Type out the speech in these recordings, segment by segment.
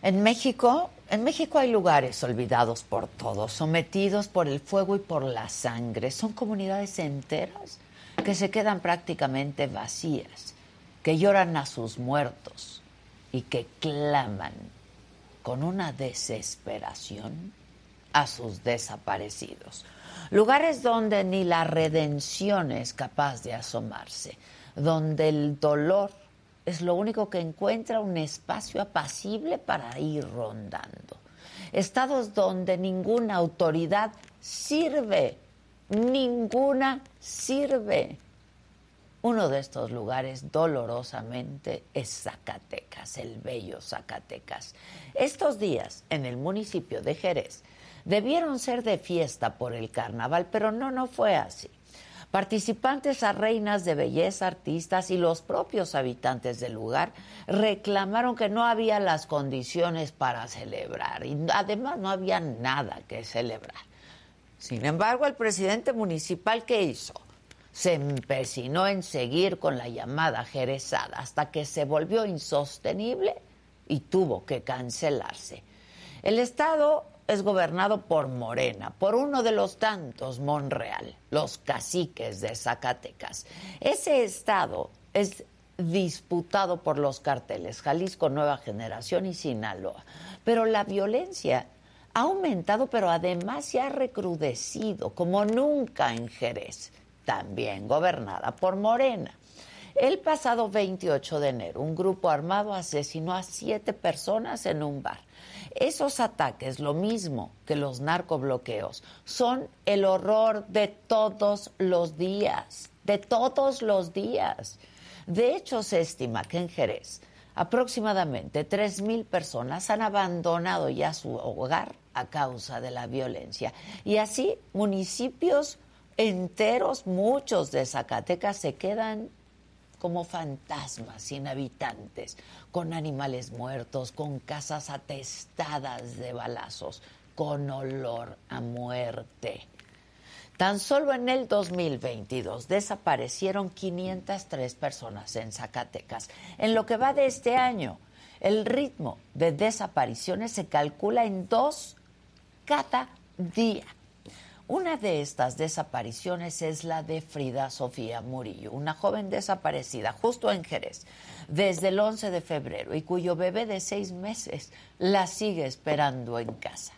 En México, en México hay lugares olvidados por todos, sometidos por el fuego y por la sangre. Son comunidades enteras que se quedan prácticamente vacías, que lloran a sus muertos y que claman con una desesperación a sus desaparecidos. Lugares donde ni la redención es capaz de asomarse, donde el dolor es lo único que encuentra un espacio apacible para ir rondando. Estados donde ninguna autoridad sirve, ninguna sirve. Uno de estos lugares dolorosamente es Zacatecas, el bello Zacatecas. Estos días en el municipio de Jerez debieron ser de fiesta por el carnaval, pero no, no fue así. Participantes a reinas de belleza, artistas y los propios habitantes del lugar reclamaron que no había las condiciones para celebrar y además no había nada que celebrar. Sin embargo, el presidente municipal, ¿qué hizo? Se empecinó en seguir con la llamada jerezada hasta que se volvió insostenible y tuvo que cancelarse. El Estado es gobernado por Morena, por uno de los tantos Monreal, los caciques de Zacatecas. Ese estado es disputado por los carteles Jalisco Nueva Generación y Sinaloa. Pero la violencia ha aumentado, pero además se ha recrudecido como nunca en Jerez, también gobernada por Morena. El pasado 28 de enero, un grupo armado asesinó a siete personas en un bar. Esos ataques, lo mismo que los narcobloqueos, son el horror de todos los días, de todos los días. De hecho, se estima que en Jerez aproximadamente 3.000 personas han abandonado ya su hogar a causa de la violencia. Y así municipios enteros, muchos de Zacatecas, se quedan como fantasmas sin habitantes, con animales muertos, con casas atestadas de balazos, con olor a muerte. Tan solo en el 2022 desaparecieron 503 personas en Zacatecas. En lo que va de este año, el ritmo de desapariciones se calcula en dos cada día. Una de estas desapariciones es la de Frida Sofía Murillo, una joven desaparecida justo en Jerez desde el 11 de febrero y cuyo bebé de seis meses la sigue esperando en casa.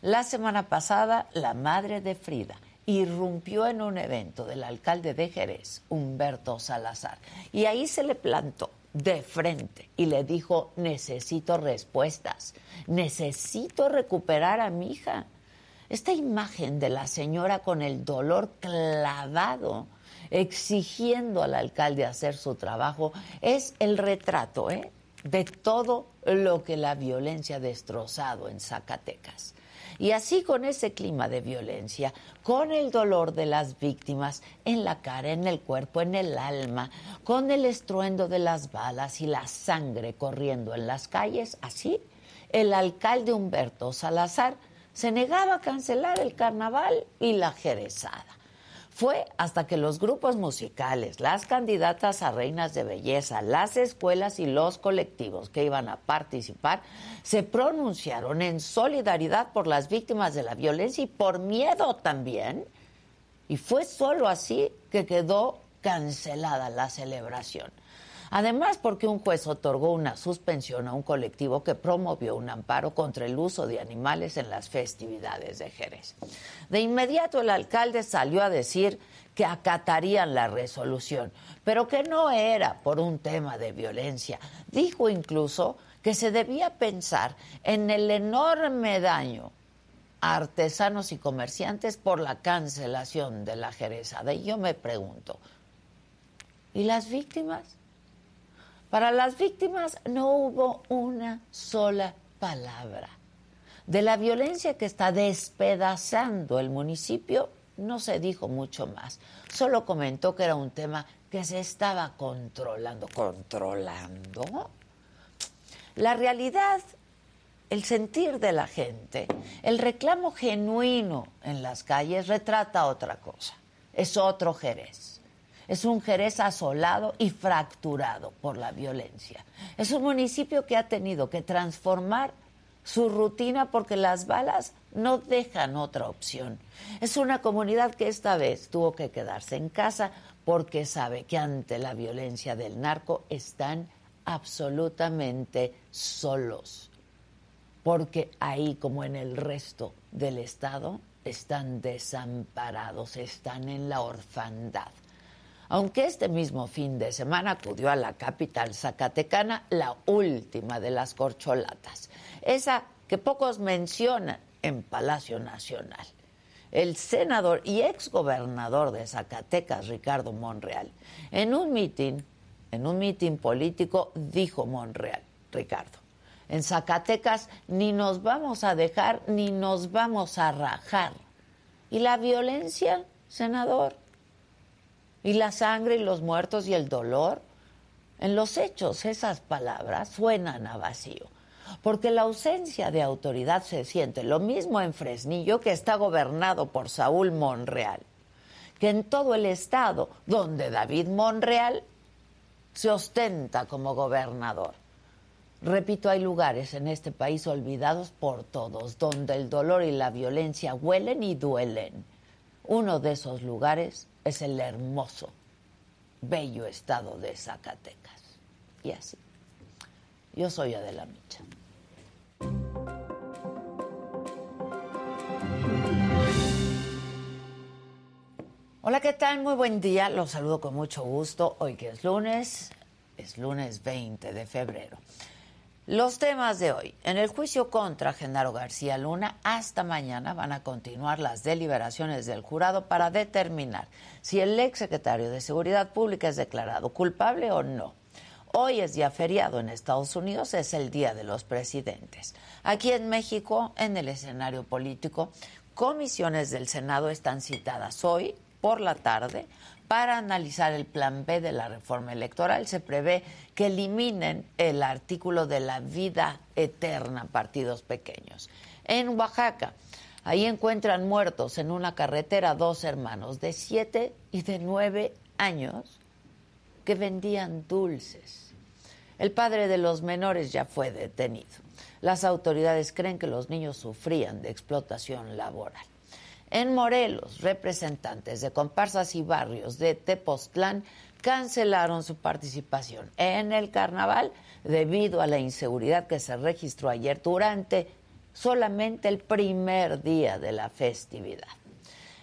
La semana pasada, la madre de Frida irrumpió en un evento del alcalde de Jerez, Humberto Salazar, y ahí se le plantó de frente y le dijo, necesito respuestas, necesito recuperar a mi hija. Esta imagen de la señora con el dolor clavado, exigiendo al alcalde hacer su trabajo, es el retrato ¿eh? de todo lo que la violencia ha destrozado en Zacatecas. Y así con ese clima de violencia, con el dolor de las víctimas en la cara, en el cuerpo, en el alma, con el estruendo de las balas y la sangre corriendo en las calles, así el alcalde Humberto Salazar se negaba a cancelar el carnaval y la jerezada. Fue hasta que los grupos musicales, las candidatas a reinas de belleza, las escuelas y los colectivos que iban a participar se pronunciaron en solidaridad por las víctimas de la violencia y por miedo también. Y fue solo así que quedó cancelada la celebración. Además, porque un juez otorgó una suspensión a un colectivo que promovió un amparo contra el uso de animales en las festividades de Jerez. De inmediato el alcalde salió a decir que acatarían la resolución, pero que no era por un tema de violencia. Dijo incluso que se debía pensar en el enorme daño a artesanos y comerciantes por la cancelación de la jerezada. Y yo me pregunto, ¿y las víctimas? Para las víctimas no hubo una sola palabra. De la violencia que está despedazando el municipio, no se dijo mucho más. Solo comentó que era un tema que se estaba controlando. ¿Controlando? La realidad, el sentir de la gente, el reclamo genuino en las calles retrata otra cosa. Es otro Jerez. Es un Jerez asolado y fracturado por la violencia. Es un municipio que ha tenido que transformar su rutina porque las balas no dejan otra opción. Es una comunidad que esta vez tuvo que quedarse en casa porque sabe que ante la violencia del narco están absolutamente solos. Porque ahí, como en el resto del Estado, están desamparados, están en la orfandad. Aunque este mismo fin de semana acudió a la capital zacatecana la última de las corcholatas esa que pocos mencionan en Palacio Nacional. El senador y exgobernador de Zacatecas, Ricardo Monreal, en un mitin, en un mitin político, dijo Monreal, Ricardo, en Zacatecas ni nos vamos a dejar ni nos vamos a rajar. ¿Y la violencia, senador? ¿Y la sangre y los muertos y el dolor? En los hechos esas palabras suenan a vacío porque la ausencia de autoridad se siente lo mismo en Fresnillo, que está gobernado por Saúl Monreal, que en todo el estado donde David Monreal se ostenta como gobernador. Repito, hay lugares en este país olvidados por todos, donde el dolor y la violencia huelen y duelen. Uno de esos lugares es el hermoso, bello estado de Zacatecas. Y así. Yo soy Adela Micha. Hola, ¿qué tal? Muy buen día. Los saludo con mucho gusto. Hoy que es lunes, es lunes 20 de febrero. Los temas de hoy. En el juicio contra Genaro García Luna, hasta mañana van a continuar las deliberaciones del jurado para determinar si el ex secretario de Seguridad Pública es declarado culpable o no. Hoy es día feriado en Estados Unidos, es el Día de los Presidentes. Aquí en México, en el escenario político, comisiones del Senado están citadas hoy por la tarde para analizar el plan B de la reforma electoral. Se prevé que eliminen el artículo de la vida eterna partidos pequeños. En Oaxaca, ahí encuentran muertos en una carretera dos hermanos de siete y de nueve años que vendían dulces. El padre de los menores ya fue detenido. Las autoridades creen que los niños sufrían de explotación laboral. En Morelos, representantes de comparsas y barrios de Tepoztlán cancelaron su participación en el carnaval debido a la inseguridad que se registró ayer durante solamente el primer día de la festividad.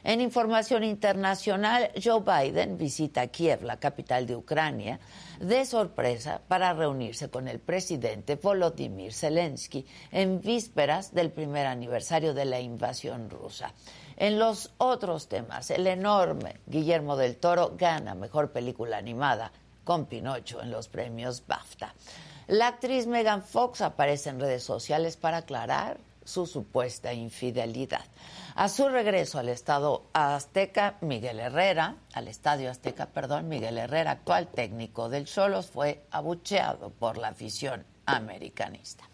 En información internacional, Joe Biden visita Kiev, la capital de Ucrania, de sorpresa para reunirse con el presidente Volodymyr Zelensky en vísperas del primer aniversario de la invasión rusa. En los otros temas, el enorme Guillermo del Toro gana mejor película animada con Pinocho en los premios BAFTA. La actriz Megan Fox aparece en redes sociales para aclarar su supuesta infidelidad. A su regreso al estado azteca, Miguel Herrera, al estadio azteca, perdón, Miguel Herrera, actual técnico del Cholos, fue abucheado por la afición americanista.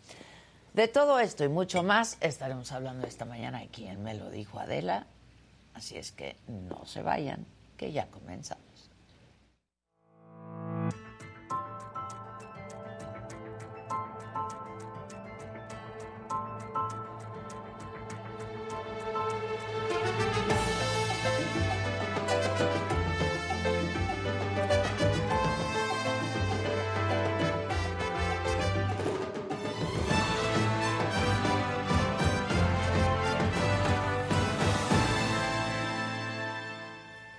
De todo esto y mucho más estaremos hablando esta mañana aquí en Me lo dijo Adela, así es que no se vayan, que ya comenzamos.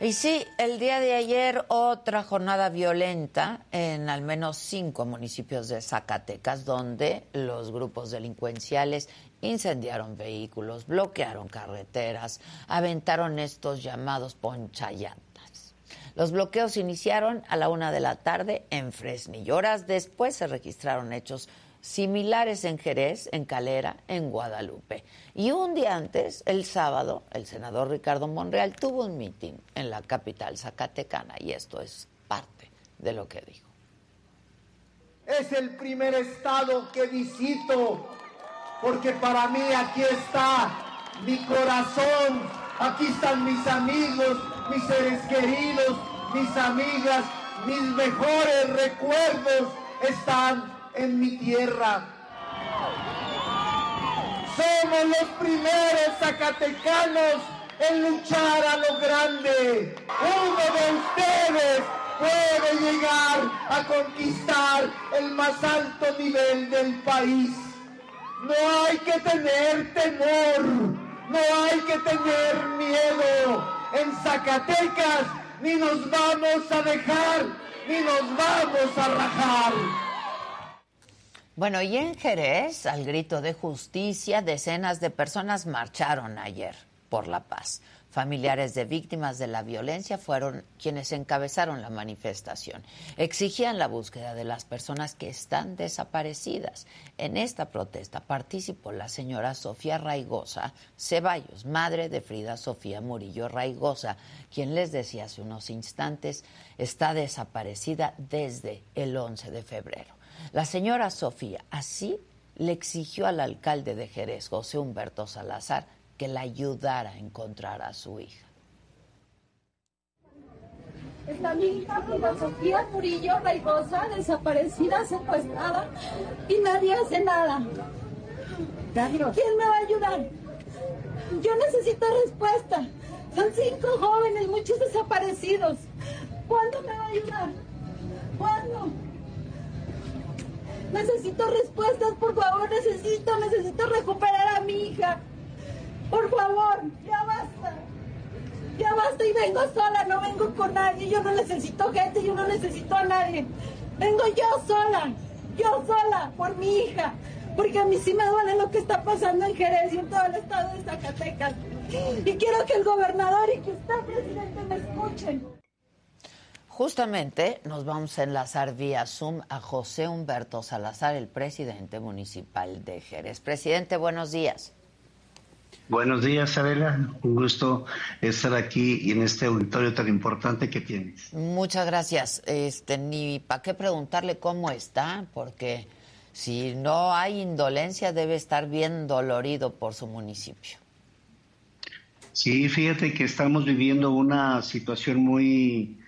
Y sí, el día de ayer otra jornada violenta en al menos cinco municipios de Zacatecas, donde los grupos delincuenciales incendiaron vehículos, bloquearon carreteras, aventaron estos llamados ponchayantas. Los bloqueos iniciaron a la una de la tarde en Fresnillo. Horas después se registraron hechos similares en Jerez, en Calera, en Guadalupe. Y un día antes, el sábado, el senador Ricardo Monreal tuvo un mitin en la capital zacatecana y esto es parte de lo que dijo. Es el primer estado que visito porque para mí aquí está mi corazón, aquí están mis amigos, mis seres queridos, mis amigas, mis mejores recuerdos están en mi tierra. Somos los primeros zacatecanos en luchar a lo grande. Uno de ustedes puede llegar a conquistar el más alto nivel del país. No hay que tener temor, no hay que tener miedo. En Zacatecas ni nos vamos a dejar, ni nos vamos a rajar. Bueno, y en Jerez, al grito de justicia, decenas de personas marcharon ayer por la paz. Familiares de víctimas de la violencia fueron quienes encabezaron la manifestación. Exigían la búsqueda de las personas que están desaparecidas. En esta protesta participó la señora Sofía Raigosa Ceballos, madre de Frida Sofía Murillo Raigosa, quien les decía hace unos instantes está desaparecida desde el 11 de febrero. La señora Sofía así le exigió al alcalde de Jerez, José Humberto Salazar, que la ayudara a encontrar a su hija. Está mi hija Frida Sofía Murillo Raigosa, desaparecida, secuestrada, y nadie hace nada. ¿Quién me va a ayudar? Yo necesito respuesta. Son cinco jóvenes, muchos desaparecidos. ¿Cuándo me va a ayudar? ¿Cuándo? Necesito respuestas, por favor, necesito, necesito recuperar a mi hija. Por favor, ya basta. Ya basta y vengo sola, no vengo con nadie. Yo no necesito gente, yo no necesito a nadie. Vengo yo sola, yo sola, por mi hija. Porque a mí sí me duele lo que está pasando en Jerez y en todo el estado de Zacatecas. Y quiero que el gobernador y que usted, presidente, me escuchen. Justamente nos vamos a enlazar vía Zoom a José Humberto Salazar, el presidente municipal de Jerez. Presidente, buenos días. Buenos días, Adela. Un gusto estar aquí en este auditorio tan importante que tienes. Muchas gracias. Este, ni para qué preguntarle cómo está, porque si no hay indolencia debe estar bien dolorido por su municipio. Sí, fíjate que estamos viviendo una situación muy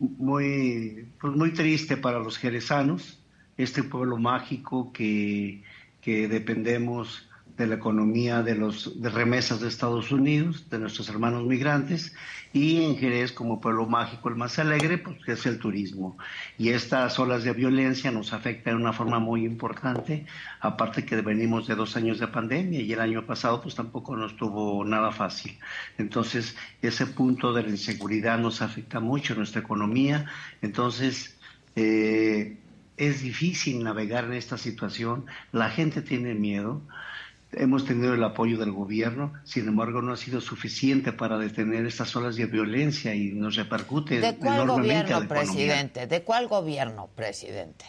muy, pues muy triste para los jerezanos, este pueblo mágico que, que dependemos de la economía de los de remesas de Estados Unidos, de nuestros hermanos migrantes, y en Jerez como pueblo mágico el más alegre, pues es el turismo. Y estas olas de violencia nos afectan de una forma muy importante, aparte que venimos de dos años de pandemia y el año pasado pues tampoco nos tuvo nada fácil. Entonces ese punto de la inseguridad nos afecta mucho nuestra economía, entonces eh, es difícil navegar en esta situación, la gente tiene miedo. Hemos tenido el apoyo del gobierno, sin embargo no ha sido suficiente para detener estas olas de violencia y nos repercute ¿De cuál gobierno, presidente? ¿De cuál gobierno, presidente?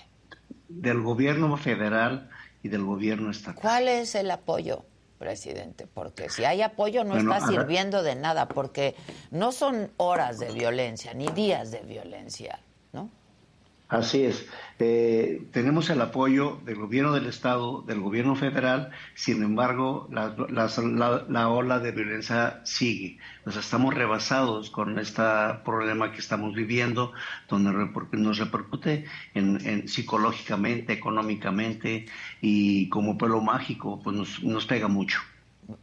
Del gobierno federal y del gobierno estatal. ¿Cuál es el apoyo, presidente? Porque si hay apoyo no está sirviendo de nada, porque no son horas de violencia ni días de violencia, ¿no? Así es. Eh, tenemos el apoyo del gobierno del Estado, del gobierno federal, sin embargo, la, ola de violencia sigue. Nos estamos rebasados con este problema que estamos viviendo, donde nos repercute en, psicológicamente, económicamente y como pueblo mágico, pues nos, nos pega mucho.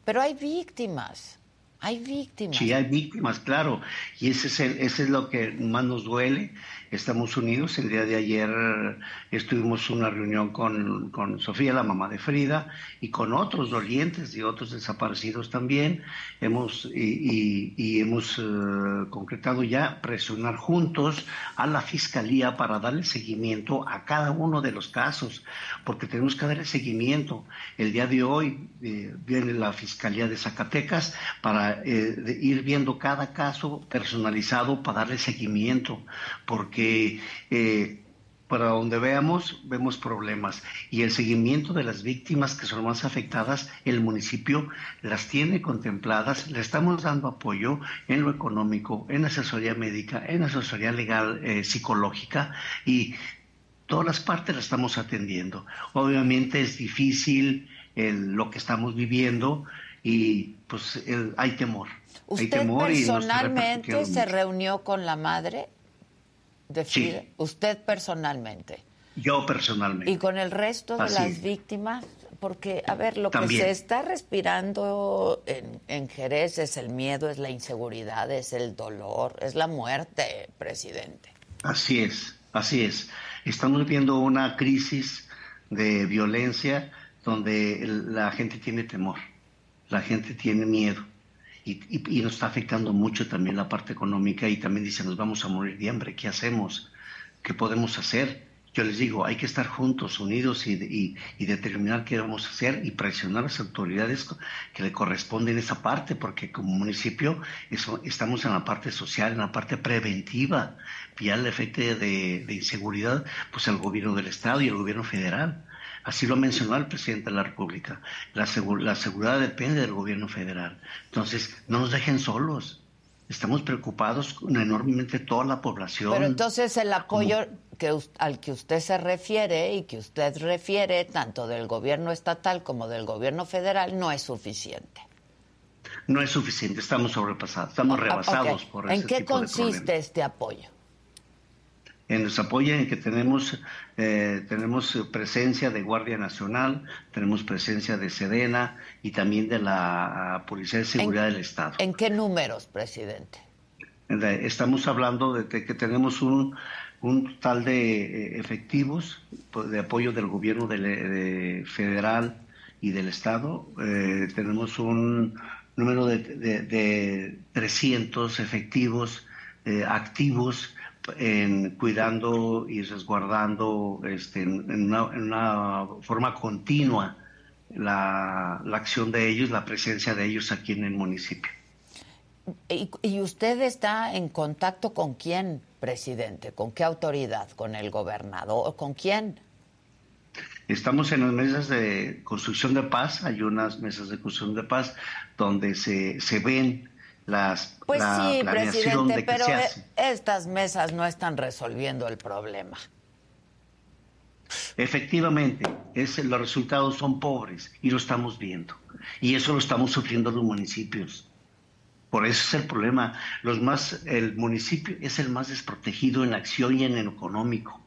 Pero hay víctimas. Hay víctimas. Sí, hay víctimas, claro. Y ese es, el, ese es lo que más nos duele estamos unidos. El día de ayer estuvimos una reunión con, con, Sofía, la mamá de Frida, y con otros dolientes y otros desaparecidos también. Hemos, y, hemos eh, concretado ya presionar juntos a la Fiscalía para darle seguimiento a cada uno de los casos, porque tenemos que darle seguimiento. El día de hoy eh, viene la Fiscalía de Zacatecas para eh, ir viendo cada caso personalizado para darle seguimiento, porque que eh, para donde veamos, vemos problemas. Y el seguimiento de las víctimas que son más afectadas, el municipio las tiene contempladas, le estamos dando apoyo en lo económico, en asesoría médica, en asesoría legal, eh, psicológica y todas las partes las estamos atendiendo. Obviamente es difícil lo que estamos viviendo y pues hay temor. ¿Usted personalmente se reunió con la madre? De usted personalmente. Yo personalmente. Y con el resto de las víctimas, porque, a ver, lo que se está respirando en, en, Jerez es el miedo, es la inseguridad, es el dolor, es la muerte, presidente. Así es, así es. Estamos viendo una crisis de violencia donde la gente tiene temor, la gente tiene miedo y, nos está afectando mucho también la parte económica y también dicen, nos vamos a morir de hambre, ¿qué hacemos? ¿Qué podemos hacer? Yo les digo, hay que estar juntos, unidos y, determinar qué vamos a hacer y presionar a las autoridades que le corresponden esa parte, porque como municipio eso, estamos en la parte social, en la parte preventiva, ya el efecto de, de inseguridad, pues el gobierno del Estado y el gobierno federal. Así lo mencionó el presidente de la República. La, la seguridad depende del gobierno federal. Entonces, no nos dejen solos. Estamos preocupados enormemente toda la población. Pero entonces el apoyo que, al que usted se refiere y que usted refiere, tanto del gobierno estatal como del gobierno federal, no es suficiente. No es suficiente, estamos sobrepasados, estamos rebasados por ¿En qué consiste este apoyo? En nos apoya en que tenemos, eh, tenemos presencia de Guardia Nacional, tenemos presencia de Sedena y también de la ah, Policía de Seguridad del Estado. ¿En qué números, presidente? Estamos hablando de que tenemos un, un total de eh, efectivos pues, de apoyo del gobierno federal y del Estado. Eh, tenemos un número de, de 300 efectivos activos en cuidando y resguardando este, en, una, forma continua la, acción de ellos, la presencia de ellos aquí en el municipio. ¿Y, usted está en contacto con quién, presidente? ¿Con qué autoridad? ¿Con el gobernador? ¿Con quién? Estamos en las mesas de construcción de paz, hay unas mesas de construcción de paz donde se, se ven las pues sí, presidente, pero e, estas mesas no están resolviendo el problema. Efectivamente, es, los resultados son pobres y lo estamos viendo. Y eso lo estamos sufriendo los municipios. Por eso es el problema. Los más, el municipio es el más desprotegido en la acción y en el económico.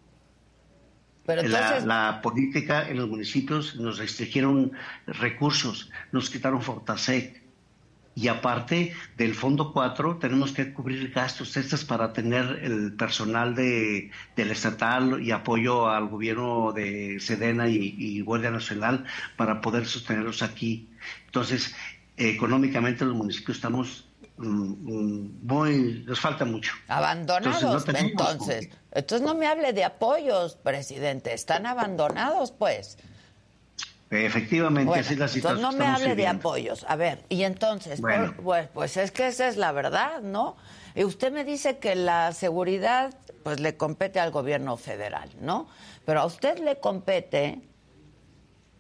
Pero entonces... la, la, política en los municipios nos restringieron recursos, nos quitaron Fortasec, y aparte del Fondo 4 tenemos que cubrir gastos extras para tener el personal de, del estatal y apoyo al gobierno de Sedena y, Guardia Nacional para poder sostenerlos aquí. Entonces, económicamente los municipios estamos mm, mm, muy, nos falta mucho. Abandonados, entonces. Entonces no me hable de apoyos, presidente. Están abandonados, pues. Efectivamente, así es la situación. no me hable de apoyos. A ver, y entonces, pues, pues es que esa es la verdad, ¿no? Y usted me dice que la seguridad, pues le compete al gobierno federal, ¿no? Pero a usted le compete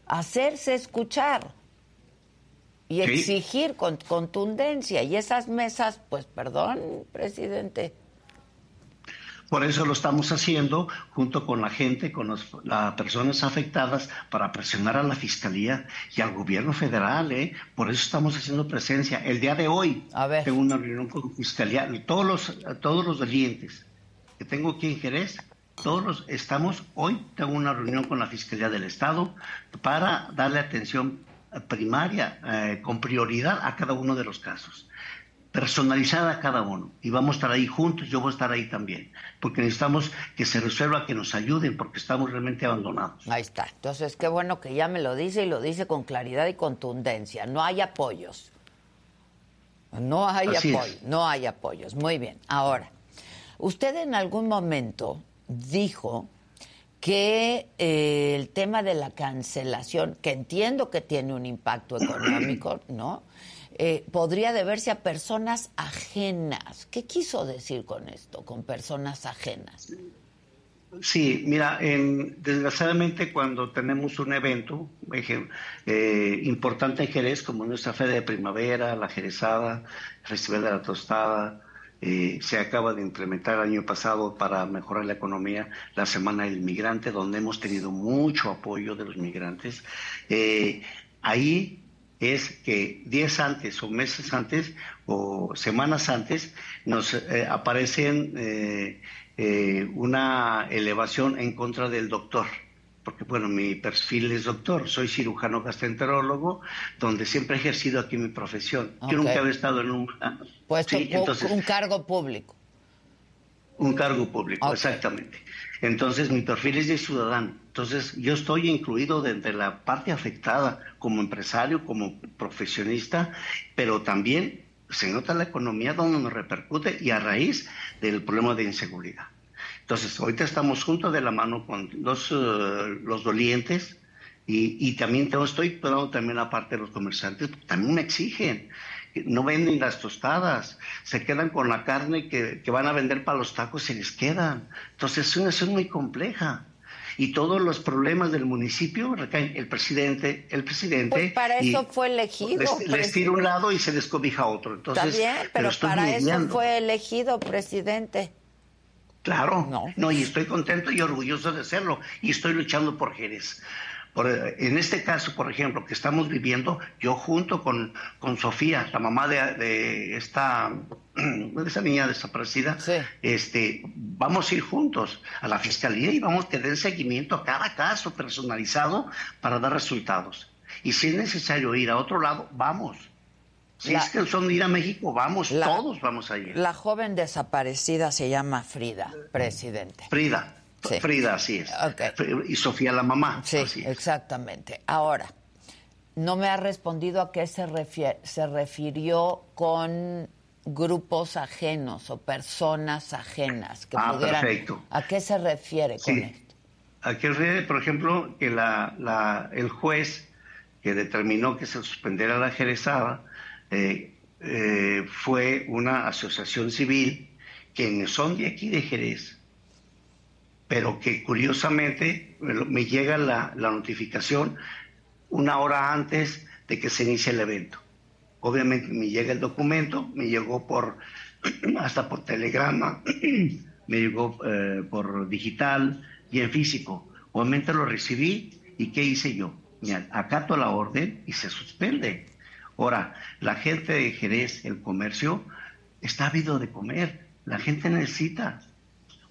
hacerse escuchar y exigir con contundencia. Y esas mesas, pues perdón, presidente, por eso lo estamos haciendo junto con la gente, con las personas afectadas, para presionar a la Fiscalía y al gobierno federal. ¿eh? Por eso estamos haciendo presencia. El día de hoy tengo una reunión con la Fiscalía, todos los, todos los dolientes que tengo aquí en Jerez, todos los, estamos, hoy tengo una reunión con la Fiscalía del Estado para darle atención primaria, eh, con prioridad a cada uno de los casos personalizada a cada uno. Y vamos a estar ahí juntos, yo voy a estar ahí también, porque necesitamos que se resuelva, que nos ayuden, porque estamos realmente abandonados. Ahí está. Entonces, qué bueno que ya me lo dice y lo dice con claridad y contundencia. No hay apoyos. No hay apoyos, no hay apoyos. Muy bien. Ahora, usted en algún momento dijo que eh, el tema de la cancelación, que entiendo que tiene un impacto económico, ¿no? Eh, podría deberse a personas ajenas. ¿Qué quiso decir con esto, con personas ajenas? Sí, mira, desgraciadamente cuando tenemos un evento eh, importante en Jerez, como nuestra Fe de Primavera, la Jerezada, el Festival de la Tostada, eh, se acaba de implementar el año pasado para mejorar la economía la Semana del Migrante, donde hemos tenido mucho apoyo de los migrantes. ahí es que días antes o meses antes o semanas antes nos eh, aparecen eh, eh, una elevación en contra del doctor. Porque, bueno, mi perfil es doctor, soy cirujano gastroenterólogo, donde siempre he ejercido aquí mi profesión. Yo nunca había estado en un... Puesto un cargo público. Un cargo público, exactamente. Entonces, mi perfil es de ciudadano. Entonces, yo estoy incluido dentro de la parte afectada como empresario, como profesionista, pero también se nota la economía donde nos repercute y a raíz del problema de inseguridad. Entonces, ahorita estamos juntos de la mano con los, eh, los dolientes y, también tengo, estoy cuidando también la parte de los comerciantes, también me exigen no venden las tostadas, se quedan con la carne que, van a vender para los tacos, se les quedan. Entonces es una situación muy compleja. Y todos los problemas del municipio recaen el presidente, el presidente. Pues para eso fue elegido. Les, tira un lado y se descobija otro. Entonces, Está bien, pero, para eso fue elegido presidente. Claro, no. no, y estoy contento y orgulloso de serlo. Y estoy luchando por Jerez en este caso, por ejemplo, que estamos viviendo, yo junto con, con Sofía, la mamá de, esta de esa niña desaparecida, este, vamos a ir juntos a la fiscalía y vamos a tener seguimiento a cada caso personalizado para dar resultados. Y si es necesario ir a otro lado, vamos. Si es que son ir a México, vamos, todos vamos a ir. La joven desaparecida se llama Frida, presidente. Frida. Frida, así es. Y Sofía, la mamá. Sí, exactamente. Ahora, no me ha respondido a qué se, se refirió con grupos ajenos o personas ajenas. Que ah, perfecto. ¿A qué se refiere con esto? ¿A qué se refiere, por ejemplo, que la, el juez que determinó que se suspendiera la jerezada eh, eh, fue una asociación civil que son de aquí de Jerez, pero que curiosamente me llega la, notificación una hora antes de que se inicie el evento. Obviamente me llega el documento, me llegó hasta por telegrama, me llegó eh, por digital y en físico. Obviamente lo recibí y ¿qué hice yo? Me acato la orden y se suspende. Ahora, la gente de Jerez, el comercio, está habido de comer. La gente necesita.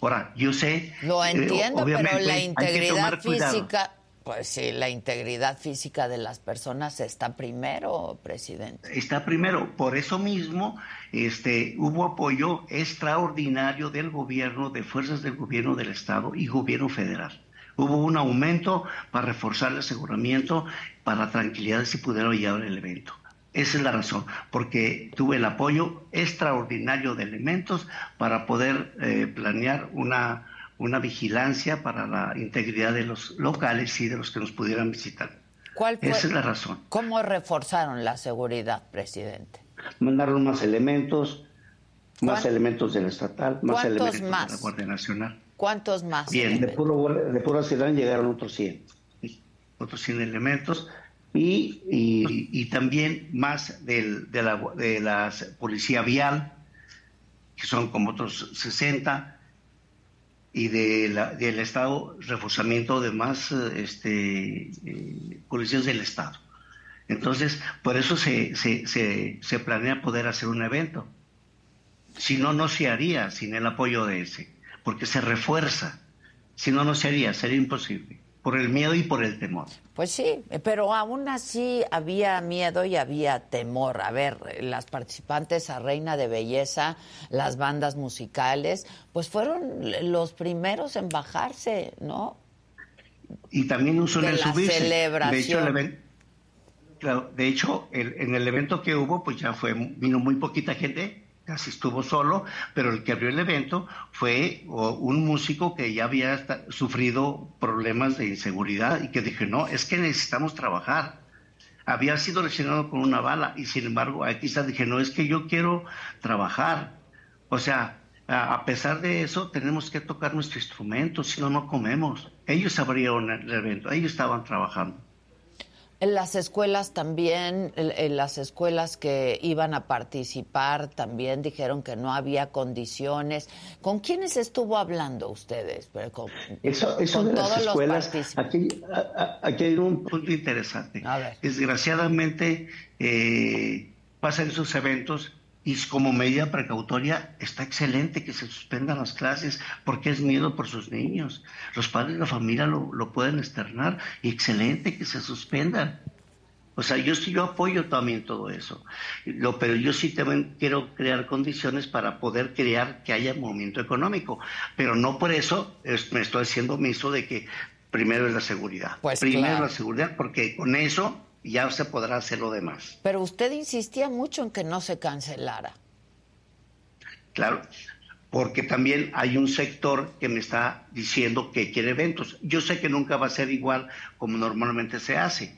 Ahora, yo sé... Lo eh, entiendo, pero la integridad física... Pues sí, la integridad física de las personas está primero, presidente. Está primero. Por eso mismo este, hubo apoyo extraordinario del gobierno, de fuerzas del gobierno del Estado y gobierno federal. Hubo un aumento para reforzar el aseguramiento, para tranquilidad si pudieron llevar el evento. Esa es la razón, porque tuve el apoyo extraordinario de elementos para poder eh, planear una, una vigilancia para la integridad de los locales y de los que nos pudieran visitar. ¿Cuál Esa es la razón. ¿Cómo reforzaron la seguridad, presidente? Mandaron más elementos, más elementos del estatal, más elementos más? de la Guardia Nacional. ¿Cuántos más? Bien, de, puro, de pura ciudad llegaron otros 100. Otros 100 elementos y, y, también más del, de, la, de la policía vial, que son como otros 60, y de la, del Estado, reforzamiento de más este, eh, policías del Estado. Entonces, por eso se, se, se, se, planea poder hacer un evento. Si no, no se haría sin el apoyo de ese, porque se refuerza. Si no, no se haría, sería imposible. Por el miedo y por el temor. Pues sí, pero aún así había miedo y había temor. A ver, las participantes a Reina de Belleza, las bandas musicales, pues fueron los primeros en bajarse, ¿no? Y también solo en subirse. Celebración. De hecho, de hecho en el evento que hubo, pues ya fue, vino muy poquita gente, casi estuvo solo, pero el que abrió el evento fue un músico que ya había sufrido problemas de inseguridad y que dije, no, es que necesitamos trabajar. Había sido lesionado con una bala y sin embargo aquí está, dije, no, es que yo quiero trabajar. O sea, a pesar de eso, tenemos que tocar nuestro instrumento, si no, no comemos. Ellos abrieron el evento, ellos estaban trabajando. En las escuelas también, en las escuelas que iban a participar también dijeron que no había condiciones. ¿Con quiénes estuvo hablando ustedes? Con, eso, eso de las escuelas, aquí, aquí, hay un punto interesante. Desgraciadamente eh, pasan esos eventos y como medida precautoria está excelente que se suspendan las clases porque es miedo por sus niños. Los padres de la familia lo, pueden externar y excelente que se suspendan. O sea, yo sí yo apoyo también todo eso. Lo, pero yo sí también quiero crear condiciones para poder crear que haya movimiento económico. Pero no por eso me estoy haciendo miso de que primero es la seguridad. Pues primero la seguridad, porque con eso ya se podrá hacer lo demás. Pero usted insistía mucho en que no se cancelara. Claro, porque también hay un sector que me está diciendo que quiere eventos. Yo sé que nunca va a ser igual como normalmente se hace,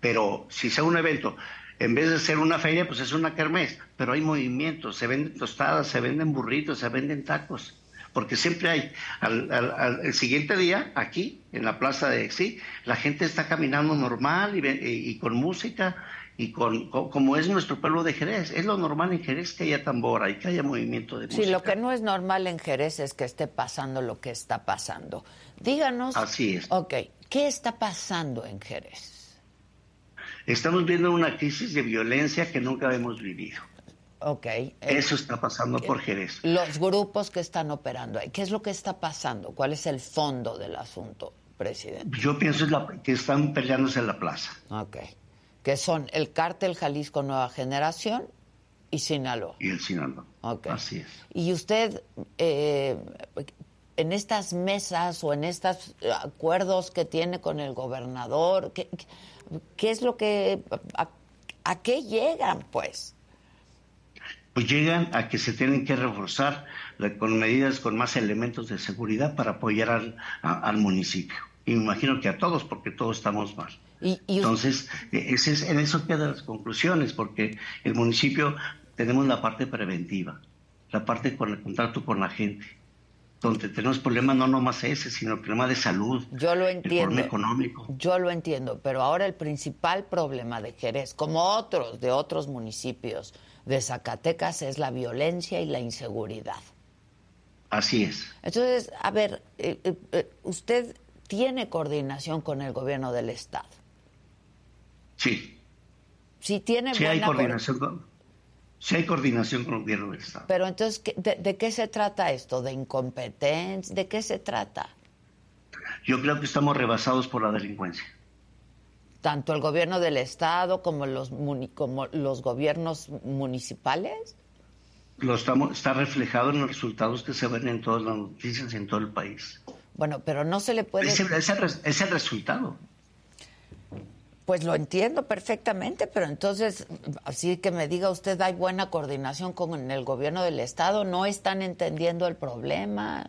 pero si sea un evento, en vez de ser una feria, pues es una kermés, pero hay movimientos, se venden tostadas, se venden burritos, se venden tacos porque siempre hay, al, el siguiente día, aquí, en la plaza de sí, la gente está caminando normal y, con música y con, como es nuestro pueblo de Jerez. Es lo normal en Jerez que haya tambora y que haya movimiento de música. Sí, lo que no es normal en Jerez es que esté pasando lo que está pasando. Díganos. Así es. Ok, ¿qué está pasando en Jerez? Estamos viendo una crisis de violencia que nunca hemos vivido. Ok. Eso está pasando por Jerez. Los grupos que están operando ahí, ¿qué es lo que está pasando? ¿Cuál es el fondo del asunto, presidente? Yo pienso que están peleándose en la plaza. Ok. Que son el cártel Jalisco Nueva Generación y Sinaloa. Y el Sinaloa. Ok. Así es. Y usted, eh, en estas mesas o en estos acuerdos que tiene con el gobernador, ¿qué, qué es lo que... a qué llegan, pues? pues llegan a que se tienen que reforzar con medidas con más elementos de seguridad para apoyar al, municipio. Y me imagino que a todos, porque todos estamos mal. Entonces, e, ese es, en eso quedan las conclusiones, porque el municipio tenemos la parte preventiva, la parte con el contrato con la gente, donde tenemos problemas no nomás ese, sino el problema de salud. Yo lo entiendo. El problema económico. Yo lo entiendo, pero ahora el principal problema de Jerez, como otros de otros municipios, de Zacatecas es la violencia y la inseguridad. Así es. Entonces, a ver, eh, eh, eh, usted tiene coordinación con el gobierno del estado. Sí. Sí tiene sí hay coordinación con, sí hay coordinación con el gobierno del estado. Pero entonces, de, ¿de qué se trata esto? ¿De incompetencia? ¿De qué se trata? Yo creo que estamos rebasados por la delincuencia tanto el gobierno del estado como los como los gobiernos municipales? Lo estamos, está reflejado en los resultados que se ven en todas las noticias en todo el país. Bueno, pero no se le puede. Es el, resultado. Pues lo entiendo perfectamente, pero entonces, así que me diga usted, hay buena coordinación con el gobierno del Estado, no están entendiendo el problema.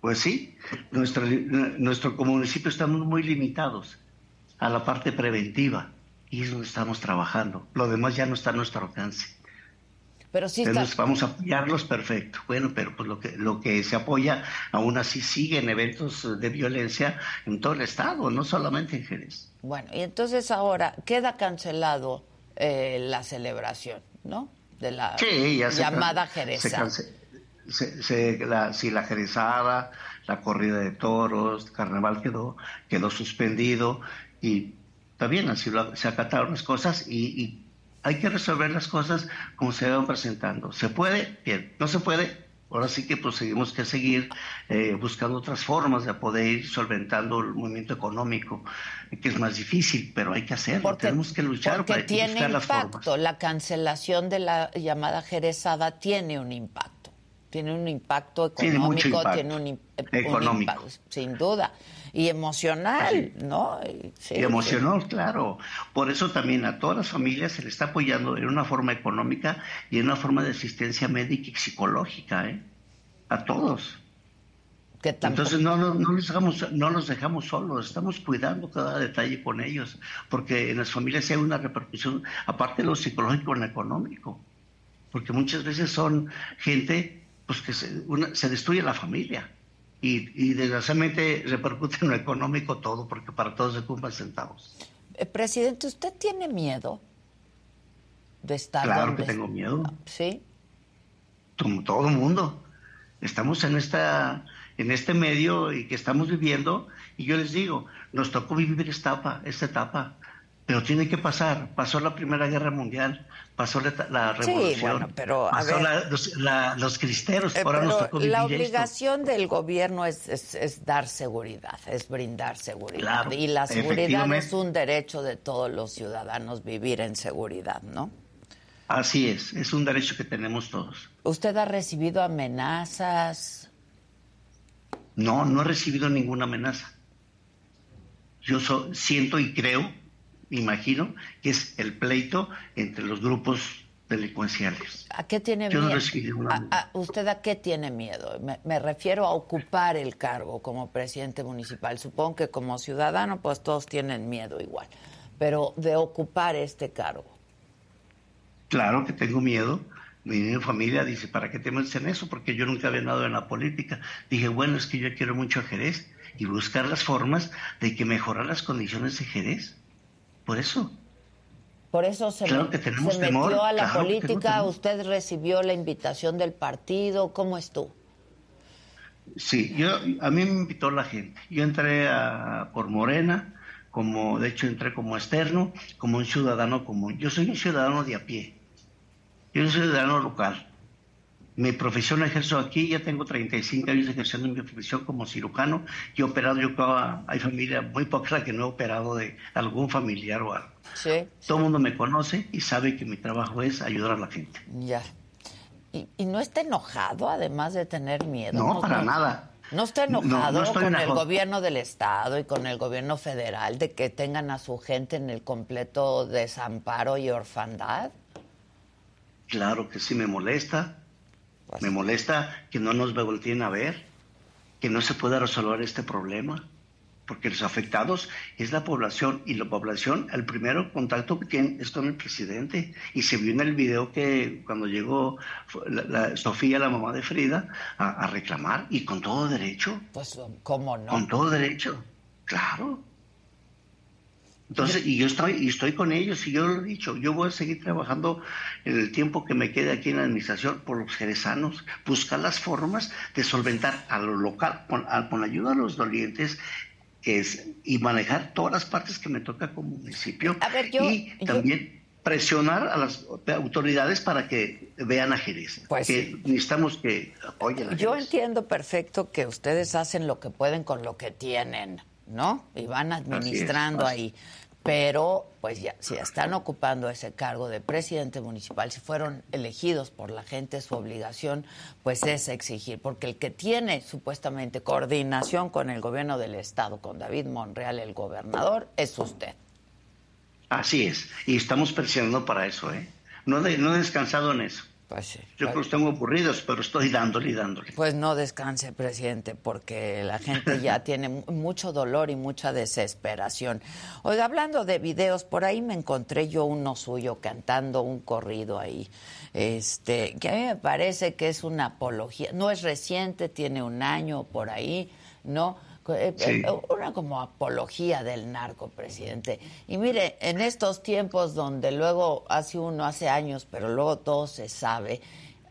Pues sí, nuestro, nuestro municipio estamos muy limitados a la parte preventiva y es donde estamos trabajando. Lo demás ya no está a nuestro alcance. Pero sí Entonces vamos a apoyarlos, perfecto. Bueno, pero pues lo que, lo que se apoya aún así siguen eventos de violencia en todo el estado, no solamente en Jerez. Bueno, y entonces ahora queda cancelado eh, la celebración, ¿no? De la llamada Jerez se, la, si la jerezada, la corrida de toros, carnaval quedó, quedó suspendido y también así se acataron las cosas y, hay que resolver las cosas como se van presentando. ¿Se puede? Bien. ¿No se puede? Ahora sí que pues seguimos que seguir eh, buscando otras formas de poder ir solventando el movimiento económico, que es más difícil, pero hay que hacerlo. Tenemos que luchar porque para tiene buscar impacto. La cancelación de la llamada Jerezada tiene un impacto. Tiene un impacto económico, tiene, un, económico. sin duda. Y emocional, ¿no? y emocional, claro. Por eso también a todas las familias se les está apoyando en una forma económica y en una forma de asistencia médica y psicológica, ¿eh? A todos. Entonces no, no, no, los dejamos, no los dejamos solos, estamos cuidando cada detalle con ellos, porque en las familias hay una repercusión, aparte de lo psicológico, en lo económico, porque muchas veces son gente pues que se, se destruye la familia y, desgraciadamente repercute en lo económico todo, porque para todos se cumplen centavos. Eh, presidente, ¿usted tiene miedo de estar Claro que tengo miedo. ¿Sí? Como todo mundo. Estamos en, esta, en este medio y que estamos viviendo, y yo les digo, nos tocó vivir esta etapa, esta etapa, pero tiene que pasar. Pasó la Primera Guerra Mundial, pasó la, revolución, pero, pasó los, cristeros, eh, La obligación del gobierno es, dar seguridad, es brindar seguridad. y la seguridad es un derecho de todos los ciudadanos vivir en seguridad, ¿no? Así es, es un derecho que tenemos todos. ¿Usted ha recibido amenazas? No, no he recibido ninguna amenaza. Yo siento y creo imagino, que es el pleito entre los grupos delincuenciales. ¿A qué tiene miedo? ¿Usted a qué tiene miedo? Me, refiero a ocupar el cargo como presidente municipal. Supongo que como ciudadano, pues todos tienen miedo igual, pero de ocupar este cargo. Claro que tengo miedo. Mi familia dice, ¿para qué te metes en eso? Porque yo nunca había nada en la política. Dije, bueno, es que yo quiero mucho a Jerez y buscar las formas de que mejorar las condiciones de Jerez por eso. Por eso se, metió a la política, usted recibió la invitación del partido, ¿cómo estuvo? Sí, yo, a mí me invitó la gente. Yo entré a, por Morena, como, de hecho entré como externo, como un ciudadano común. Yo soy un ciudadano de a pie. Yo soy un ciudadano local. Mi profesión la ejerzo aquí, ya tengo 35 años ejerciendo mi profesión como cirujano y he operado, yo creo, hay familia muy poca que no he operado de algún familiar o algo. Sí, Todo el mundo me conoce y sabe que mi trabajo es ayudar a la gente. Ya. ¿Y, no está enojado, además de tener miedo? No, para nada. ¿No está enojado con el gobierno del Estado y con el gobierno federal de que tengan a su gente en el completo desamparo y orfandad? Claro que sí me molesta, Me molesta que no nos volteen a ver, que no se pueda resolver este problema, porque los afectados es la población y la población, el primero contacto que tiene es con el presidente. Y se vio en el video que cuando llegó Sofía, la mamá de Frida, a reclamar, y con todo derecho. Pues, ¿cómo no? Con todo derecho, claro. Entonces, y yo estoy, y estoy con ellos, y yo lo he dicho, yo voy a seguir trabajando en el tiempo que me quede aquí en la administración por los jerezanos, buscar las formas de solventar a lo local, con, la ayuda de los dolientes, es, y manejar todas las partes que me toca como municipio. y también presionar a las autoridades para que vean a Jerez. Pues que necesitamos que apoyen a Yo entiendo perfecto que ustedes hacen lo que pueden con lo que tienen. ¿No? Y van administrando ahí. Pero, pues ya, si están ocupando ese cargo de presidente municipal, si fueron elegidos por la gente, su obligación, pues es exigir, porque el que tiene supuestamente coordinación con el gobierno del Estado, con David Monreal, el gobernador, es usted. Así es, y estamos presionando para eso, ¿eh? No, no he descansado en eso. Pues Yo los tengo aburridos, pero estoy dándole y dándole. Pues no descanse, presidente, porque la gente ya tiene mucho dolor y mucha desesperación. Oiga, hablando de videos, por ahí me encontré yo uno suyo cantando un corrido ahí, este, que a mí me parece que es una apología. No es reciente, tiene un año por ahí, ¿no? Eh, eh, una como apología del narco, presidente. Y mire, en estos tiempos donde luego hace uno, hace años, pero luego todo se sabe,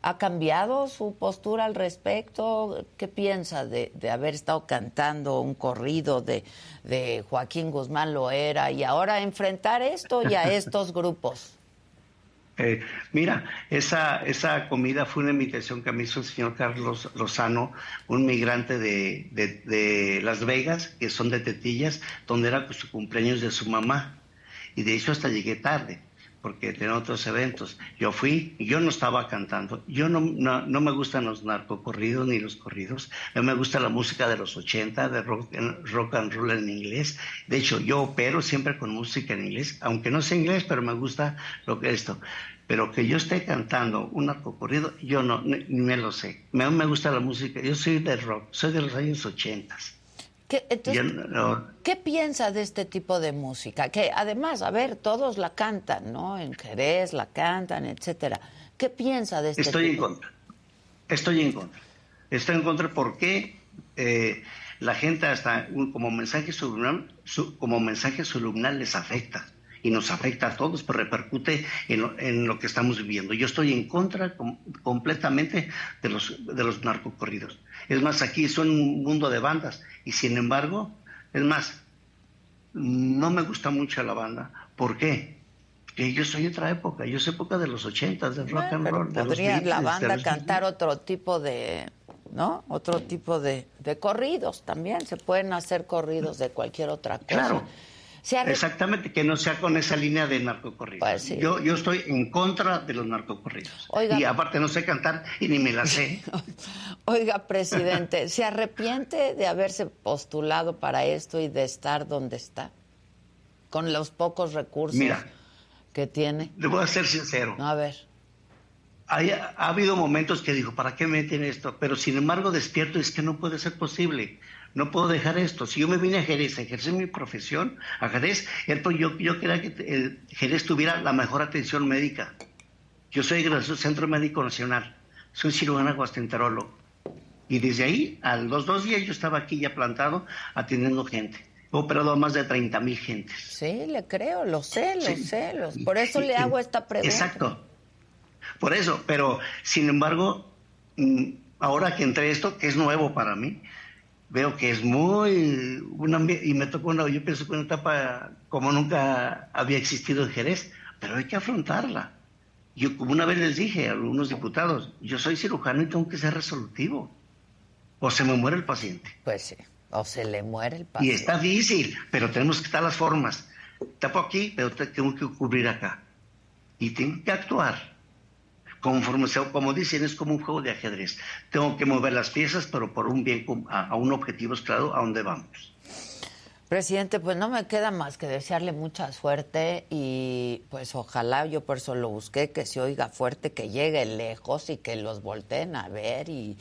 ¿ha cambiado su postura al respecto? ¿Qué piensa de, haber estado cantando un corrido de, de Joaquín Guzmán Loera y ahora enfrentar esto y a estos grupos? Eh, mira, esa, esa comida fue una invitación que me hizo el señor Carlos Lozano, un migrante de, de, Las Vegas, que son de Tetillas, donde era su cumpleaños de su mamá. Y de hecho hasta llegué tarde porque tenía otros eventos. Yo fui, yo no estaba cantando. Yo no, no, me gustan los narcocorridos ni los corridos. A mí me gusta la música de los 80, de rock, rock and roll en inglés. De hecho, yo opero siempre con música en inglés, aunque no sé inglés, pero me gusta lo que esto. Pero que yo esté cantando un narcocorrido, yo no, ni, me lo sé. Me, me gusta la música. Yo soy de rock, soy de los años 80. ¿Qué, ¿Qué piensa de este tipo de música? Que además, a ver, todos la cantan, ¿no? En Jerez la cantan, etcétera. ¿Qué piensa de este Estoy en contra. Estoy en contra. Estoy en contra porque eh, la gente hasta como mensaje subliminal, como mensaje subliminal les afecta y nos afecta a todos, pero repercute en lo, que estamos viviendo. Yo estoy en contra completamente de los, de los narcocorridos. Es más, aquí son un mundo de bandas y sin embargo, es más, no me gusta mucho la banda. ¿Por qué? Porque yo soy otra época, yo soy época de los ochentas, del rock and roll. Podría la banda cantar otro tipo de, ¿no? Otro tipo de, de, corridos también. Se pueden hacer corridos de cualquier otra cosa. Claro. Exactamente, que no sea con esa línea de narcocorridos. Pues yo, yo estoy en contra de los narcocorridos. y aparte no sé cantar y ni me la sé. Oiga, presidente, ¿se arrepiente de haberse postulado para esto y de estar donde está? Con los pocos recursos que tiene. Le voy a ser sincero. A ver. ha habido momentos que dijo, ¿para qué meten esto? Pero sin embargo despierto y es que no puede ser posible no puedo dejar esto. Si yo me vine a Jerez a ejercer mi profesión, a Jerez, yo, yo quería que el Jerez tuviera la mejor atención médica. Yo soy del Centro Médico Nacional, soy cirujano gastroenterólogo. Y desde ahí, a los dos días, yo estaba aquí ya plantado atendiendo gente. He operado a más de 30 mil gentes. Sí, le creo, lo sé, lo sé. Por eso le hago esta pregunta. Exacto. Por eso, pero sin embargo, mm, ahora que entré esto, que es nuevo para mí, veo que es muy una, y me tocó una yo pienso que una etapa como nunca había existido en Jerez pero hay que afrontarla. Yo como una vez les dije a algunos diputados yo soy cirujano y tengo que ser resolutivo o se me muere el paciente. Pues sí o se le muere el paciente y está difícil pero tenemos que estar las formas. Tapo aquí pero tengo que cubrir acá. Y tengo que actuar conforme como dicen, es como un juego de ajedrez. Tengo que mover las piezas, pero por un bien, a, un objetivo claro, a dónde vamos. Presidente, pues no me queda más que desearle mucha suerte y pues ojalá, yo por eso lo busqué, que se oiga fuerte, que llegue lejos y que los volteen a ver y,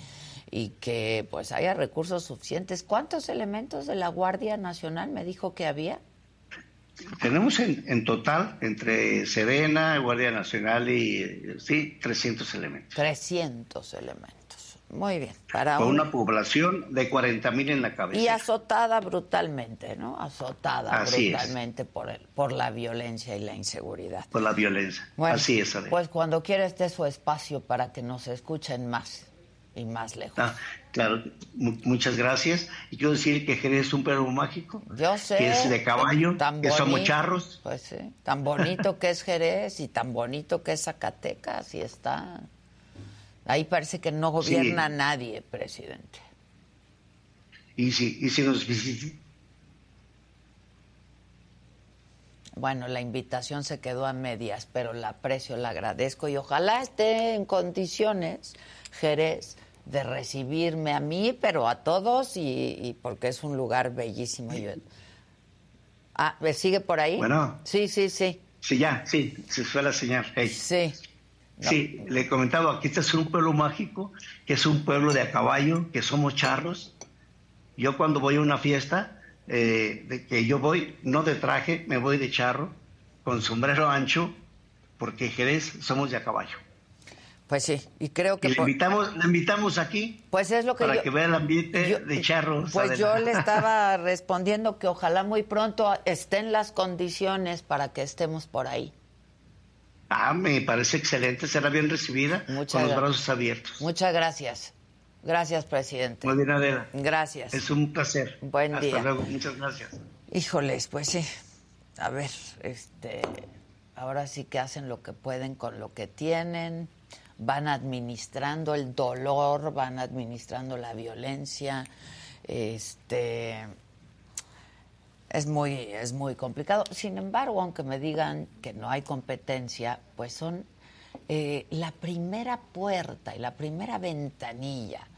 y que pues haya recursos suficientes. ¿Cuántos elementos de la Guardia Nacional me dijo que había? Tenemos en, total, entre Serena, Guardia Nacional y, sí, 300 elementos. 300 elementos. Muy bien. Para Con una población de 40 mil en la cabeza. Y azotada brutalmente, ¿no? Azotada brutalmente por, el, por la violencia y la inseguridad. Por la violencia. Así es, Pues cuando quiera esté su espacio para que nos escuchen más y más lejos. Ah, claro, muchas gracias. Y quiero decir que Jerez es un perro mágico. Yo sé. Que es de caballo, que somos charros. Pues sí, tan bonito que es Jerez y tan bonito que es Zacatecas y está... Ahí parece que no gobierna nadie, presidente. Y si, y si nos visita. Bueno, la invitación se quedó a medias, pero la aprecio, la agradezco y ojalá esté en condiciones, Jerez, de recibirme a mí, pero a todos y, porque es un lugar bellísimo. Ah, ¿me sigue por ahí? Bueno. Sí, sí, sí. Sí, ya, sí, se fue la señal. Sí. Sí, le he comentado, aquí este es un pueblo mágico, que es un pueblo de a caballo, que somos charros. Yo cuando voy a una fiesta, eh, de que yo voy, no de traje, me voy de charro, con sombrero ancho, porque Jerez somos de a caballo. Pues sí, y creo que... le, invitamos, invitamos aquí pues es lo que para que vea el ambiente de charros. Pues yo le estaba respondiendo que ojalá muy pronto estén las condiciones para que estemos por ahí. Ah, me parece excelente, será bien recibida con los brazos abiertos. Muchas gracias. Gracias, presidente. Muy bien, Adela. Gracias. Es un placer. Buen día. Hasta luego, muchas gracias. Híjoles, pues sí. A ver, este ahora sí que hacen lo que pueden con lo que tienen, van administrando el dolor, van administrando la violencia, este es muy, es muy complicado. Sin embargo, aunque me digan que no hay competencia, pues son eh, la primera puerta y la primera ventanilla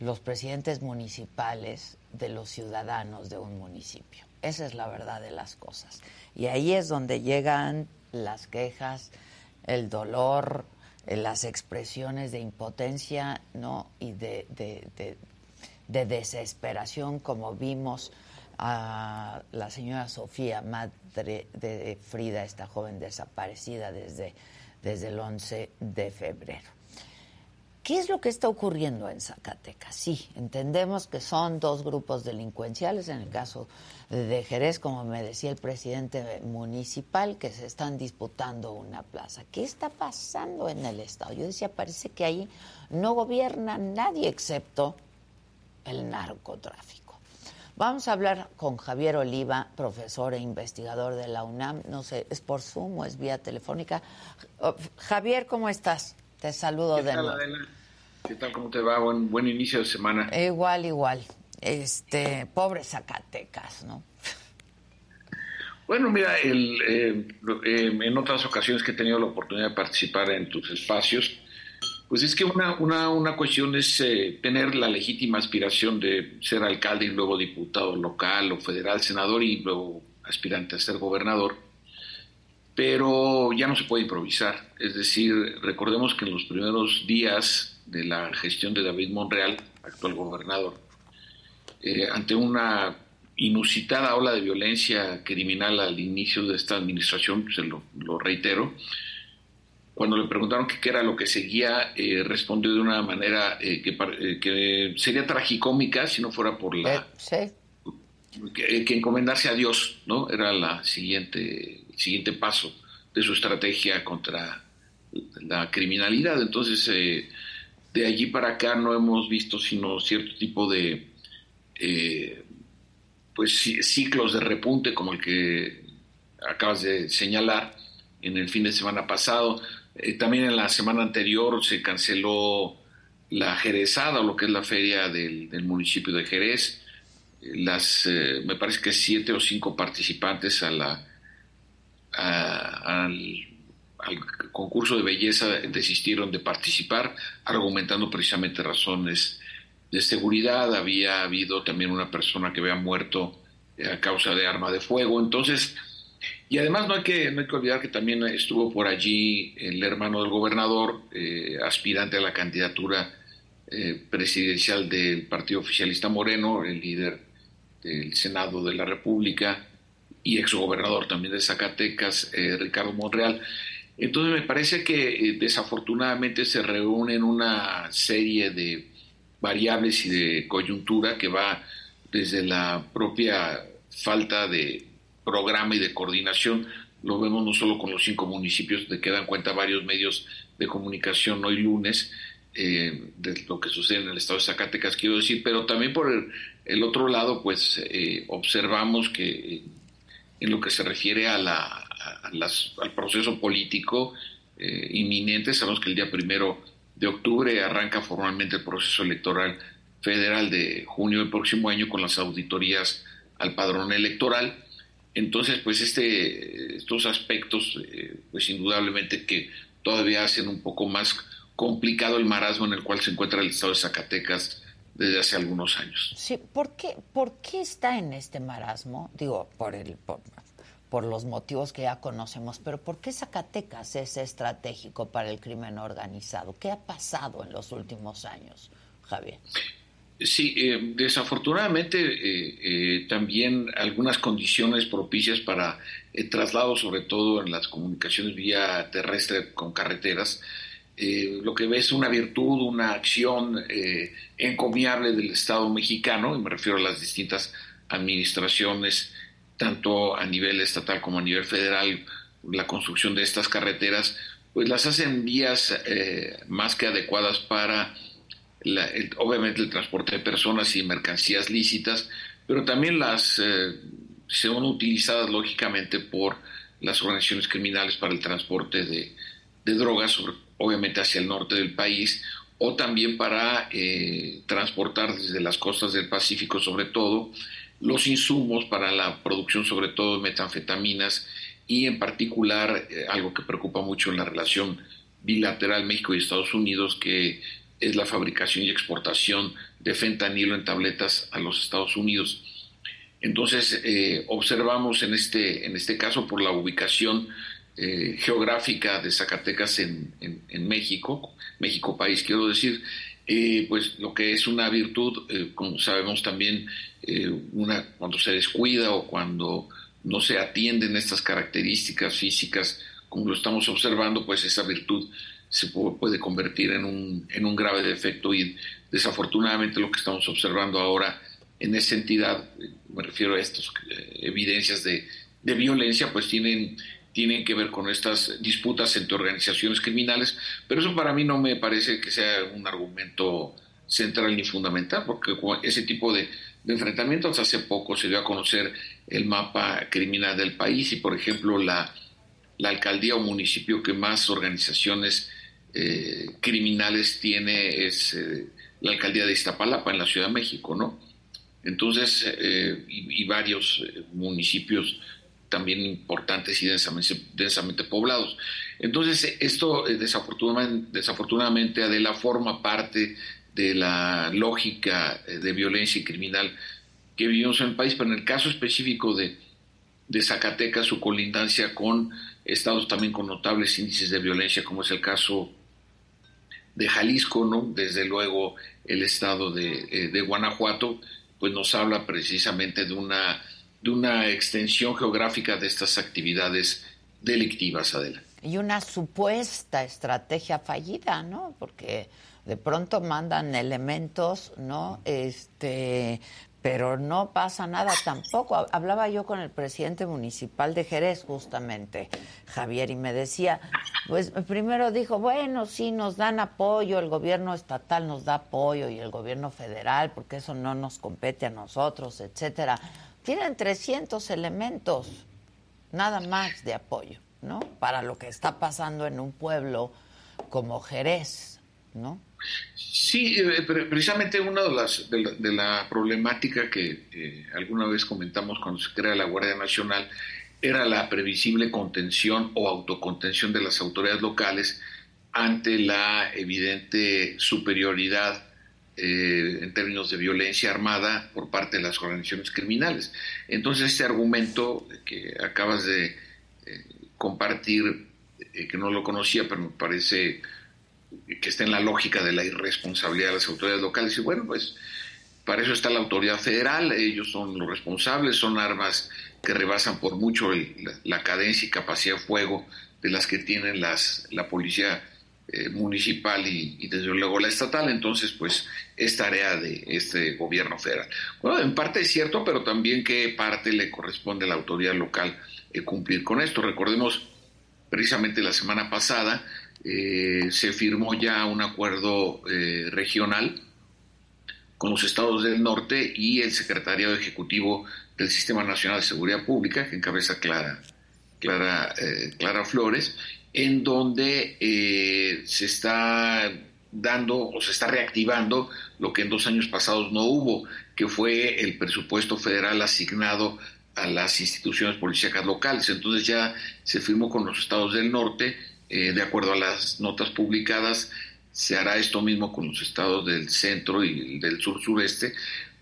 los presidentes municipales de los ciudadanos de un municipio. Esa es la verdad de las cosas. Y ahí es donde llegan las quejas, el dolor, las expresiones de impotencia ¿no? y de, de desesperación, como vimos a la señora Sofía, madre de Frida, esta joven desaparecida desde, desde el 11 de febrero. ¿Qué es lo que está ocurriendo en Zacatecas? Sí, entendemos que son dos grupos delincuenciales, en el caso de Jerez, como me decía el presidente municipal, que se están disputando una plaza. ¿Qué está pasando en el Estado? Yo decía, parece que ahí no gobierna nadie excepto el narcotráfico. Vamos a hablar con Javier Oliva, profesor e investigador de la UNAM. No sé, ¿es por Zoom o es vía telefónica? Oh, Javier, ¿cómo estás? Te saludo de nuevo. ¿Qué tal? ¿Cómo te va? Buen, buen inicio de semana. Igual, igual. Este, pobre Zacatecas, ¿no? Bueno, mira, el, eh, eh, en otras ocasiones que he tenido la oportunidad de participar en tus espacios, pues es que una, una, una cuestión es eh, tener la legítima aspiración de ser alcalde y luego diputado local o federal, senador y luego aspirante a ser gobernador, pero ya no se puede improvisar. Es decir, recordemos que en los primeros días de la gestión de David Monreal, actual gobernador, eh, ante una inusitada ola de violencia criminal al inicio de esta administración, se lo, reitero, cuando le preguntaron qué era lo que seguía, eh, respondió de una manera eh, que, sería tragicómica si no fuera por la... Que, que, encomendarse a Dios, ¿no? Era la siguiente, siguiente paso de su estrategia contra la criminalidad. Entonces, de allí para acá no hemos visto sino cierto tipo de eh, pues ciclos de repunte como el que acabas de señalar en el fin de semana pasado. Eh, también en la semana anterior se canceló la Jerezada, lo que es la feria del, municipio de Jerez. Las, eh, me parece que siete o cinco participantes a la, al al concurso de belleza desistieron de participar, argumentando precisamente razones de seguridad. Había habido también una persona que había muerto eh, a causa de arma de fuego. Entonces, y además no hay que, no hay que olvidar que también estuvo por allí el hermano del gobernador, eh, aspirante a la candidatura eh, presidencial del Partido Oficialista Moreno, el líder del Senado de la República y exgobernador también de Zacatecas, Ricardo Monreal. Entonces me parece que eh, desafortunadamente se reúnen una serie de variables y de coyuntura que va desde la propia falta de programa y de coordinación. Lo vemos no solo con los cinco municipios, de que dan cuenta varios medios de comunicación hoy lunes, eh, de lo que sucede en el estado de Zacatecas, quiero decir, pero también por el, otro lado, pues eh, observamos que en lo que se refiere a la, al proceso político eh, inminente. Sabemos que el día primero de octubre arranca formalmente el proceso electoral federal de junio del próximo año con las auditorías al padrón electoral. Entonces, pues este, estos aspectos, eh, pues indudablemente que todavía hacen un poco más complicado el marasmo en el cual se encuentra el estado de Zacatecas desde hace algunos años. Sí, ¿por qué, por qué está en este marasmo? Digo, por el, por los motivos que ya conocemos, pero ¿por qué Zacatecas es estratégico para el crimen organizado? ¿Qué ha pasado en los últimos años, Javier? Sí, eh, desafortunadamente eh, eh, también algunas condiciones propicias para el traslado, sobre todo en las comunicaciones vía terrestre con carreteras, lo que ves es una virtud, una acción encomiable del Estado mexicano, y me refiero a las distintas administraciones tanto a nivel estatal como a nivel federal, la construcción de estas carreteras, pues las hacen vías eh, más que adecuadas para, obviamente, el transporte de personas y mercancías lícitas, pero también las eh, son utilizadas lógicamente por las organizaciones criminales para el transporte de, drogas, obviamente hacia el norte del país, o también para eh, transportar desde las costas del Pacífico, sobre todo, los insumos para la producción, sobre todo de metanfetaminas, y en particular eh, algo que preocupa mucho en la relación bilateral México y Estados Unidos, que es la fabricación y exportación de fentanilo en tabletas a los Estados Unidos. Entonces, eh, observamos en este, en este caso por la ubicación eh, geográfica de Zacatecas en, México, México país quiero decir, eh, pues lo que es una virtud, como sabemos también, una, cuando se descuida o cuando no se atienden estas características físicas, como lo estamos observando, pues esa virtud se puede convertir en un, en un grave defecto y desafortunadamente lo que estamos observando ahora en esa entidad, me refiero a estas eh, evidencias de, de, violencia, pues tienen, tienen que ver con estas disputas entre organizaciones criminales, pero eso para mí no me parece que sea un argumento central ni fundamental, porque ese tipo de, enfrentamientos hace poco se dio a conocer el mapa criminal del país y, por ejemplo, la, alcaldía o municipio que más organizaciones eh, criminales tiene es eh, la alcaldía de Iztapalapa en la Ciudad de México, ¿no? Entonces, eh, y, varios municipios también importantes y densamente, densamente poblados. Entonces, esto desafortunadamente, desafortunadamente, Adela, forma parte de la lógica de violencia y criminal que vivimos en el país, pero en el caso específico de, de Zacatecas, su colindancia con estados también con notables índices de violencia, como es el caso de Jalisco, ¿no? Desde luego el estado eh, de, Guanajuato, pues nos habla precisamente de una, de una extensión geográfica de estas actividades delictivas, Adela. Y una supuesta estrategia fallida, ¿no? Porque de pronto mandan elementos, ¿no? Este, pero no pasa nada tampoco. Hablaba yo con el presidente municipal de Jerez justamente, Javier, y me decía, pues primero dijo, bueno, sí, nos dan apoyo, el gobierno estatal nos da apoyo y el gobierno federal, porque eso no nos compete a nosotros, etcétera. Tienen 300 elementos, nada más de apoyo, ¿no? Para lo que está pasando en un pueblo como Jerez, ¿no? Sí, eh, precisamente una de las de la, problemática que eh, alguna vez comentamos cuando se crea la Guardia Nacional era la previsible contención o autocontención de las autoridades locales ante la evidente superioridad eh, en términos de violencia armada por parte de las organizaciones criminales. Entonces, este argumento que acabas de compartir, que no lo conocía, pero me parece que está en la lógica de la irresponsabilidad de las autoridades locales. Y bueno, pues para eso está la autoridad federal, ellos son los responsables, son armas que rebasan por mucho la, cadencia y capacidad de fuego de las que tienen las, la policía eh, municipal y, desde luego la estatal, entonces pues es tarea de este gobierno federal. Bueno, en parte es cierto, pero también que parte le corresponde a la autoridad local eh, cumplir con esto. Recordemos precisamente la semana pasada eh, se firmó ya un acuerdo regional con los estados del norte y el secretariado ejecutivo del Sistema Nacional de Seguridad Pública, que encabeza Clara, Clara, Clara Flores, en donde se está dando o se está reactivando lo que en dos años pasados no hubo, que fue el presupuesto federal asignado a las instituciones policíacas locales. Entonces ya se firmó con los estados del norte eh, de acuerdo a las notas publicadas, se hará esto mismo con los estados del centro y del sur-sureste,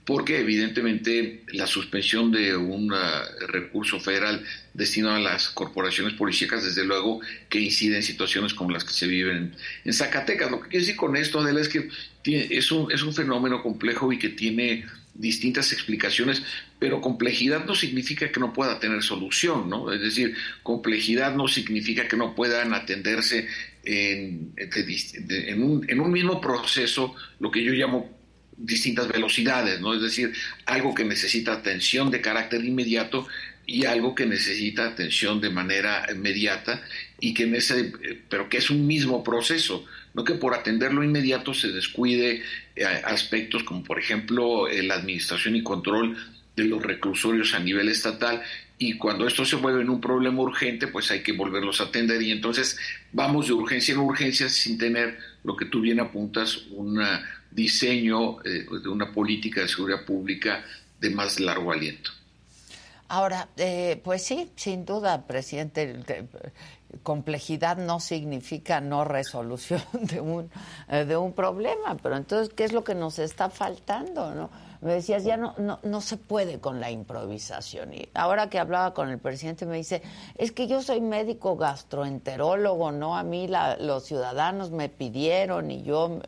porque evidentemente la suspensión de un ah, recurso federal destinado a las corporaciones policíacas, desde luego que incide en situaciones como las que se viven en Zacatecas. Lo que quiero decir con esto, Adela, es que es un, es un fenómeno complejo y que tiene distintas explicaciones, pero complejidad no significa que no pueda tener solución, ¿no? Es decir, complejidad no significa que no puedan atenderse en, en, un, en un mismo proceso, lo que yo llamo distintas velocidades, ¿no? Es decir, algo que necesita atención de carácter inmediato y algo que necesita atención de manera inmediata y que en ese, pero que es un mismo proceso no que por atenderlo inmediato se descuide eh, aspectos como por ejemplo eh, la administración y control de los reclusorios a nivel estatal y cuando esto se vuelve en un problema urgente, pues hay que volverlos a atender y entonces vamos de urgencia en urgencia sin tener lo que tú bien apuntas, un diseño eh, de una política de seguridad pública de más largo aliento. Ahora, eh, pues sí, sin duda, presidente, complejidad no significa no resolución de un, eh, de un problema, pero entonces, ¿qué es lo que nos está faltando? ¿no? Me decías, ya no, no, no se puede con la improvisación. Y ahora que hablaba con el presidente me dice, es que yo soy médico gastroenterólogo, ¿no? A mí los ciudadanos me pidieron y yo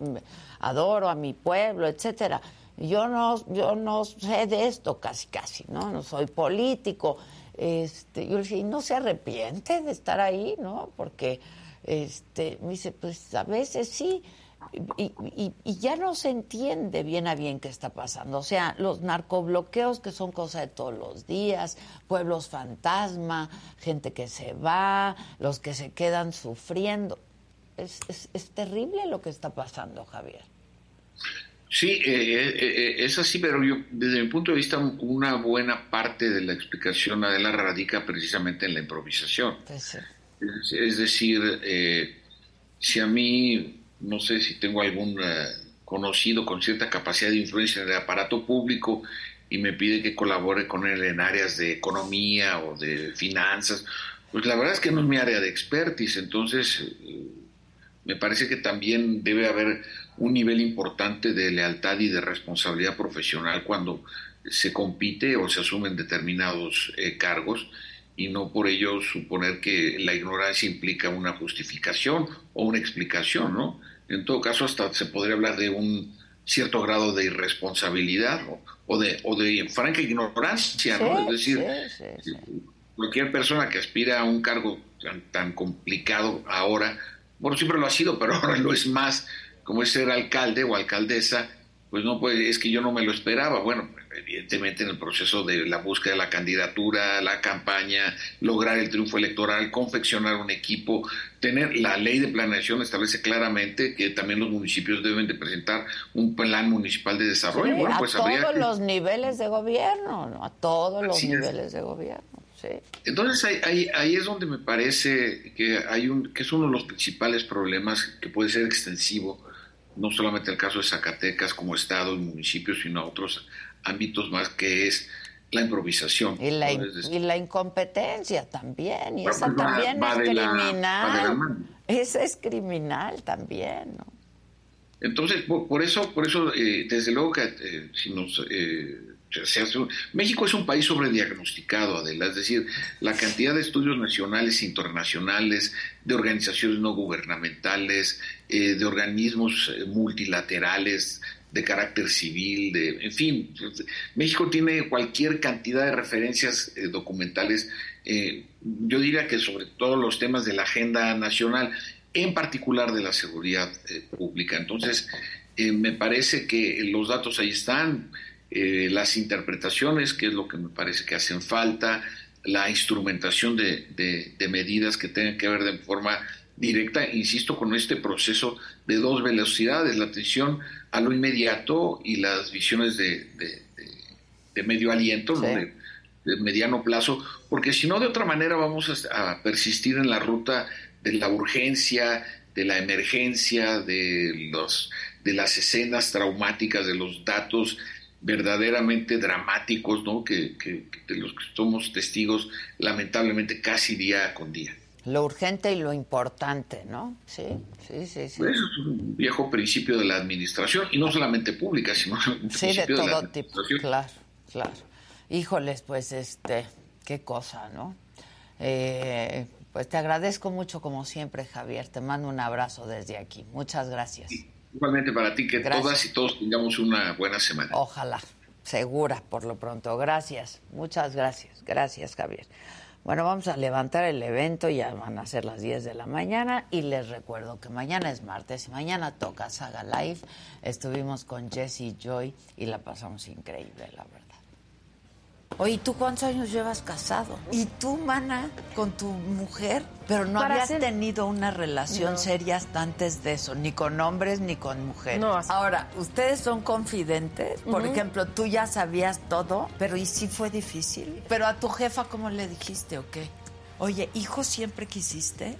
adoro a mi pueblo, etcétera. Yo no, yo no sé de esto casi casi, ¿no? No soy político. Este, yo le dije, no se arrepiente de estar ahí, ¿no? Porque este, me dice, pues a veces sí. Y, y, ya no se entiende bien a bien qué está pasando. O sea, los narcobloqueos que son cosa de todos los días, pueblos fantasma, gente que se va, los que se quedan sufriendo. Es, es, es terrible lo que está pasando, Javier. Sí, eh, eh, eh, es así, pero yo, desde mi punto de vista, una buena parte de la explicación Adela radica precisamente en la improvisación. Pues es, decir, si a mí, no sé si tengo algún conocido con cierta capacidad de influencia en el aparato público y me pide que colabore con él en áreas de economía o de finanzas, pues la verdad es que no es mi área de expertise, entonces me parece que también debe haber un nivel importante de lealtad y de responsabilidad profesional cuando se compite o se asumen determinados eh, cargos y no por ello suponer que la ignorancia implica una justificación o una explicación, ¿no? En todo caso, hasta se podría hablar de un cierto grado de irresponsabilidad o, de, o de franca ignorancia, ¿no? es decir, cualquier persona que aspira a un cargo tan, tan complicado ahora, bueno, siempre lo ha sido, pero ahora lo es más, como es ser alcalde o alcaldesa, pues no puede, es que yo no me lo esperaba. Bueno, evidentemente en el proceso de la búsqueda de la candidatura, la campaña, lograr el triunfo electoral, confeccionar un equipo, tener la ley de planeación establece claramente que también los municipios deben de presentar un plan municipal de desarrollo. bueno, pues a todos los niveles de gobierno, a todos los niveles de gobierno. Sí. Entonces ahí, ahí, es donde me parece que hay un que es uno de los principales problemas que puede ser extensivo no solamente el caso de Zacatecas como estado y municipio, sino a otros ámbitos más que es la improvisación. Y la, y la incompetencia también, y esa pues, también es criminal. esa es criminal también, ¿no? Entonces, por, eso, por eso eh, desde luego que eh, si nos eh, México es un país sobrediagnosticado, Adela, es decir, la cantidad de estudios nacionales internacionales, de organizaciones no gubernamentales, eh, de organismos eh, multilaterales, de carácter civil, de, en fin, México tiene cualquier cantidad de referencias eh, documentales, yo diría que sobre todo los temas de la agenda nacional, en particular de la seguridad pública. Entonces, me parece que los datos ahí están eh, las interpretaciones, que es lo que me parece que hacen falta, la instrumentación de, medidas que tengan que ver de forma directa, insisto, con este proceso de dos velocidades, la atención a lo inmediato y las visiones de, medio aliento, de, mediano plazo, porque si no, de otra manera vamos a, persistir en la ruta de la urgencia, de la emergencia, de, los, de las escenas traumáticas, de los datos verdaderamente dramáticos, ¿no? Que, de los que somos testigos lamentablemente casi día con día. Lo urgente y lo importante, ¿no? Sí, sí, sí. sí. Pues es un viejo principio de la administración, y no solamente pública, sino un sí, de todo tipo. Claro, claro. Híjoles, pues, este, qué cosa, ¿no? Eh, pues te agradezco mucho, como siempre, Javier. Te mando un abrazo desde aquí. Muchas gracias. Igualmente para ti, que todas y todos tengamos una buena semana. Ojalá, segura por lo pronto. Gracias, muchas gracias. Gracias, Javier. Bueno, vamos a levantar el evento, ya van a ser las 10 de la mañana y les recuerdo que mañana es martes y mañana toca Saga Live. Estuvimos con Jesse Joy y la pasamos increíble, la verdad. Oye, ¿tú cuántos años llevas casado? ¿Y tú, mana, con tu mujer? Pero no Para habías ser- tenido una relación No. seria hasta antes de eso, ni con hombres ni con mujeres. No, así- Ahora, ¿ustedes son confidentes? Por ejemplo, tú ya sabías todo, pero ¿y sí fue difícil? Pero a tu jefa, ¿cómo le dijiste o qué? Oye, ¿hijo siempre quisiste?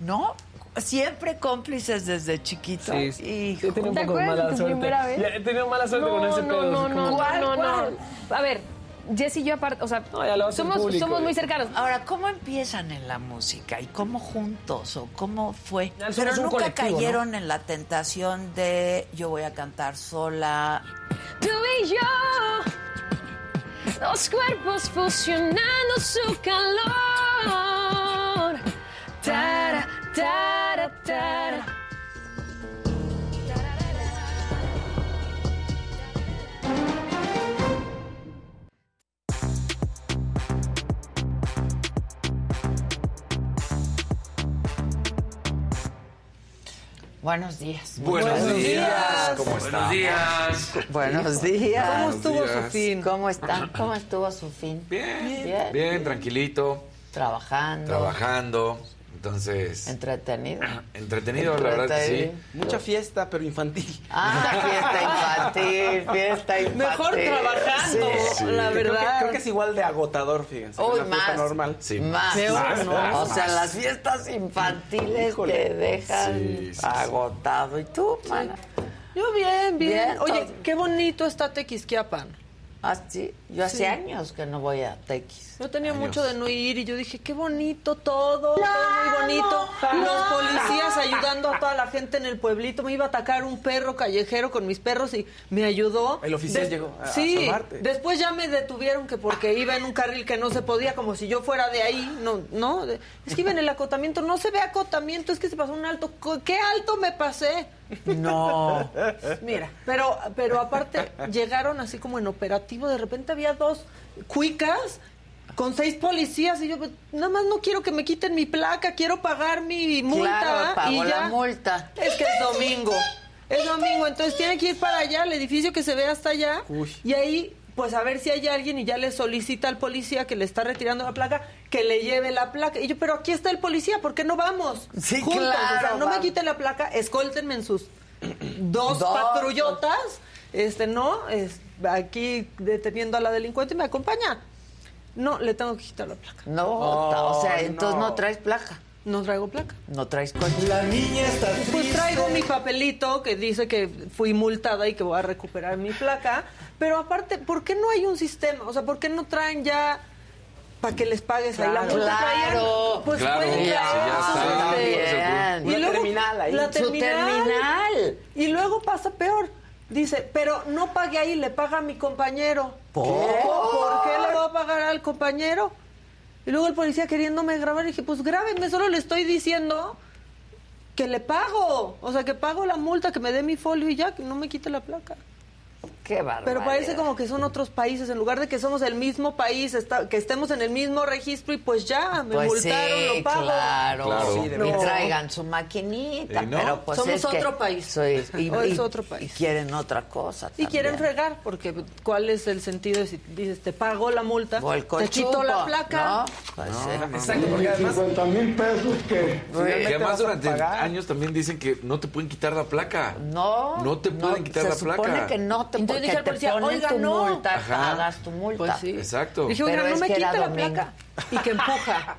¿No? ¿Siempre cómplices desde chiquito? Sí, sí. Hijo. He tenido un ¿Te poco de acuerdas de mala tu suerte. primera vez? Ya he tenido mala suerte no, con ese no, pedo. No, no, como- ¿Cuál, no, no? A ver, Jess y yo aparte, o sea, No, ya lo haces somos, público. somos muy cercanos. Ahora, ¿cómo empiezan en la música y cómo juntos o cómo fue? Pero un nunca colectivo, ¿no? cayeron en la tentación de yo voy a cantar sola. Tú y yo, dos cuerpos fusionando su calor. Tara, tara, tara. Buenos días. Buenos, días. días. ¿Cómo Buenos están? días. Buenos días. ¿Cómo Buenos estuvo días. su fin? ¿Cómo están? ¿Cómo estuvo su fin? Bien, Bien. bien, tranquilito, Trabajando. trabajando. Entonces, Entretenido. entretenido, la verdad que sí. Mucha fiesta, pero infantil. Ah, fiesta infantil, fiesta infantil. Mejor trabajando, Sí. la verdad. Creo que, creo que es igual de agotador, fíjense. una fiesta más. normal. Sí, Más, Peor, más, ¿no? más. O sea, las fiestas infantiles Híjole. te dejan Sí, sí, sí. agotado. ¿Y tú, mana? Yo bien, bien. Bien, Oye, todo. qué bonito está Tequisquiapan. Ah, sí. Yo hace Sí. años que no voy a Tequis. Yo tenía mucho de no ir y yo dije, qué bonito todo, todo muy bonito. Los policías ayudando a toda la gente en el pueblito. Me iba a atacar un perro callejero con mis perros y me ayudó. El oficial llegó a- Sí, después ya me detuvieron que porque iba en un carril que no se podía, como si yo fuera de ahí. No, no, de- es que iba en el acotamiento. No se ve acotamiento, es que se pasó un alto. ¿Qué alto me pasé? No. Mira, pero, pero aparte llegaron así como en operativo, de repente había dos cuicas con seis policías y yo pues, nada más no quiero que me quiten mi placa, quiero pagar mi multa Claro, pagó y la ya. multa. Es que es domingo. Es domingo, entonces tiene que ir para allá, al edificio que se ve hasta allá. Uy. Y ahí, pues a ver si hay alguien y ya le solicita al policía que le está retirando la placa, que le lleve la placa. Y yo, pero aquí está el policía, ¿por qué no vamos? Sí, Juntos, claro, o sea, no me quiten la placa, escoltenme en sus dos, Dos. patrullotas, este, ¿no? Es, aquí deteniendo a la delincuente y me acompaña. No, le tengo que quitar la placa. No, Oh, o sea, entonces no traes placa. No traigo placa. No traes coche. La niña está Pues traigo mi papelito que dice que fui multada y que voy a recuperar mi placa. Pero aparte, ¿por qué no hay un sistema? O sea, ¿por qué no traen ya para que les pagues ahí la multa? Claro. Pues Claro, pueden ya este, Bien. y luego terminal ahí. La Su terminal. terminal. Y luego pasa peor. Dice, pero no pague ahí, le paga a mi compañero. ¿Por? ¿Por qué le voy a pagar al compañero? Y luego el policía queriéndome grabar, dije, pues grábenme, solo le estoy diciendo que le pago. O sea, que pago la multa, que me dé mi folio y ya, que no me quite la placa. Qué bárbaro. Pero parece como que son otros países, en lugar de que somos el mismo país, está- que estemos en el mismo registro y pues ya, me Pues multaron, sí, lo pago. claro. Claro. Sí, y traigan su maquinita, ¿Y no? pero pues Somos es que otro país. soy- y, O es y- otro país. y quieren otra cosa Y quieren fregar, porque ¿cuál es el sentido de si dices, te pago la multa, O el te quito la placa? ¿no? Pues, eh, Exacto, porque además 50 mil pesos que... Que además durante años también dicen que no te pueden quitar la placa. No, No te pueden quitar se la placa. supone que no te, Porque dije al policía, "Oiga, tu no". multa, Ajá. pagas tu multa. Pues sí. Exacto. Dije, Pero oiga, no es me era la domingo. placa. Y que empuja,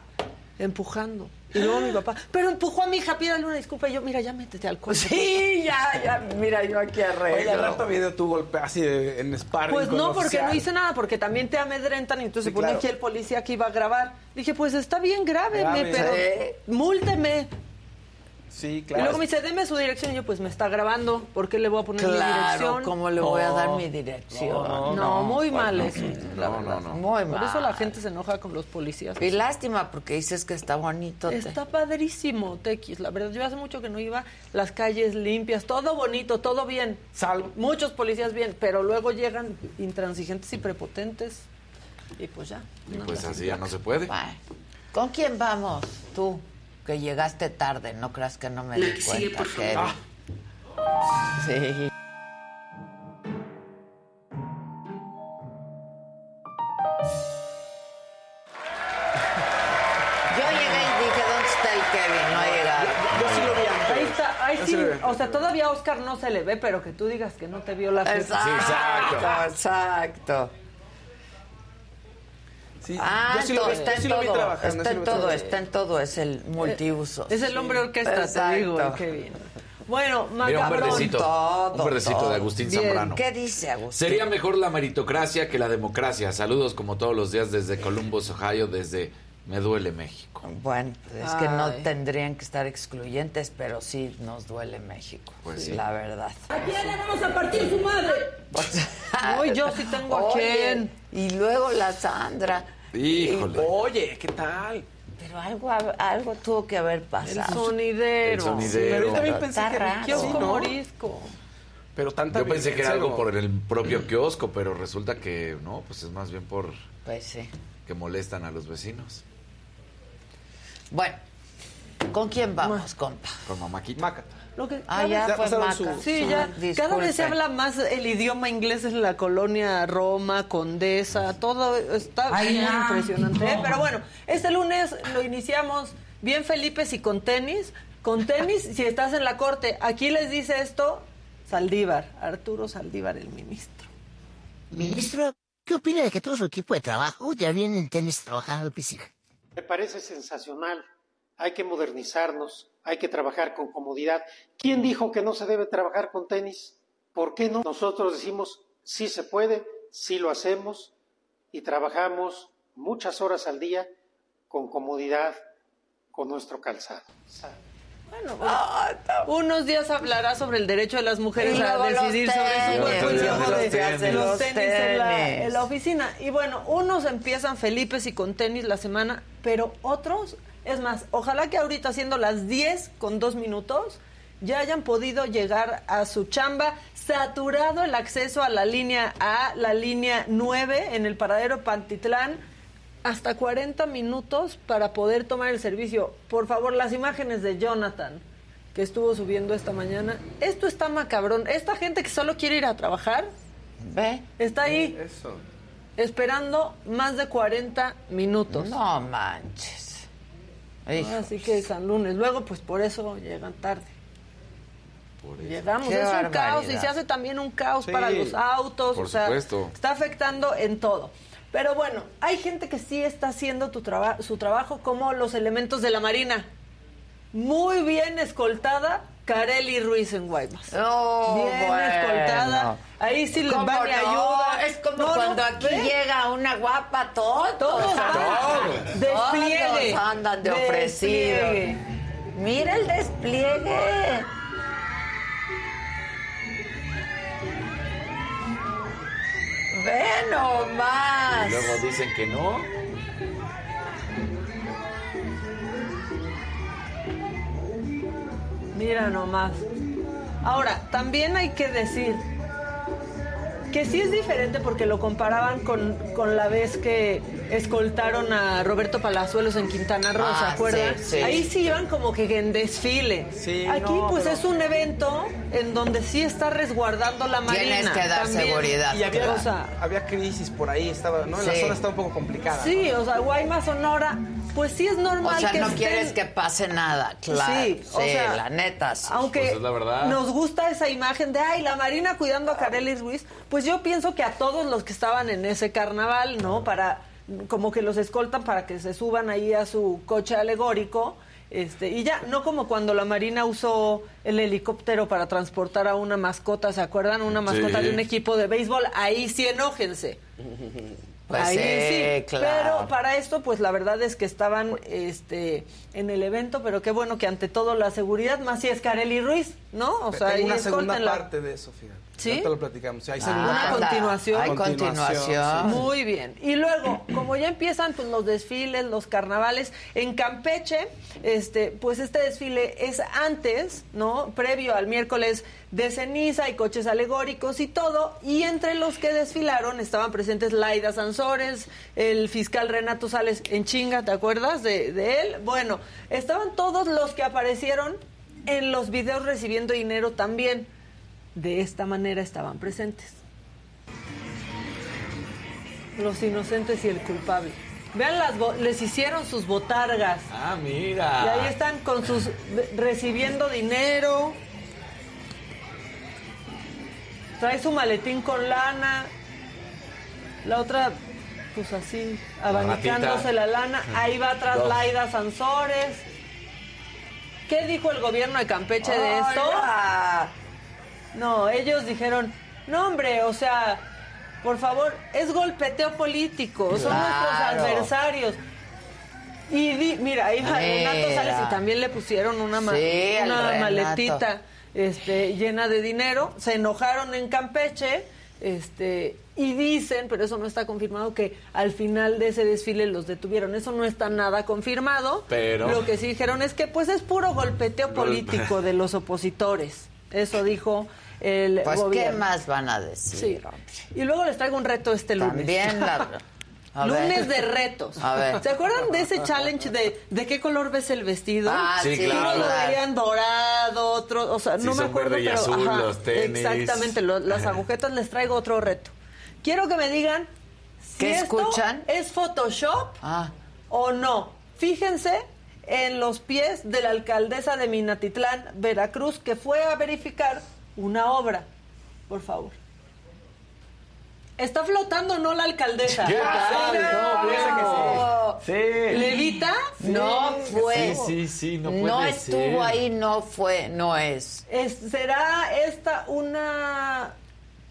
empujando. Y luego mi papá, pero empujó a mi hija, pídale una disculpa. Y yo, mira, ya métete al coche. Sí, ya, ya, mira, yo aquí Oye, al arreglo. rato video tu golpe así de- en sparring Pues no, porque oficial. no hice nada, porque también te amedrentan y entonces Sí, se pone claro. aquí el policía que iba a grabar. Dije, pues está bien, Grabe. pero Sí. múlteme. Sí, Y claro. luego me dice, deme su dirección. Y yo, pues me está grabando, ¿por qué le voy a poner mi Claro, dirección? ¿cómo le voy a dar mi dirección? No, muy mal eso. la No, verdad. no, no. Muy Por mal. eso la gente se enoja con los policías. Y lástima, porque dices que está bonito. te- Está padrísimo, Tequis. La verdad, yo hace mucho que no iba. Las calles limpias, todo bonito, todo bien. Salvo. Muchos policías bien, pero luego llegan intransigentes y prepotentes. Y pues ya. Y no, pues así ya no se puede. ¿Con quién vamos? Tú, que llegaste tarde, no creas que no me di cuenta, Kevin. Yo llegué La di que cuenta. Sigue, por que... favor. Ah. Sí. Sí, o sea, todavía Oscar no se le ve, pero que tú digas que no te vio la fiesta. Exacto, exacto. Sí, Ah, yo sí lo está yo sí en lo vi todo, trabajando, está en todo, trabajando. está en todo, es el multiuso. Es el hombre orquesta, Exacto. te digo, qué bien. Bueno, Mira, un verdecito. Todo, un verdecito todo. de Agustín Bien, Zambrano. ¿Qué dice Agustín? Sería mejor la meritocracia que la democracia. Saludos como todos los días desde Columbus, Ohio, desde Me Duele México. Bueno, es que no tendrían que estar excluyentes, pero sí nos duele México, Pues sí. la verdad. ¿A quién le vamos a partir su madre? Uy, yo sí tengo a quién. Y luego la Sandra. Híjole. Oye, ¿qué tal? Pero algo, algo tuvo que haber El pasado. sonidero. El sonidero. Pero yo también pensé está que. Kiosco ¿no? morisco. Pero tanta Yo pensé que era algo por el propio kiosco, pero resulta que no, pues es más bien por Pues sí. que molestan a los vecinos. Bueno, ¿con quién vamos, compa? Con mamaquita. Mácata. Lo que, Ah, cada ya, Ya fue pasaron Maca. su- Sí, ya. disculpe. Cada vez se habla más el idioma inglés en la colonia Roma, Condesa, todo está bien impresionante. ¿eh? Pero bueno, este lunes lo iniciamos bien Felipe y con tenis. Con tenis, si estás en la corte. Aquí les dice esto Saldívar, Arturo Saldívar, el ministro. Ministro, ¿qué opina de que todo su equipo de trabajo ya viene en tenis a la piscina? Me parece sensacional. Hay que modernizarnos, hay que trabajar con comodidad. ¿Quién dijo que no se debe trabajar con tenis? ¿Por qué no? Nosotros decimos, sí se puede, sí lo hacemos y trabajamos muchas horas al día con comodidad, con nuestro calzado. Bueno, unos días hablará sobre el derecho de las mujeres Y a decidir sobre su cuerpo y de- los tenis en la, tenis. en la oficina. Y bueno, unos empiezan Felipes y con tenis la semana, pero otros, es más, ojalá que ahorita siendo las 10 con dos minutos ya hayan podido llegar a su chamba, saturado el acceso a la línea A, la línea 9 en el paradero Pantitlán hasta 40 minutos para poder tomar el servicio. Por favor, las imágenes de Jonathan que estuvo subiendo esta mañana. Esto está macabrón. Esta gente que solo quiere ir a trabajar ¿Ve? está ahí Eso. esperando más de 40 minutos. No manches. Así que San Lunes. Luego, pues por eso llegan tarde. Por eso. Llegamos, Qué es un caos y se hace también un caos Sí, para los autos, por o sea, supuesto. está afectando en todo. Pero bueno, hay gente que sí está haciendo tu traba- su trabajo como los elementos de la Marina. Muy bien escoltada Carely Ruiz en Guaymas. No, bien bueno. escoltada. Ahí sí les ¿Cómo van no? ayuda. Es como No, no, cuando aquí ¿ves? llega una guapa, todos. Todos van. Despliegue. Todos andan de ofrecido. Despliegue. Mira el despliegue. Ve nomás. Y luego dicen que no. Mira nomás. Ahora, también hay que decir que sí es diferente porque lo comparaban con, con la vez que escoltaron a Roberto Palazuelos en Quintana Roo, ¿se Ah, acuerdan? sí, sí. Ahí sí iban como que en desfile. Sí, Aquí no, pues pero- es un evento en donde sí está resguardando la marina. Tienes que dar también. seguridad. Y había, O sea, había crisis por ahí, estaba, ¿no? En la zona estaba un poco complicada. Sí, o sea, Guaymas, Sonora, pues sí es normal O sea, que no estén- quieres que pase nada, claro. Sí, o sea, la neta. sí. Aunque Pues es la verdad. nos gusta esa imagen de, ay, la Marina cuidando a Carely Ruiz, pues yo pienso que a todos los que estaban en ese carnaval, ¿no? Para, como que los escoltan para que se suban ahí a su coche alegórico, este, y ya, no como cuando la Marina usó el helicóptero para transportar a una mascota, ¿se acuerdan? Una mascota Sí. de un equipo de béisbol, ahí sí enójense. Pues Ahí sí, sí, claro. pero para esto, pues la verdad es que estaban este, en el evento, pero qué bueno que ante todo la seguridad, más si es Carely Ruiz, ¿no? O sea, Tengo una segunda parte de eso, fíjate. ¿Sí? Ya te lo platicamos. Sí, hay Ah, segunda Una parte. continuación. Hay continuación. sí. Muy bien. Y luego, como ya empiezan pues los desfiles, los carnavales en Campeche, este, pues este desfile es antes, ¿no? Previo al miércoles de ceniza y coches alegóricos y todo, y entre los que desfilaron estaban presentes Laida Sansores, el fiscal Renato Sales en chinga, ¿te acuerdas de, de él? Bueno, estaban todos los que aparecieron en los videos recibiendo dinero también. De esta manera estaban presentes los inocentes y el culpable. Vean las les hicieron sus botargas. Ah, Y mira. ahí están con sus recibiendo dinero, trae su maletín con lana. La otra, pues así, abanicándose la lana. Ahí va atrás Dos. Laida Sansores. ¿Qué dijo el gobierno de Campeche de esto? No, ellos dijeron, no hombre, o sea, por favor, es golpeteo político, son nuestros adversarios. Y di- mira, ahí va. Renato Sales y también le pusieron una, ma- Sí, una maletita este, llena de dinero. Se enojaron en Campeche este, y dicen, pero eso no está confirmado, que al final de ese desfile los detuvieron. Eso no está nada confirmado. Pero- Lo que sí dijeron es que pues es puro golpeteo Golpe. político de los opositores. Eso dijo el Pues, ¿qué más van a decir? Sí. Y luego les traigo un reto este lunes. También la... a ver. Lunes de retos. A ver. ¿Se acuerdan de ese challenge de de qué color ves el vestido? Ah, Sí, sí, claro. Unos lo veían dorado, otros, o sea, Sí, no me acuerdo, verde y pero azul, ajá, los tenis. exactamente, lo- las agujetas les traigo otro reto. Quiero que me digan si ¿Qué esto escuchan? es Photoshop Ah, o no. Fíjense en los pies de la alcaldesa de Minatitlán, Veracruz, que fue a verificar una obra. Por favor. Está flotando, no la alcaldesa. ¿Qué tal? no, ¿Cómo piensa no. que sí? Sí. ¿Levita? no fue. Sí, sí, sí, no No, estuvo ser. ahí, no fue, no es. Es- ¿Será esta una...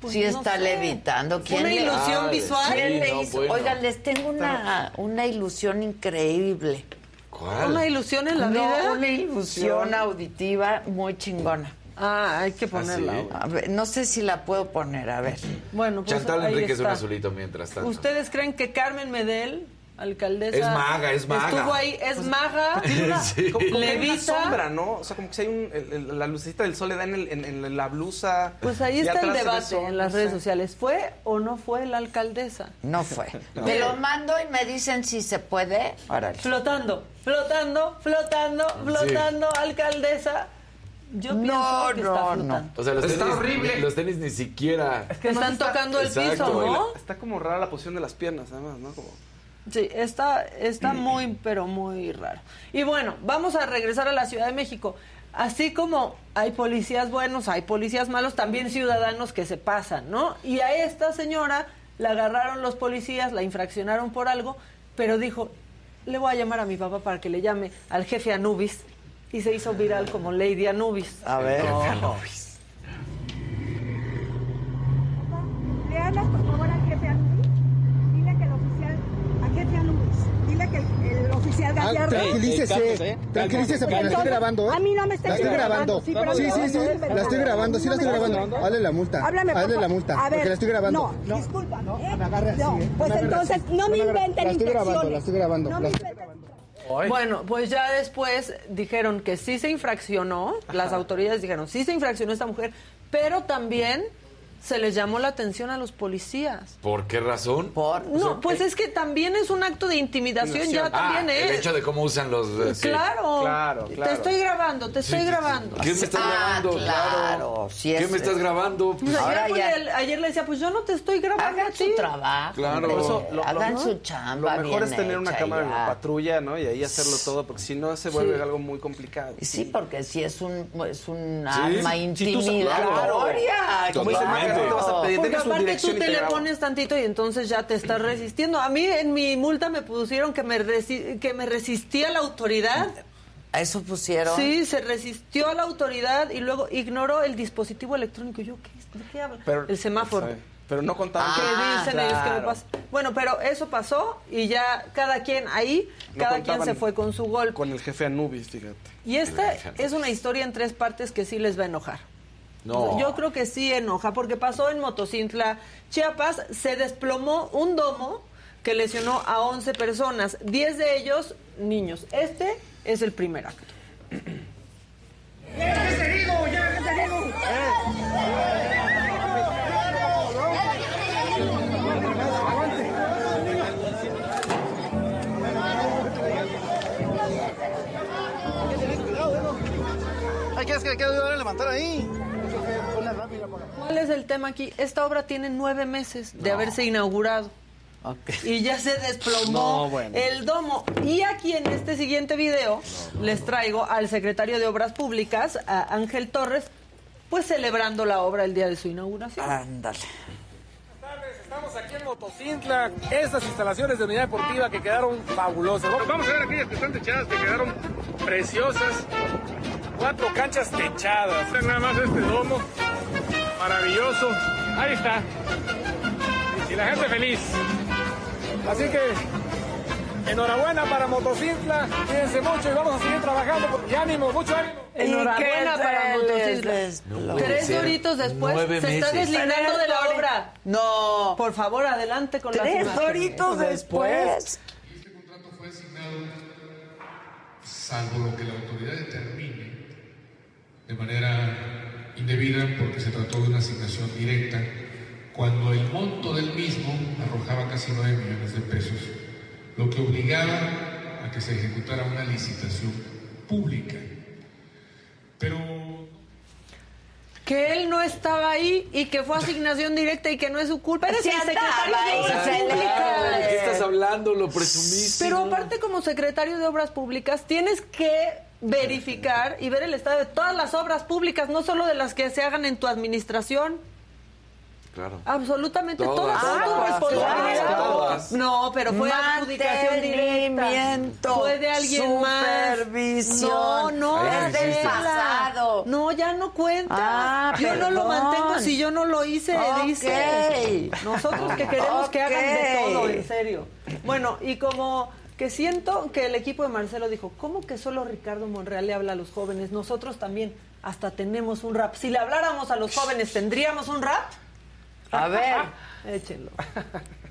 pues, sí no está sé, levitando. ¿Quién ¿Una le- ilusión Ah, visual? ¿Quién Sí, le no, hizo? bueno. Oigan, les tengo una, una ilusión increíble. ¿Cuál? ¿Una ilusión en la no, vida? una ilusión auditiva muy chingona. Ah, hay que ponerla. sí? ahora. A ver, no sé si la puedo poner, a ver. Bueno, pues Chantal Enríquez un azulito mientras tanto. ¿Ustedes creen que Carmen Medel, alcaldesa... Es maga, es maga. Estuvo ahí, es maga, Tiene una, Sí. como, como que hay una Levita. sombra, ¿no? O sea, como que si hay un, el- el- la lucecita del sol le da en, el- en- en la blusa. Pues ahí está el debate en las no redes sociales. ¿Fue o no fue la alcaldesa? No fue. Te lo mando y me dicen si se puede. Órale. Flotando, flotando, flotando, flotando, alcaldesa. Yo pienso No, que no, está no. O sea, los Está tenis, horrible. los tenis ni siquiera. Que están está- tocando el Exacto, piso, ¿no? Está como rara la posición de las piernas, además, ¿no? Como... Sí, está, está muy, pero muy raro. Y bueno, vamos a regresar a la Ciudad de México. Así como hay policías buenos, hay policías malos, también ciudadanos que se pasan, ¿no? Y a esta señora la agarraron los policías, la infraccionaron por algo, pero dijo, le voy a llamar a mi papá para que le llame al jefe Anubis. Y se hizo viral como Lady Anubis. A ver. Le hablas por favor al jefe Anubis. Dile que el oficial, al jefe Anubis, dile que el, el oficial Gallardo. Tranquilícese, tranquilícese porque la estoy grabando. ¿eh? A mí no me está La estoy grabando. Sí, pero sí, me sí, sí, la estoy grabando, sí la estoy No grabando. Hazle la multa. Háblame, Hazle la multa, A ver, porque la estoy grabando. No, disculpa. ¿eh? me agarre así, No, ¿eh? pues No entonces no me inventen La estoy grabando, la estoy grabando. No me Bueno, pues ya después dijeron que sí se infraccionó, las autoridades dijeron sí se infraccionó esta mujer, pero también se les llamó la atención a los policías. ¿Por qué razón? Por. No, pues es que también es un acto de intimidación, ya Ah, también el es. hecho de cómo usan los... eh, sí. Claro, Claro, te claro. estoy grabando, te estoy Sí, grabando. ¿Qué me estás Ah, grabando? claro, sí ¿Qué es- me estás grabando? Pues, Pues Ahora ayer, ya- pues, el- ayer le decía, pues yo no te estoy grabando a Hagan ti. su trabajo. Claro. hombre. Eso, lo- lo- Hagan ¿no? su Lo chamba. mejor es bien tener una cámara la patrulla, ¿no? Y ahí hacerlo todo, porque si no se vuelve Sí. algo muy complicado. Sí, porque sí es un, es un Sí, arma si intimidatoria. Como dice Maca, no te vas a pedir, Porque aparte tú te te le pones tantito y entonces ya te estás resistiendo. A mí en mi multa me pusieron que me, resi- que me resistía a la autoridad. ¿A eso pusieron? Sí, se resistió a la autoridad y luego ignoró el dispositivo electrónico. Yo, ¿qué, ¿de qué habla? Pero- el semáforo. Sí. Pero no contaban ¿Qué Ah, dicen ellos que me pasa? Bueno, pero eso pasó y ya cada quien ahí, No cada quien se fue con su golpe. Con el jefe Anubis, fíjate. Y esta es una historia en tres partes que sí les va a enojar. No. Yo creo que sí enoja, porque pasó en Motocintla, Chiapas, se desplomó un domo que lesionó a 11 personas, 10 de ellos niños. Este es el primer acto. ¿quieres que le quede ayudar a levantar ahí? ¿Cuál es el tema aquí? Esta obra tiene nueve meses de haberse inaugurado. Ok. Y ya se desplomó No, bueno. el domo. Y aquí en este siguiente video les traigo al secretario de Obras Públicas, a Ángel Torres, pues celebrando la obra el día de su inauguración. Ándale. Estamos aquí en Motocintla, estas instalaciones de unidad deportiva que quedaron fabulosas. Vamos a ver aquellas que están techadas, que quedaron preciosas. Cuatro canchas techadas. Vean nada más este domo, maravilloso. Ahí está. Y la gente feliz. Así que enhorabuena para Motocintla, cuídense mucho y vamos a seguir trabajando. Y ánimo, mucho ánimo. Enhorabuena ¿Y qué para les desplomó? Tres doritos después se está deslindando de la obra. No. Por favor, adelante con las Tres imágenes. doritos después. fue asignado salvo lo que la autoridad determine de manera indebida porque se trató de una asignación directa cuando el monto del mismo arrojaba casi 9 millones de pesos, lo que obligaba a que se ejecutara una licitación pública. Pero Que él no estaba ahí y que fue asignación directa y que no es su culpa. Eres Sí el secretario de ahí, Obras se le Públicas. ¿De qué estás hablando? Lo presumiste. Pero aparte como secretario de Obras Públicas tienes que verificar y ver el estado de todas las obras públicas, no solo de las que se hagan en tu administración. Claro. Absolutamente Todas. todas, son tu Todas, responsabilidad. todas. No, pero fue adjudicación directa. Fue de alguien más. supervisión. No, no, Es del pasado. No, ya no cuenta. Ah, yo no lo mantengo si yo no lo hice, dice. Nosotros que queremos que hagan de todo, en serio. Bueno, y como que siento que el equipo de Marcelo dijo, ¿cómo que solo Ricardo Monreal le habla a los jóvenes? Nosotros también hasta tenemos un rap. Si le habláramos a los jóvenes, ¿tendríamos un rap? A ver. Échenlo.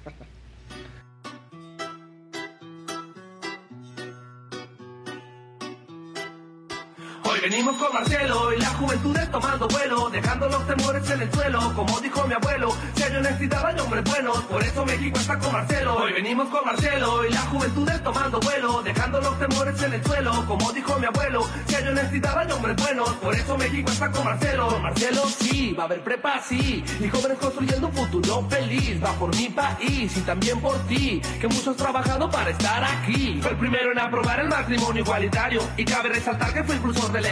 venimos con Marcelo y la juventud es tomando vuelo, dejando los temores en el suelo, como dijo mi abuelo, si honestidad hay hombres buenos, por eso México está con Marcelo. Hoy venimos con Marcelo y la juventud es tomando vuelo, dejando los temores en el suelo, como dijo mi abuelo, si honestidad hay hombres buenos, por eso México está con Marcelo. Con Marcelo sí, va a haber prepa sí, y jóvenes construyendo un futuro feliz, va por mi país y también por ti, que muchos han trabajado para estar aquí. Fue el primero en aprobar el matrimonio igualitario, y cabe resaltar que fue impulsor del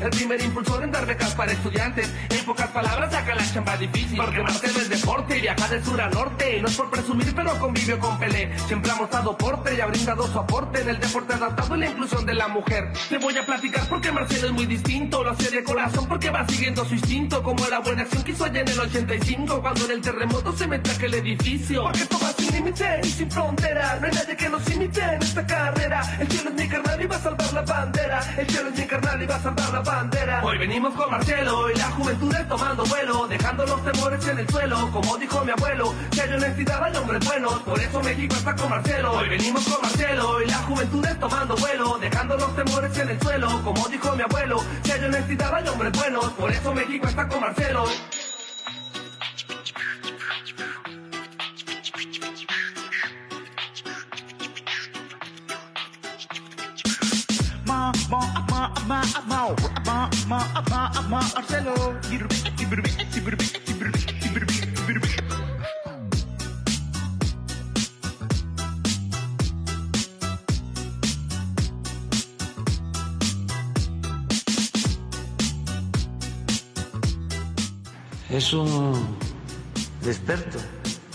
el primer impulsor en dar becas para estudiantes. En pocas palabras, saca la chamba difícil, porque Marcelo es deporte y viaja de sur a norte, no es por presumir, pero convivió con Pelé. Siempre ha mostrado porte y ha brindado su aporte en el deporte adaptado y la inclusión de la mujer. Te voy a platicar porque Marcelo es muy distinto, lo hace de corazón porque va siguiendo su instinto, como la buena acción que hizo allá en el 85, cuando en el terremoto se mete aquel edificio. Porque esto va sin límite y sin frontera, no hay nadie que nos imite en esta carrera. El cielo es mi carnal y va a salvar la bandera, el cielo es mi carnal y a salvar la bandera. Hoy venimos con Marcelo y la juventud es tomando vuelo, dejando los temores en el suelo, como dijo mi abuelo, hay honestidad hay hombres buenos, por eso México está con Marcelo. Hoy venimos con Marcelo y la juventud es tomando vuelo, dejando los temores en el suelo, como dijo mi abuelo, hay honestidad hay hombres buenos, por eso México está con Marcelo. Marcelo. Es un experto,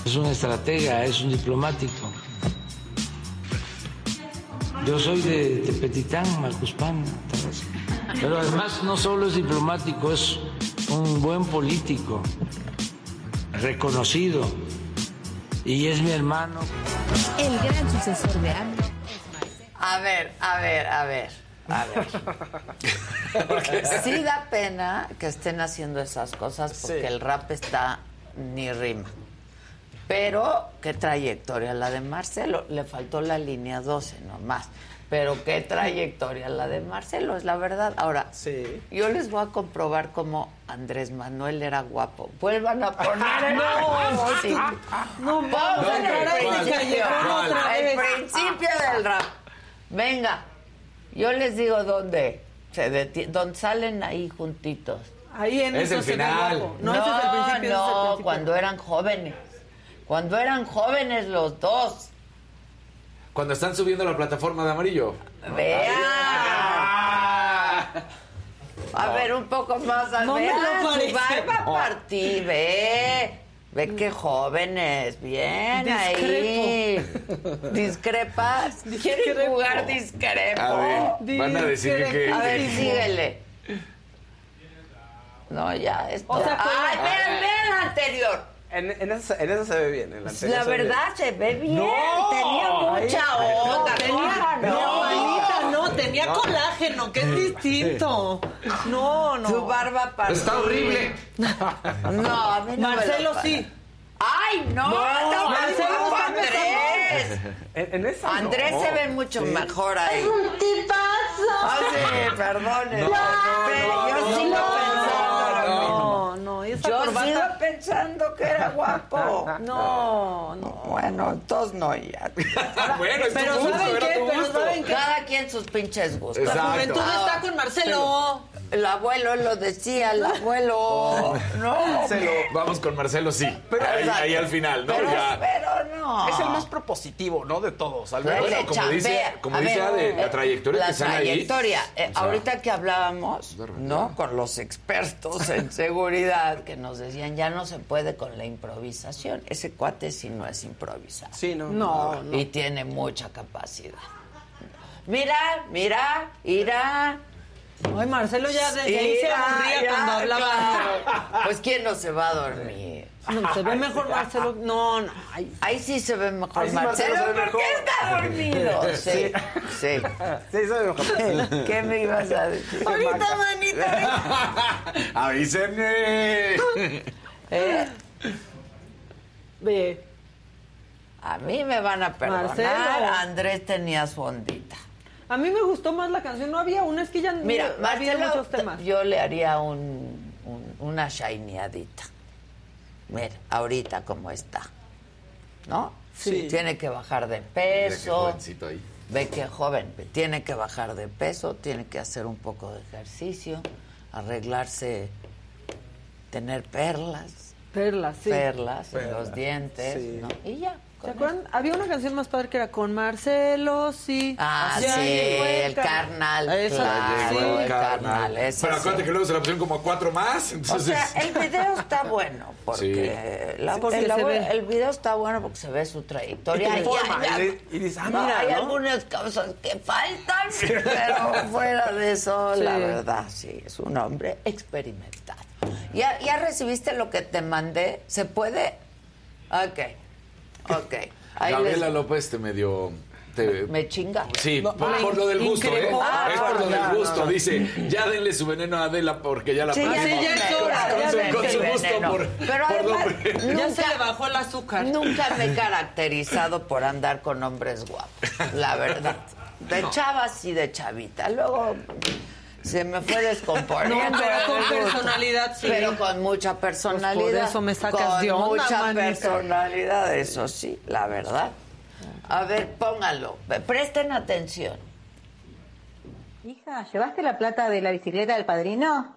es un estratega, es un diplomático. Yo soy de Tepetitán, Tabasco. Pero además no solo es diplomático, es un buen político, reconocido, y es mi hermano. El gran sucesor de AMLO. A ver, a ver, a ver, a ver. Sí da pena que estén haciendo esas cosas porque el rap está ni rima. Pero qué trayectoria la de Marcelo. Le faltó la línea 12 nomás. Pero qué trayectoria la de Marcelo, es la verdad. Ahora, yo les voy a comprobar cómo Andrés Manuel era guapo. Vuelvan a poner No, sí. no vamos a el principio, el principio del rap. Venga, yo les digo dónde se deti- dónde salen ahí juntitos. Ahí en Es eso el se ve final. guapo. No, ese es el principio, ese es el no, principio. cuando eran jóvenes. Cuando eran jóvenes los dos. Cuando están subiendo la plataforma de amarillo. Vea. A ver, un poco más al No me lo parece. barba No. partí, ve. Ve qué jóvenes, bien ahí. ¿Discrepas? ¿Quieren Discrepo. jugar discrepo? A ver, van a decir que... A ver, síguele. No, ya, esto. O sea, pues- ¡Ay, vean, vean la anterior! En, en, esa, en esa se ve bien. En la, La se ve bien. verdad se ve bien. No. Tenía mucha Ay, onda. tenía, ¿cómo no, no? manita, no, tenía No. colágeno, que es distinto. No, no. Su barba partí. Está horrible. No, a mí no me Marcelo lo sí. ¡Ay, no! No, Marcelo está Andrés. En, en esa Andrés no. se ve mucho Sí. mejor ahí. un tipazo. Ah, sí, perdone. No, no, Pero no, yo no, sigo no, pensando. No, no, y esa Yo corbata. sigo pensando que era guapo. No, no. Bueno, entonces no ya. bueno, es tu Pero gusto, ¿saben qué? tu Pero gusto. ¿saben qué? Cada quien sus pinches gustos. La juventud está con Marcelo. El abuelo lo decía, el abuelo. No. Marcelo. Vamos con Marcelo, sí. ahí, ahí al final, ¿no? Pero, ya. pero no. Es el más propositivo, ¿no? De todos. Al menos. Bueno, como dice- como Ade, la eh, trayectoria la que sale ahí. trayectoria. Eh, O sea, ahorita que hablábamos. ¿no? Con los expertos en seguridad que nos decían ya no se puede con la improvisación. Ese cuate sí no es improvisado. Sí, no. No, no. Y tiene mucha capacidad. Mira, mira, mira. Ay, Marcelo ya desde ahí se aburría ya, cuando hablaba. claro. Pues quién no se va a dormir. No, se ve mejor Marcelo. No, no. Ay, Ahí sí se ve mejor sí Marcelo, ¿por qué está dormido? Sí, sí. Sí, sabe mejor. ¿Qué me ibas a decir? ahorita, manita. ¡Avísenme! ¿Eh? Ve. A mí me van a perdonar. Marcelo. Andrés tenía su ondita. A mí me gustó más la canción. No había una, es que ya no Mira, había Marcelo, muchos temas. yo le haría un, un- una shineadita. Mira, ahorita como está. ¿No? Sí. Tiene que bajar de Mira qué peso. jovencito ahí. Ve que joven, tiene que bajar de peso, tiene que hacer un poco de ejercicio, arreglarse, tener perlas, Perlas, sí. perlas en los dientes, sí. ¿no? Y ya. ¿Se acuerdan? Había una canción más padre que era con Marcelo, sí. Ah, sí, el carnal. Esa, claro, sí. el carnal. ese Pero sí. acuérdate que luego se la pusieron como a cuatro más. O Entonces... sea, el video está bueno porque, la- Sí, porque el, video está bueno porque se ve su trayectoria. Y Ya- ya- y dices, ah, no, mira, hay ¿no? algunas cosas que faltan, pero fuera de eso, la verdad, sí, es un hombre experimentado. ¿Ya, ¿Ya recibiste lo que te mandé? ¿Se puede? Ok, ok. Ahí Gabriela les- López te medio... te- me chinga. Sí, No, por, lo del gusto, ¿eh? Ah, es por lo del ya, gusto. no. Dice, ya denle su veneno a Adela porque ya la Sí, ya, próxima- ya es hora, con ya su, con gusto veneno. por, Pero por además, hombre. Ya se Nunca- le bajó el azúcar. Nunca me he caracterizado por andar con hombres guapos, la verdad. De chavas y de chavita. Luego se me fue descomponiendo. No, pero con personalidad, sí. Pero con mucha personalidad. Pues por eso me sacas con de onda, mucha manita. personalidad, eso sí, la verdad. A ver, póngalo. Presten atención. Hija, ¿llevaste la plata de la bicicleta del padrino?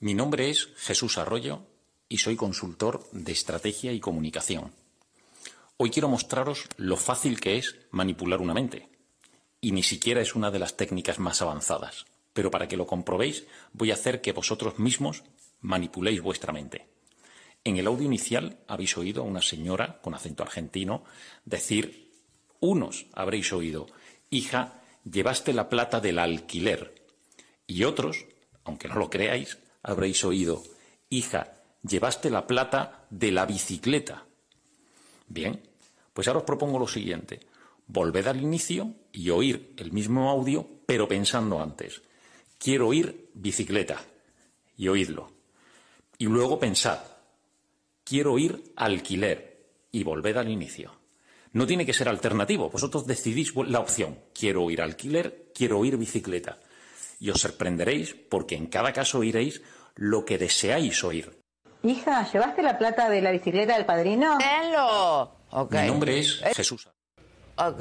Mi nombre es Jesús Arroyo y soy consultor de estrategia y comunicación. Hoy quiero mostraros lo fácil que es manipular una mente. Y ni siquiera es una de las técnicas más avanzadas. Pero para que lo comprobéis, voy a hacer que vosotros mismos manipuléis vuestra mente. En el audio inicial habéis oído a una señora con acento argentino decir, unos habréis oído, hija, llevaste la plata del alquiler. Y otros, aunque no lo creáis, habréis oído, hija, llevaste la plata de la bicicleta. Bien, pues ahora os propongo lo siguiente. Volved al inicio y oír el mismo audio, pero pensando antes. Quiero oír bicicleta y oídlo. Y luego pensad. Quiero oír alquiler y volved al inicio. No tiene que ser alternativo. Vosotros decidís la opción. Quiero oír alquiler, quiero oír bicicleta. Y os sorprenderéis porque en cada caso oiréis lo que deseáis oír. Hija, ¿llevaste la plata de la bicicleta del padrino? Tenlo. Ok. Mi nombre es Jesús. Ok,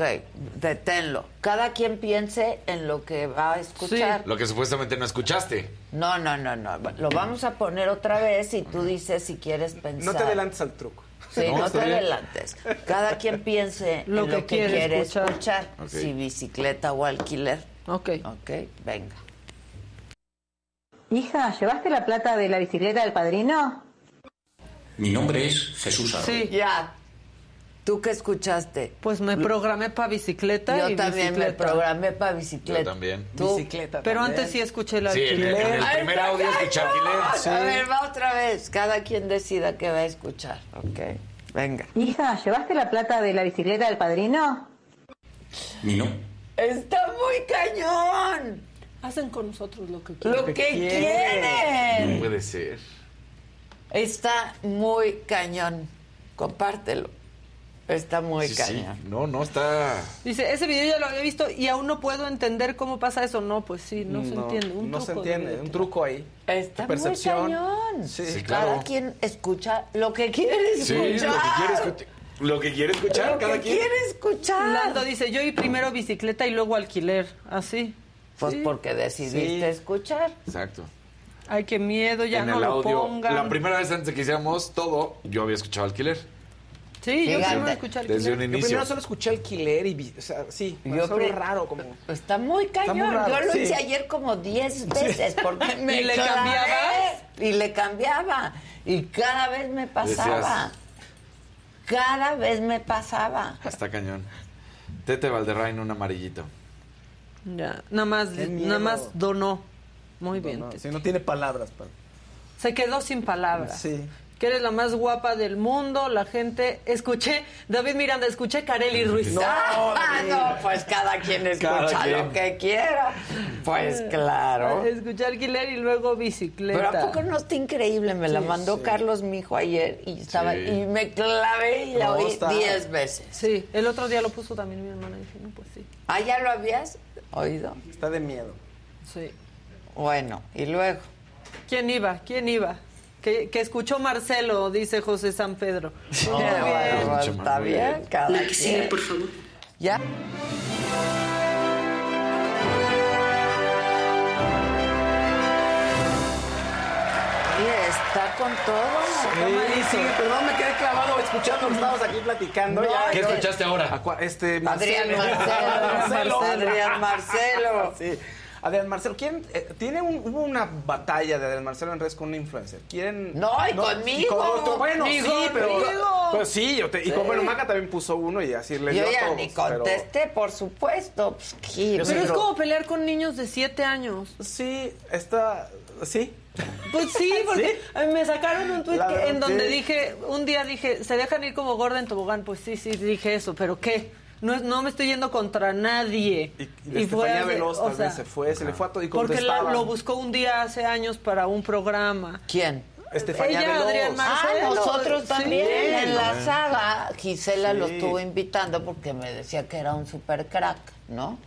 deténlo. Cada quien piense en lo que va a escuchar. Lo que supuestamente no escuchaste. No, no, no, no. Lo vamos a poner otra vez y tú dices si quieres pensar. No te adelantes al truco. Sí, No, no, te bien. adelantes. Cada quien piense Lo en lo que que, quiere quiere escuchar. Si bicicleta o alquiler. Ok. Ok, venga. Hija, ¿llevaste la plata de la bicicleta del padrino? Mi nombre es Jesús Arroyo. Sí. Ya. ¿Tú qué escuchaste? Pues me programé para bicicleta Yo y también me bicicleta. programé para bicicleta. Yo también. ¿Tú? Bicicleta Pero también. antes sí escuché el Sí, en el, alquiler. en el Ay, primer audio escuché alquiler. A ver, va otra vez. Cada quien decida qué va a escuchar. Ok. Venga. Hija, ¿llevaste la plata de la bicicleta del padrino? No. Está muy cañón. Hacen con nosotros lo que quieren. Lo que quieren. quieren. No puede ser. Está muy cañón. Compártelo. Está muy Sí, sí. cañón. No, no está. Dice, ese video ya lo había visto y aún no puedo entender cómo pasa eso. No, pues sí, no, se entiende. Un no se truco entiende, de- un truco ahí. Está Percepción. muy cañón. Sí. Sí, Cada claro. quien escucha lo que quiere Sí, escuchar. lo que quiere escuchar. Lo que quiere escuchar Lo cada que quien. quiere escuchar. Lando dice, yo y primero bicicleta y luego alquiler. Así. Pues Sí. porque decidiste Sí. escuchar. Exacto. Ay, qué miedo, ya en no el lo audio. pongan. La primera vez antes que hiciéramos todo, yo había escuchado alquiler. Sí, yo primero escuché alquiler. Desde un Yo inicio. primero solo escuché alquiler y, vi- o sea, sí, Yo yo pre- raro como... Está muy cañón. muy raro, Yo lo sí. hice ayer como 10 veces porque me ¿Y le cambiabas? Y le cambiaba. Y cada vez me pasaba. Decías- Cada vez me pasaba. Está cañón. Tete Valderrain, un amarillito. Ya, nada más, nada más donó. Muy bien. No, Tete. sí, no tiene palabras. pa- Se quedó sin palabras. Sí. Que eres la más guapa del mundo, la gente... Escuché, David Miranda, escuché Kareli Ruiz. Ah, no, pues cada quien escucha Cada quien. lo que quiera. Pues claro. Escuché alquiler y luego bicicleta. Pero ¿a poco no está increíble? Me la Sí, mandó sí. Carlos, mi hijo, ayer y estaba Sí. y me clavé y la No, oí está- 10 veces. Sí, el otro día lo puso también mi hermana. y Dije, no, pues sí. ¿Ah, ya lo habías oído? Está de miedo. Sí. Bueno, y luego. ¿Quién iba? ¿Quién iba? Que, que escuchó Marcelo, dice José San Pedro. Bueno, bien. está bien, cada La que sigue, por favor. ¿Ya? Y está con todo. Sí, sí, perdón, me quedé clavado escuchando que estábamos aquí platicando. No, ya, ¿Qué escuchaste ahora? Este, Adrián Marcelo. Marcelo. Adrián Marcelo. Sí. Adrián Marcelo, ¿quieren, eh, tiene un- hubo una batalla de Adrián Marcelo en redes con un influencer. ¿Quieren? No, y conmigo. con otro. Bueno, Conmigo, sí, pero, conmigo. pero sí, yo te- y Sí. con, bueno, Maca también puso uno y así le dio Yo ya ni pero- contesté, por supuesto. Pues. Pero es como pelear con niños de 7 años. Sí, está, sí. Pues sí, porque me sacaron un verdad, en donde sí. dije, un día dije, se dejan ir como gorda en tobogán. Pues sí, sí, dije eso, pero ¿qué? No, es- no me estoy yendo contra nadie. Y, y Estefanía así, Veloz o también sea, se fue, se le fue a todo y Porque la- lo buscó un día hace años para un programa. ¿Quién? Estefanía Ella, Veloz. Adrián Ah, nosotros Sí. también. En la saga, Gisela Sí. lo estuvo invitando porque me decía que era un super crack, ¿no?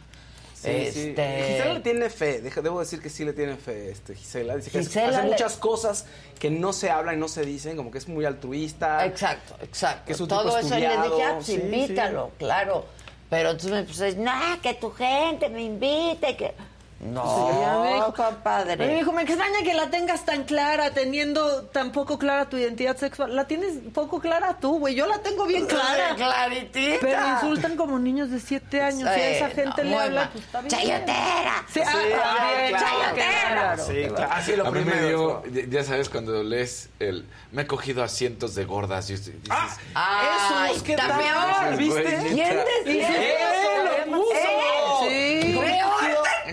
Sí, sí. Este- Gisela le tiene fe, debo decir que sí le tiene fe este, Gisela. Dice que Gisela hace le- muchas cosas que no se hablan y no se dicen, como que es muy altruista. Exacto, exacto. Que es un Todo tipo eso le dije, ah, estudiado, pues sí, invítalo, claro. Pero entonces me puse, no, que tu gente me invite, que... No, Sí, ya me dijo. compadre. Me dijo, me extraña que la tengas tan clara, teniendo tan poco clara tu identidad sexual. La tienes poco clara tú, güey. Yo la tengo bien clara. Claritita. Pero insultan como niños de 7 años. y a esa gente no, le habla, pues está bien. ¡Chayotera! Sí, ah, Sí, también, claro, chayotera. claro. Sí, claro. Así lo a mí me primero. dio, ya- sabes, cuando lees el... Me he cogido a cientos de gordas y usted dices... Esos, ¿qué está tal? peor, ¿Viste? ¿Quién decía ¡Eh, eso? lo puso! ¿Eh? Sí.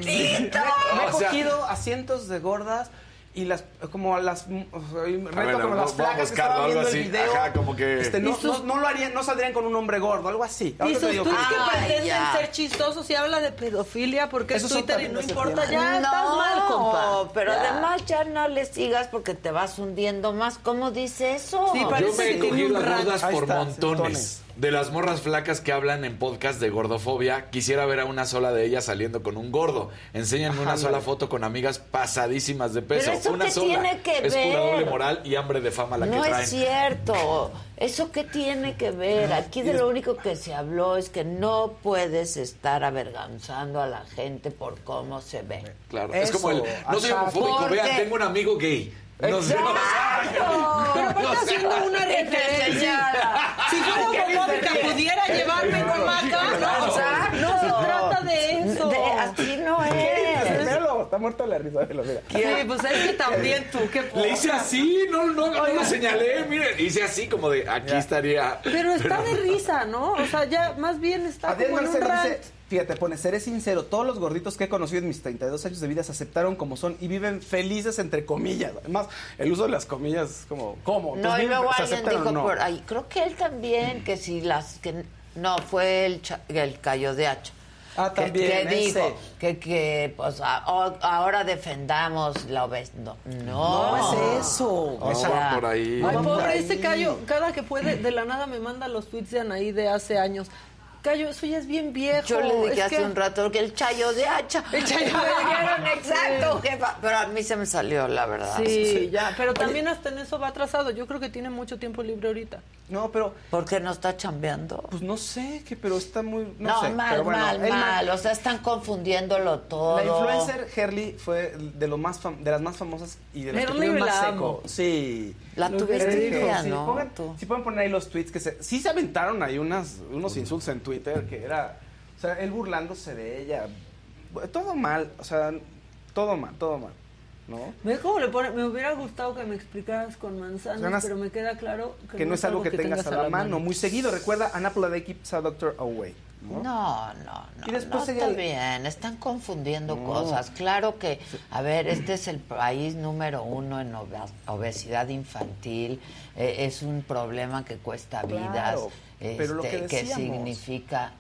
Me he O sea- cogido a cientos de gordas y las como a las mm, o sea, reto ver, como las a flacas que algo viendo así. el video. Ajá, como que- Este, no, ¿Y sus- no, no lo harían, no saldrían con un hombre gordo, algo así. Y sus tweets que pretenden ya. ser chistosos y habla de pedofilia porque es Twitter y no importa. Ya estás mal, compa. pero Ya. además ya no le sigas porque te vas hundiendo más. ¿Cómo dice eso? Sí, Yo parece me he que tiene cogido un las gordas por está, montones. De las morras flacas que hablan en podcast de gordofobia, quisiera ver a una sola de ellas saliendo con un gordo. Enséñenme una sola no. foto con amigas pasadísimas de peso. Pero eso una qué sola. tiene que es pura ver. doble moral y hambre de fama la no que traen. es cierto. ¿Eso qué tiene que ver? Aquí de lo único que se habló es que no puedes estar avergonzando a la gente por cómo se ve. Claro, es como el. No soy homofóbico, Porque- vean, tengo un amigo gay. No sé, no ¡Exacto! Pero aparte sea, haciendo una referencia. Si fuera ¿Qué homofóbica, pudiera llevarme con Maca. No, no se trata de eso. De- así no es. Está muerto de la risa. velo, mira. Sí, pues es que también tú, qué Le hice así, no, no, no lo señalé, miren, hice así como de aquí estaría. Pero está de risa, ¿no? O sea, ya más bien está Adrián como en un dice, fíjate, pone, seré sincero, todos los gorditos que he conocido en mis 32 años de vida se aceptaron como son y viven felices entre comillas. Además, el uso de las comillas es como, ¿cómo? No, y luego ¿se alguien dijo no? por ahí, creo que él también, que si las, que no, fue el, cha- el Cayo de Hacha. Ah, que- también, Que, dijo que, que pues, a- o- ahora defendamos la obesidad. No, no. No es eso. O No, sea, por ahí. Ay, por pobre, ahí. ese Cayo, cada que puede, de la nada me manda los tweets de Anaí de hace años. Cayo, eso ya es bien viejo. Yo le dije es hace que- un rato que el chayo de hacha. El chayo de Me hacha. dijeron, exacto, jefa. Pero a mí se me salió, la verdad. Sí, ya, pero también hasta en eso va atrasado. Yo creo que tiene mucho tiempo libre ahorita. No, pero, ¿Por qué no está chambeando? pues no sé, que, pero está muy, no, No, sé. mal, pero bueno, mal, mal. O sea, están confundiéndolo todo. La influencer Herly fue de lo más fam- de las más famosas y de las que más la seco. Sí. La tuviste sí, ¿no? pongan- Tú. sí pueden poner ahí los tweets que se sí se aventaron ahí unas unos insultos en Twitter que era o sea, él burlándose de ella. Todo mal, o sea, todo mal, todo mal, ¿no? ¿Ves cómo le pone? Me hubiera gustado que me explicaras con manzanas, pero me queda claro que, Que no es algo que, tengas, a la, mano. Muy seguido, recuerda, an apple a day keeps a doctor away. ¿No? No, no, no. Y después no ella- está bien, están confundiendo No. cosas. Claro que, a ver, este es el país número uno en obe- obesidad infantil. eh, es un problema que cuesta vidas, Claro, pero lo este, que significa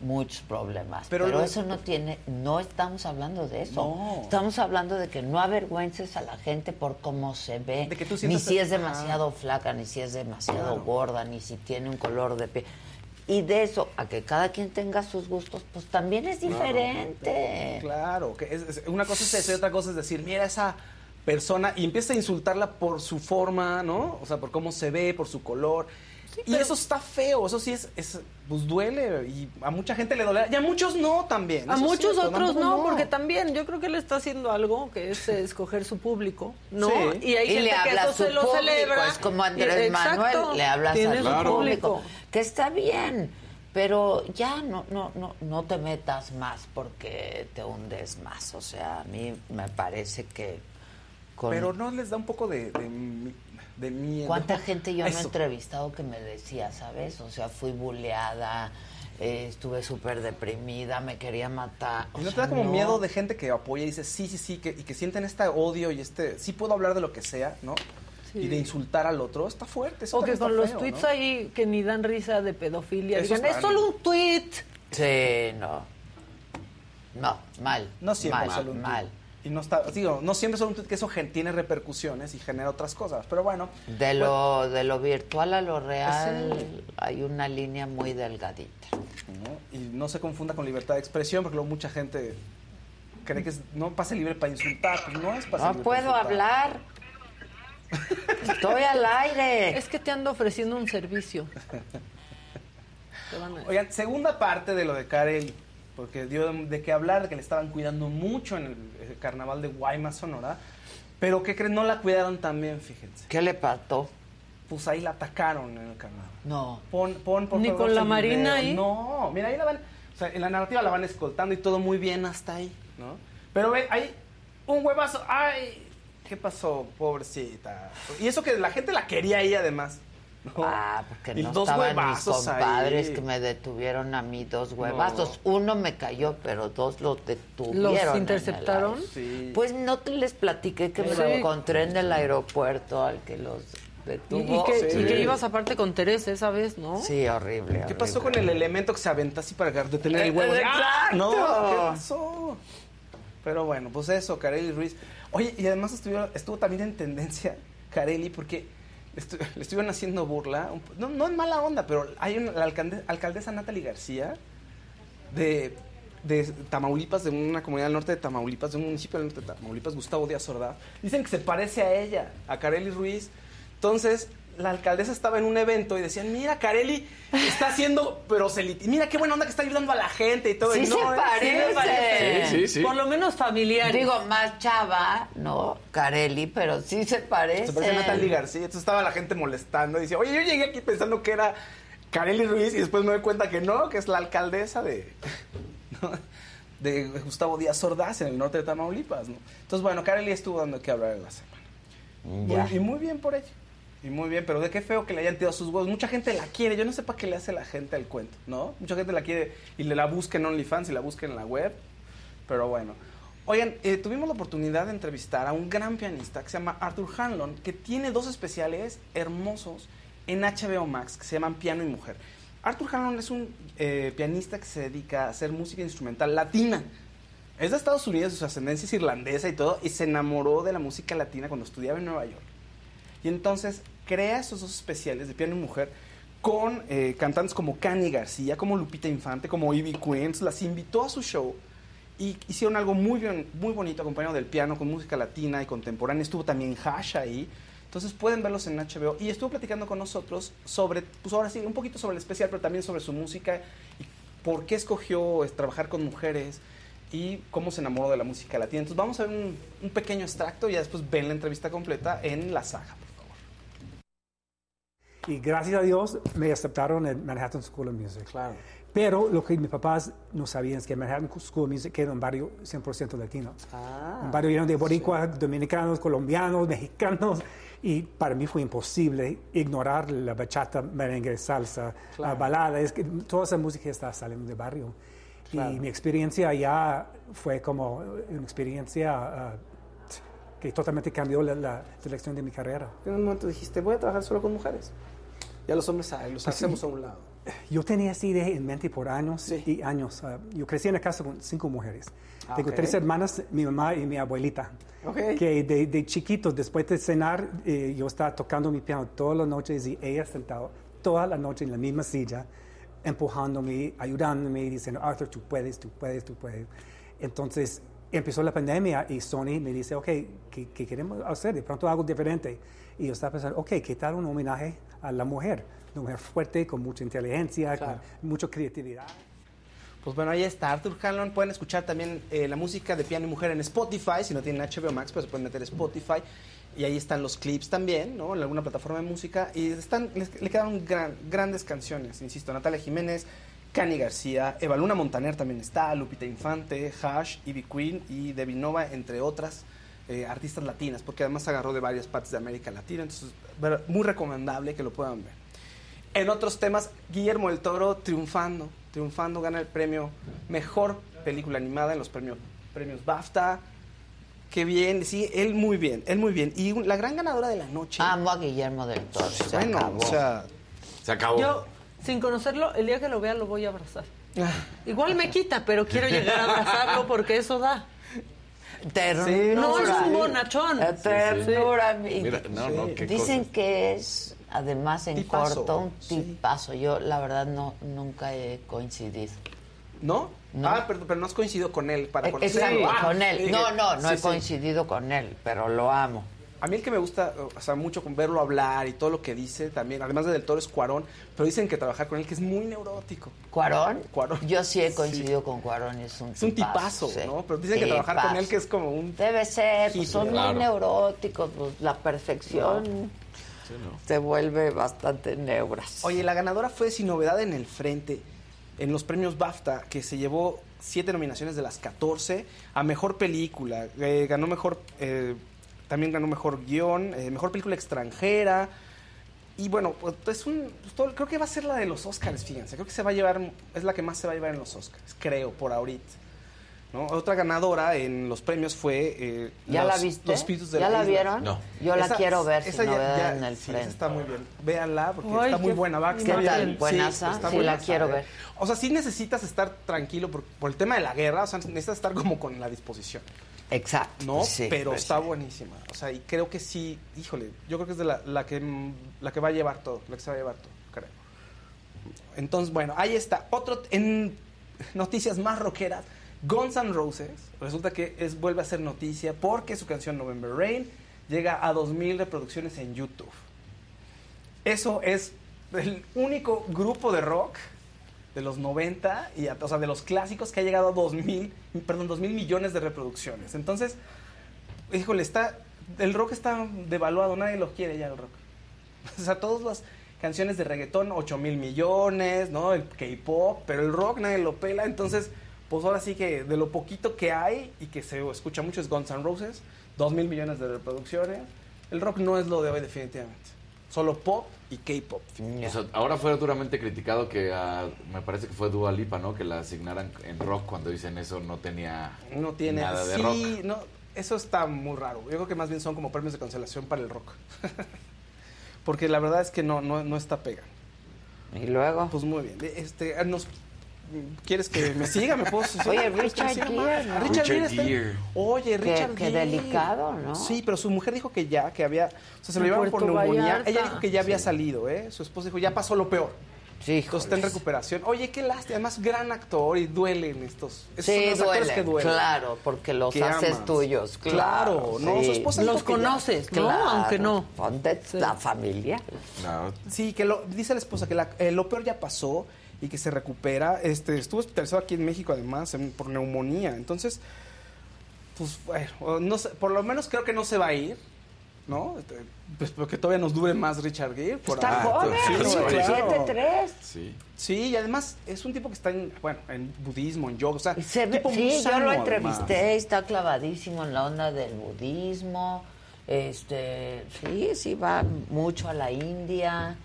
muchos problemas. Pero Pero, lo- eso no tiene, no estamos hablando de eso. No. Estamos hablando de que no avergüences a la gente por cómo se ve, De que tú ni si es demasiado flaca, ni si es demasiado Claro. gorda, ni si tiene un color de piel. Y de eso, a que cada quien tenga sus gustos, pues también es diferente. Claro, que es, es- una cosa es eso y otra cosa es decir, mira esa persona y empieza a insultarla por su forma, ¿no? O sea, por cómo se ve, por su color. y eso está feo, eso sí es, es, pues duele y a mucha gente le duele y a muchos no también. A muchos cierto, otros no, porque también yo creo que él está haciendo algo que es eh, escoger su público, ¿no? Sí. Y hay y gente le que habla eso su se lo público, celebra. es como Y- Andrés exacto, Manuel, le hablas a su su Claro. público, que está bien, pero ya no, no, no, no te metas más porque te hundes más. O sea, a mí me parece que con Pero no les da un poco de, de, mi- de miedo. cuánta gente yo no he Eso. entrevistado que me decía, ¿sabes? O sea, fui buleada, eh, estuve súper deprimida, me quería matar. O ¿Y ¿No te da como no. miedo de gente que apoya y dice sí, sí, sí, que, y que sienten este odio y este, sí puedo hablar de lo que sea, ¿no? Sí. Y de insultar al otro, está fuerte. eso O que con los feo, tweets ¿no? ahí que ni dan risa de pedofilia, Eso digan, es solo un tweet. Sí, no. No, mal. No siempre mal, solo un mal. tuit. Y no está, digo, no siempre solo un tweet, que eso gen- tiene repercusiones y genera otras cosas. Pero bueno. De lo, de lo virtual a lo real hay una línea muy delgadita. ¿no? Y no se confunda con libertad de expresión, porque luego mucha gente cree que es, no pase libre para insultar. Pues no es pase No libre para puedo hablar. Estoy al aire. Es que te ando ofreciendo un servicio. A. Oigan, segunda parte de lo de Karel, porque dio de, qué hablar, de que le estaban cuidando mucho en el, el carnaval de Guaymas, Sonora. Pero ¿qué creen? No la cuidaron también, fíjense. ¿Qué le pasó? Pues ahí la atacaron en el carnaval. No. Pon, pon, por Ni favor, con la Marina video. ahí. No, mira, ahí la van. O sea, en la narrativa la van escoltando y todo muy bien hasta ahí, ¿no? Pero ve, ahí un huevazo. ¡Ay! ¿Qué pasó, pobrecita? Y eso que la gente la quería ahí además. ¿no? Ah, porque Y no dos estaban mis ahí. compadres que me detuvieron a mí dos huevazos. Uno me cayó, pero dos los detuvieron. el interceptaron? Sí. Pues no te les platiqué que me lo encontré en el aeropuerto al que los detuvo. y que, Sí. y que ibas aparte con Teresa esa vez, ¿no? Sí, horrible. ¿Qué pasó con el elemento que se aventa así para detener el huevo? ¡Exacto! ¡Ah! No, ¿qué pasó? Pero bueno, pues eso, Carely Ruiz. Oye, y además estuvo, estuvo también en tendencia Carely porque le, estu- le estuvieron haciendo burla, no, no en mala onda, pero hay una, la alcalde- alcaldesa Natalie García de, de Tamaulipas, de una comunidad del norte de Tamaulipas, de un municipio del norte de Tamaulipas, Gustavo Díaz Ordaz, dicen que se parece a ella, a Carely Ruiz. Entonces, la alcaldesa estaba en un evento y decían, mira, Carely está haciendo proselitismo, mira qué buena onda que está ayudando a la gente y todo. Sí Y no, se parece. Sí, sí, sí. Por lo menos familiar. Digo, más chava, ¿no? Carelli, pero sí se parece. Se parece a Natalie García. Entonces estaba la gente molestando. Y dice, oye, yo llegué aquí pensando que era Carely Ruiz y después me doy cuenta que no, que es la alcaldesa de, ¿no? de Gustavo Díaz Ordaz en el norte de Tamaulipas, ¿no? Entonces, bueno, Kareli estuvo dando que hablar en la semana. Ya. Y muy bien por ella. Y muy bien, pero de qué feo que le hayan tirado sus huevos. Mucha gente la quiere. Yo no sé para qué le hace la gente el cuento, ¿no? Mucha gente la quiere y le la busca en OnlyFans y la busca en la web. Pero bueno. Oigan, eh, tuvimos la oportunidad de entrevistar a un gran pianista que se llama Arthur Hanlon, que tiene dos especiales hermosos en HBO Max que se llaman Piano y Mujer. Arthur Hanlon es un eh, pianista que se dedica a hacer música instrumental latina. Es de Estados Unidos, su ascendencia es irlandesa y todo, y se enamoró de la música latina cuando estudiaba en Nueva York. Y entonces crea estos dos especiales de piano y mujer con eh, cantantes como Cani García, como Lupita Infante, como Ivy Queens, las invitó a su show y hicieron algo muy, bien, muy bonito acompañado del piano con música latina y contemporánea. Estuvo también Hash ahí. Entonces pueden verlos en HBO. Y estuvo platicando con nosotros sobre, pues ahora sí, un poquito sobre el especial, pero también sobre su música y por qué escogió eh, trabajar con mujeres y cómo se enamoró de la música latina. Entonces vamos a ver un, un pequeño extracto y ya después ven la entrevista completa en la saga. Y gracias a Dios me aceptaron en Manhattan School of Music. Claro. Pero lo que mis papás no sabían es que Manhattan School of Music era un barrio 100% latino. Ah, un barrio lleno de boricuas, dominicanos, colombianos, mexicanos. Y para mí fue imposible ignorar la bachata, merengue, salsa, la Claro. balada. Es que toda esa música está saliendo del barrio. Claro. Y mi experiencia allá fue como una experiencia ah, que totalmente cambió la, la dirección de mi carrera. En un momento dijiste, voy a trabajar solo con mujeres. Ya los hombres ah, los Pues hacemos sí. a un lado. Yo tenía esa idea en mente por años y años. Ah, yo crecí en la casa con cinco mujeres. Ah, Tengo ok. tres hermanas, mi mamá y mi abuelita. Ok. Que de, de chiquito, después de cenar, eh, yo estaba tocando mi piano todas las noches y ella sentado toda la noche en la misma silla, empujándome, ayudándome, diciendo, Arthur, tú puedes, tú puedes, tú puedes. Entonces empezó la pandemia y Sony me dice, ok, ¿qué, qué queremos hacer? De pronto algo diferente. Y yo estaba pensando, ok, ¿qué tal un homenaje a la mujer? Una mujer fuerte, con mucha inteligencia, Claro. con mucha creatividad. Pues bueno, ahí está Arthur Hanlon. Pueden escuchar también eh, la música de piano y mujer en Spotify. Si no tienen HBO Max, pues se pueden meter Spotify. Y ahí están los clips también, ¿no? En alguna plataforma de música. Y están, les- le quedaron gran- grandes canciones, insisto. Natalia Jiménez, Cani García, Eva Luna Montaner también está, Lupita Infante, Hash, Ivy Queen y Debbie Nova, entre otras eh, artistas latinas, porque además agarró de varias partes de América Latina. Entonces, muy recomendable que lo puedan ver. En otros temas, Guillermo del Toro triunfando, triunfando, gana el premio Mejor Película Animada en los premios, premios BAFTA. Qué bien, sí, él muy bien, él muy bien. Y un- la gran ganadora de la noche. Amo a Guillermo del Toro. Se bueno, acabó. o sea, Se acabó. Yo, sin conocerlo, el día que lo vea lo voy a abrazar. Ah. Igual me quita, pero quiero llegar a abrazarlo porque eso da. Ternura. No, es un bonachón. Ternura. Y- Mira, no, no, qué Dicen cosas. que es, además en Tipazo, corto, un tipazo. Yo, la verdad, no nunca he coincidido. ¿no? No. Ah, pero, pero no has coincidido con él para conocer. Exacto, Ah, con él. No, no, no sí, he sí. coincidido con él, pero lo amo. A mí el que me gusta, o sea, mucho con verlo hablar y todo lo que dice también, además de Del Toro es Cuarón, pero dicen que trabajar con él que es muy neurótico. ¿Cuarón? Cuarón. Yo sí he coincidido con Cuarón, es un Es un tipazo, sí. ¿no? Pero dicen que trabajar con él que es como un... Debe ser, pues, son Claro. muy neuróticos, pues, la perfección se vuelve bastante neuras. Oye, la ganadora fue Sin Novedad en el Frente en los premios BAFTA, que se llevó siete nominaciones de las 14 a Mejor Película. Eh, ganó Mejor... eh, también ganó Mejor Guión, eh, Mejor Película Extranjera. Y bueno, pues es un... pues, todo- creo que va a ser la de los Oscars, fíjense. Creo que se va a llevar... Es la que más se va a llevar en los Oscars, creo, por ahorita. ¿no? Otra ganadora en los premios fue... eh, ¿Ya los- la viste? Los Espíritus de ¿Ya la vieron? No. Yo la quiero ver, esa ya- Novedad ya- en el sí, Frente. esa está muy bien. Véanla porque Ay, está muy buena. Va a ¿Qué estar tal? bien. ¿Buenaza? está Sí, buenaza, la quiero eh. ver. O sea, sí necesitas estar tranquilo por, por el tema de la guerra. O sea, necesitas estar como con la disposición. Exacto. ¿No? sí, Pero pues está buenísima. O sea, y creo que sí, híjole, yo creo que es de la, la que, la que va a llevar todo, la que se va a llevar todo, creo. Entonces, bueno, ahí está. Otro, en noticias más rockeras, Guns N' Roses, resulta que es, vuelve a ser noticia porque su canción November Rain llega a 2.000 reproducciones en YouTube. Eso es el único grupo de rock de los 90, y, a- o sea, de los clásicos que ha llegado a 2.000, perdón, 2.000 millones de reproducciones. Entonces, híjole, está, el rock está devaluado, nadie lo quiere ya el rock. O sea, todas las canciones de reggaetón, 8 mil millones, ¿no? El K-pop, pero el rock nadie lo pela, entonces pues ahora sí que de lo poquito que hay y que se escucha mucho es Guns N' Roses, dos mil millones de reproducciones. El rock no es lo de hoy definitivamente. Solo pop y K-pop. O sea, ahora fue duramente criticado que ah, me parece que fue Dua Lipa, ¿no? Que la asignaran en rock cuando dicen eso no tenía No tiene nada de sí, rock. no, eso está muy raro. Yo creo que más bien son como premios de cancelación para el rock. Porque la verdad es que no, no, no está pega. ¿Y luego? Pues muy bien. Este, nos, ¿Quieres que me siga? ¿Me puedo Oye, ¿Quieres que me Richard Gere, más? ¿no? Richard Richard Gere está-. Oye, Qué- Richard qué Gere. delicado, ¿no? Sí, pero su mujer dijo que ya, que había... O sea, se lo llevaron por neumonía. Vallarta. Ella dijo que ya había salido, ¿eh? Su esposa dijo, ya pasó lo peor. Sí, Entonces está en recuperación. Oye, qué lástima. Además, gran actor y duelen estos. Esos Sí, son los actores duele, que duelen. claro, porque los Que haces amas. tuyos. Claro, no, su esposa Los que ya- conoces, ¿no? Claro, Aunque no. La familia. No, Sí, que lo, dice la esposa que la- eh, lo peor ya pasó y que se recupera. Este, estuvo hospitalizado aquí en México además en- por neumonía. Entonces, pues bueno, no sé, por lo menos creo que no se va a ir, ¿no? Este, Pues porque todavía nos dure más Richard Gere. por Está ahí. joven, Sí, no, claro. 7'3". Sí. Sí, y además es un tipo que está en, bueno, en budismo, en yoga, o sea, Se ve- tipo muy sí, yo lo además. entrevisté, está clavadísimo en la onda del budismo. Este, sí, sí, va mucho a la India,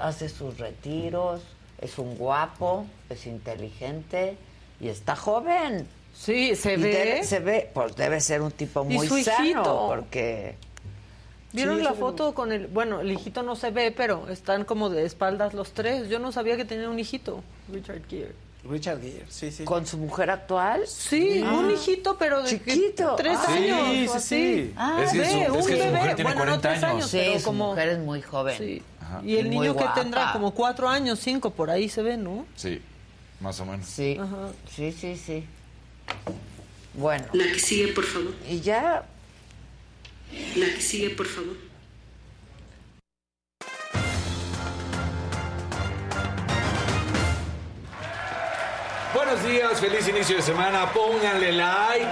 hace sus retiros, es un guapo, es inteligente y está joven. Sí, se Y ve. debe- se ve, pues debe ser un tipo Y muy su sano, hijito. porque ¿Vieron Sí, la foto con el... Bueno, el hijito no se ve, pero están como de espaldas los tres. Yo no sabía que tenía un hijito, Richard Gere. Richard Gere, sí, sí. con su mujer actual. Sí, Ah. un hijito, pero de Chiquito. tres Ah. años. Sí, sí, sí. Ah, Es que Ve, su- es un que su bebé. mujer tiene bueno, 40 no tres años. años, Sí, pero su como... mujer es muy joven. Sí. Ajá. Y el Muy niño que tendrá como cuatro años, cinco, por ahí se ve, ¿no? Sí, más o menos. Sí, Ajá. sí, sí, sí. Bueno, La que sigue, por favor. y ya La que sigue, por favor. Buenos días, feliz inicio de semana. Pónganle like,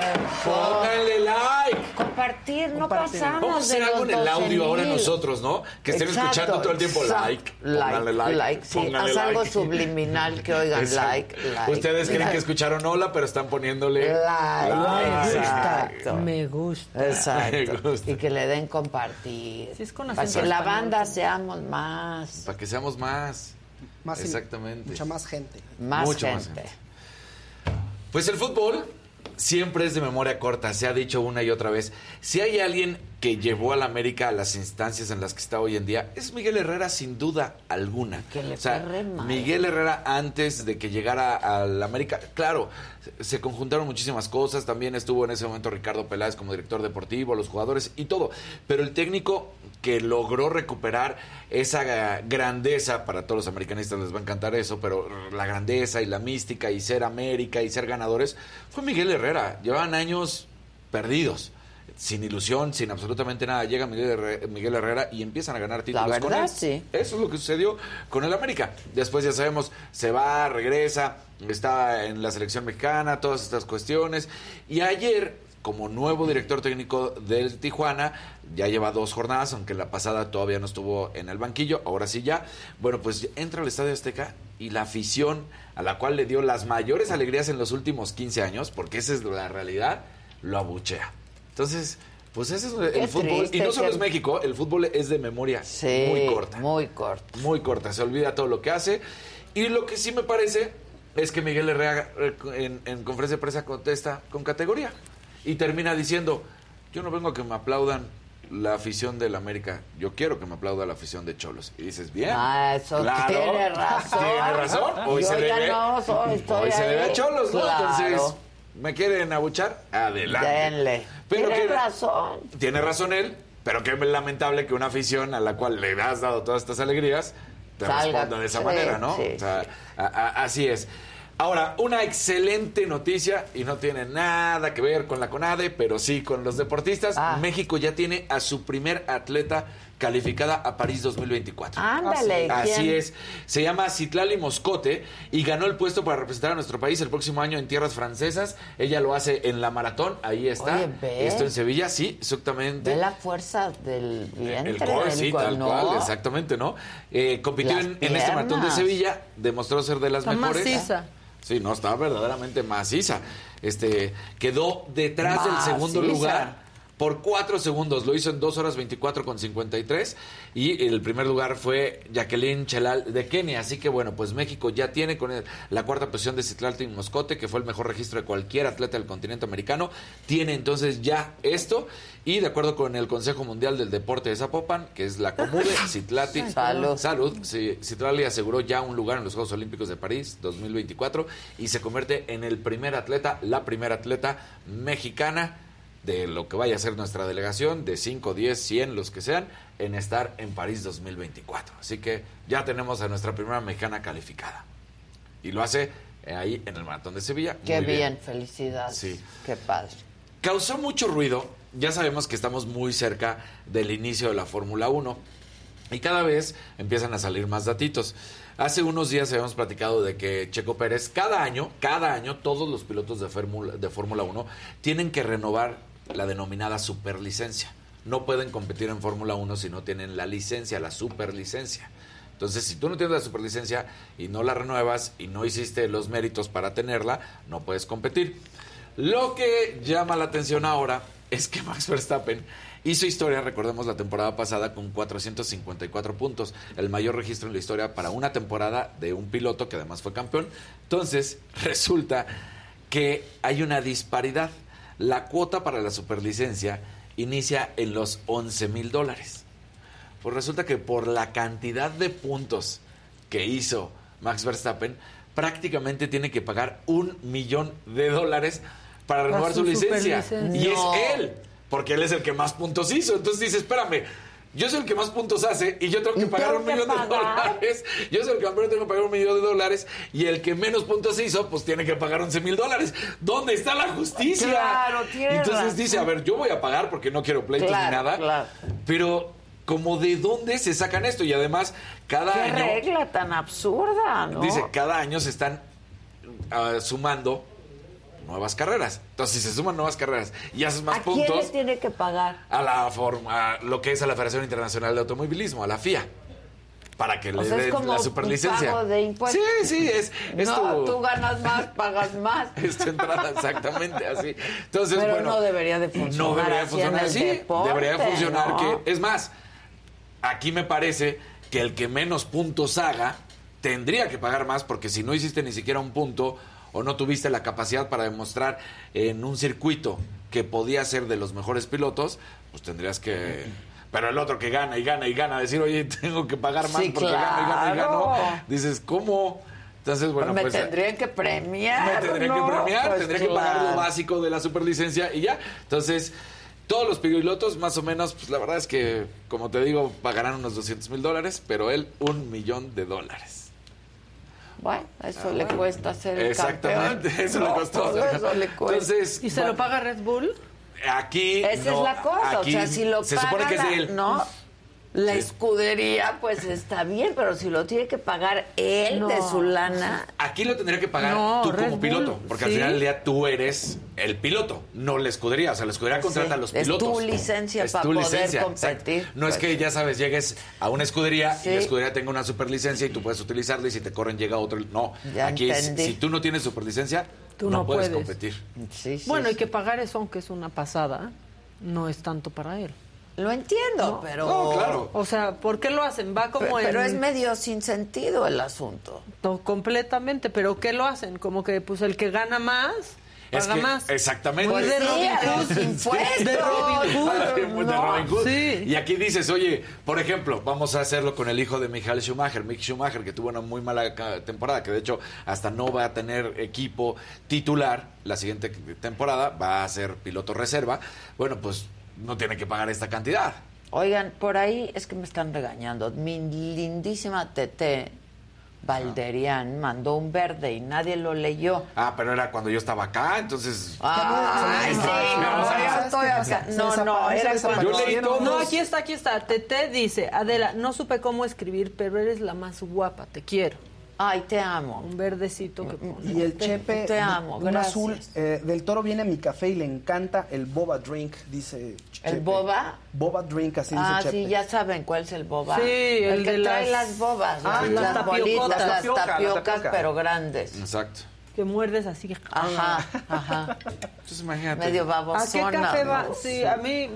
pónganle like. Compartir, no Compartir. pasamos Vamos a hacer de algo los en el audio ahora 12,000. nosotros, ¿no? Que estén Exacto, escuchando todo el tiempo exacto. like. Pónganle like. sí. pónganle Haz algo like. subliminal que oigan like, like. Ustedes creen like. que escucharon hola, pero están poniéndole Like, exacto. Me gusta. Exacto. Me gusta. Y que le den compartir. Sí, es con Para que la banda seamos más, Para que seamos más. Más Exactamente. Mucha más gente. más Mucho más gente. gente. Pues el fútbol siempre es de memoria corta, se ha dicho una y otra vez. Si hay alguien que llevó a la América a las instancias en las que está hoy en día, es Miguel Herrera sin duda alguna. Que le O sea. Miguel Herrera antes de que llegara a la América, claro, se- se conjuntaron muchísimas cosas, también estuvo en ese momento Ricardo Peláez como director deportivo, los jugadores y todo, pero el técnico que logró recuperar esa eh, grandeza, para todos los americanistas les va a encantar eso, pero la grandeza y la mística y ser América y ser ganadores, fue Miguel Herrera. Llevaban años perdidos. Sin ilusión, sin absolutamente nada, llega Miguel Herrera, Miguel Herrera y empiezan a ganar títulos con verdad, él. sí. Eso es lo que sucedió con el América. Después ya sabemos, se va, regresa, está en la selección mexicana, todas estas cuestiones. Y ayer, como nuevo director técnico del Tijuana, ya lleva dos jornadas, aunque la pasada todavía no estuvo en el banquillo, ahora sí ya. Bueno, pues entra al Estadio Azteca y la afición a la cual le dio las mayores alegrías en los últimos 15 años, porque esa es la realidad, lo abuchea. Entonces, pues ese es el Qué fútbol. triste y no solo es México, el fútbol es de memoria Sí, muy corta. Muy corta. Muy corta, se olvida todo lo que hace. Y lo que sí me parece es que Miguel Herrera eh, en, en conferencia de prensa contesta con categoría. Y termina diciendo, yo no vengo a que me aplaudan la afición del América, yo quiero que me aplauda la afición de Cholos. Y dices, bien. Ah, eso claro, tiene razón. Tiene razón. Hoy Yo se ya debe, no soy, hoy se debe a Cholos, ¿no? Claro. Entonces, ¿me quieren abuchar? Adelante. Denle. Pero Tiene que- razón. tiene razón él, pero qué lamentable que una afición a la cual le has dado todas estas alegrías te Salga. responda de esa Sí, manera, ¿no? sí, o sea, a- a- así es. Ahora, una excelente noticia y no tiene nada que ver con la CONADE, pero sí con los deportistas. Ah. México ya tiene a su primer atleta calificada a París 2024. Ándale, Así ¿quién? es. Se llama Citlali Moscote y ganó el puesto para representar a nuestro país el próximo año en tierras francesas. Ella lo hace en la maratón, ahí está. Oye, ve. Esto en Sevilla, sí, exactamente. Ve la fuerza del vientre. El core, del sí, tal ¿no? cual, exactamente, ¿no? Eh, compitió en, en este maratón de. Sevilla, demostró ser de las Está mejores. maciza. Sí, no, estaba verdaderamente maciza. Este, quedó detrás del segundo lugar por 4 segundos. Lo hizo en 2 horas 24 con 53. Y el primer lugar fue Jacqueline Chelal de Kenia. Así que bueno, pues México ya tiene con el- la cuarta posición de Citlaltin Moscote, que fue el mejor registro de cualquier atleta del continente americano. Tiene entonces ya esto. Y de acuerdo con el Consejo Mundial del Deporte de Zapopan, que es la Comude, Citlati. Salud. Salud. Sí, Citlali aseguró ya un lugar en los Juegos Olímpicos de París 2024 y se convierte en el primer atleta, la primera atleta mexicana de lo que vaya a ser nuestra delegación, de 5, 10, 100, los que sean, en estar en París 2024. Así que ya tenemos a nuestra primera mexicana calificada. Y lo hace eh, ahí en el Maratón de Sevilla. Qué Muy bien, felicidades. Sí. Qué padre. Causó mucho ruido. Ya sabemos que estamos muy cerca del inicio de la Fórmula 1 y cada vez empiezan a salir más datitos. Hace unos días habíamos platicado de que Checo Pérez, cada año, cada año, todos los pilotos de Fórmula de Fórmula 1 tienen que renovar la denominada superlicencia. No pueden competir en Fórmula 1 si no tienen la licencia, la superlicencia. Entonces, si tú no tienes la superlicencia y no la renuevas y no hiciste los méritos para tenerla, no puedes competir. Lo que llama la atención ahora es que Max Verstappen hizo historia, recordemos la temporada pasada, con 454 puntos, el mayor registro en la historia para una temporada de un piloto que además fue campeón. Entonces, resulta que hay una disparidad. La cuota para la superlicencia inicia en los 11 mil dólares. Pues resulta que por la cantidad de puntos que hizo Max Verstappen, prácticamente tiene que pagar un millón de dólares para renovar su, su licencia. Y No. es él, porque él es el que más puntos hizo. Entonces dice, espérame, yo soy el que más puntos hace y yo tengo que ¿Y pagar tengo un millón de dólares. Yo soy el campeón, tengo que pagar un millón de dólares. Y el que menos puntos hizo, pues tiene que pagar 11 mil dólares. ¿Dónde está la justicia? Claro, tiene Entonces razón. dice, a ver, yo voy a pagar porque no quiero pleitos Claro, ni nada. claro. Pero, como de dónde se sacan esto? Y además, cada Qué año. regla tan absurda, ¿no? Dice, cada año se están ah, sumando nuevas carreras. Entonces, si se suman nuevas carreras y haces más ¿A quién le puntos tiene que pagar? a la forma, a lo que es a la Federación Internacional de Automovilismo, a la FIA, para que le O es den la superlicencia. pago de impuestos. Sí, sí, es, es no, tu, tú ganas más, pagas más. es tu entrada, exactamente así. Entonces, Pero bueno, no debería de funcionar no debería así funcionar así. deporte, debería funcionar ¿no? que. Es más, aquí me parece que el que menos puntos haga tendría que pagar más porque si no hiciste ni siquiera un punto o no tuviste la capacidad para demostrar en un circuito que podía ser de los mejores pilotos, pues tendrías que. Pero el otro que gana y gana y gana, decir, oye, tengo que pagar más Sí, porque gano y gano y claro. gano. Dices, ¿cómo? Entonces, bueno, me pues. tendrían que premiar. Me tendría ¿no? que premiar, Pues tendría que pagar lo claro. básico de la superlicencia y ya. Entonces, todos los pilotos, más o menos, pues la verdad es que, como te digo, pagarán unos 200 mil dólares, pero él un millón de dólares. Bueno, eso le cuesta ser el Exactamente, campeón. eso No, le costó. eso le cuesta. Entonces, ¿Y se lo paga Red Bull? aquí. Esa no, es la cosa, aquí o sea, si lo Se paga supone que es de él. ¿no? La Sí. escudería, pues está bien, pero si lo tiene que pagar él No. de su lana, Aquí lo tendría que pagar No, tú Red como Bull, piloto, porque al final del día tú eres el piloto, no la escudería. O sea, la escudería contrata a los es pilotos. tu licencia Es para tu poder licencia, competir. exacto. No es Pues, que ya sabes, llegues a una escudería Sí. y la escudería tenga una superlicencia y tú puedes utilizarla y si te corren llega otro. No, Ya aquí es, si tú no tienes superlicencia, Tú no, no puedes, puedes. competir. sí, sí, Bueno, sí. hay que pagar eso, aunque es una pasada. No es tanto para él. Lo entiendo, pero... No, claro. O sea, ¿por qué lo hacen? Va como Pero, pero es medio sin sentido el asunto. No, completamente, pero ¿qué lo hacen? Como que pues el que gana más Es paga que- más. Exactamente. Pues de Sí, Robin Hood. impuestos. De Robin Hood. De No. Robin Hood. Sí. Y aquí dices, oye, por ejemplo, vamos a hacerlo con el hijo de Michael Schumacher, Mick Schumacher, que tuvo una muy mala temporada, que de hecho hasta no va a tener equipo titular la siguiente temporada, va a ser piloto reserva. Bueno, pues no tiene que pagar esta cantidad. Oigan, por ahí es que me están regañando. Mi lindísima Tete Valderian mandó un verde y nadie lo leyó. Ah, pero era cuando yo estaba acá, entonces... Ay, sí, no, acá. No, no, era cuando... Yo leí todos. No, aquí está, aquí está. Tete dice, Adela, no supe cómo escribir, pero eres la más guapa, te quiero. Ay, te amo. Un verdecito que pone. Y el Te- chepe, te amo, un gracias. azul, eh, del toro viene a mi café y le encanta el boba drink, dice Chepe. ¿El boba? Boba drink, así dice Ah, Chepe. sí, ya saben cuál es el boba. Sí, el, el que de trae las- las bobas, Ah, las, las bolitas, tapiocotas. las Tapioca, la tapiocas, tapioca. pero grandes. Exacto. te muerdes así. Ajá, ajá. Entonces imagínate. Medio ¿A qué babosona. café va? Sí, a mí,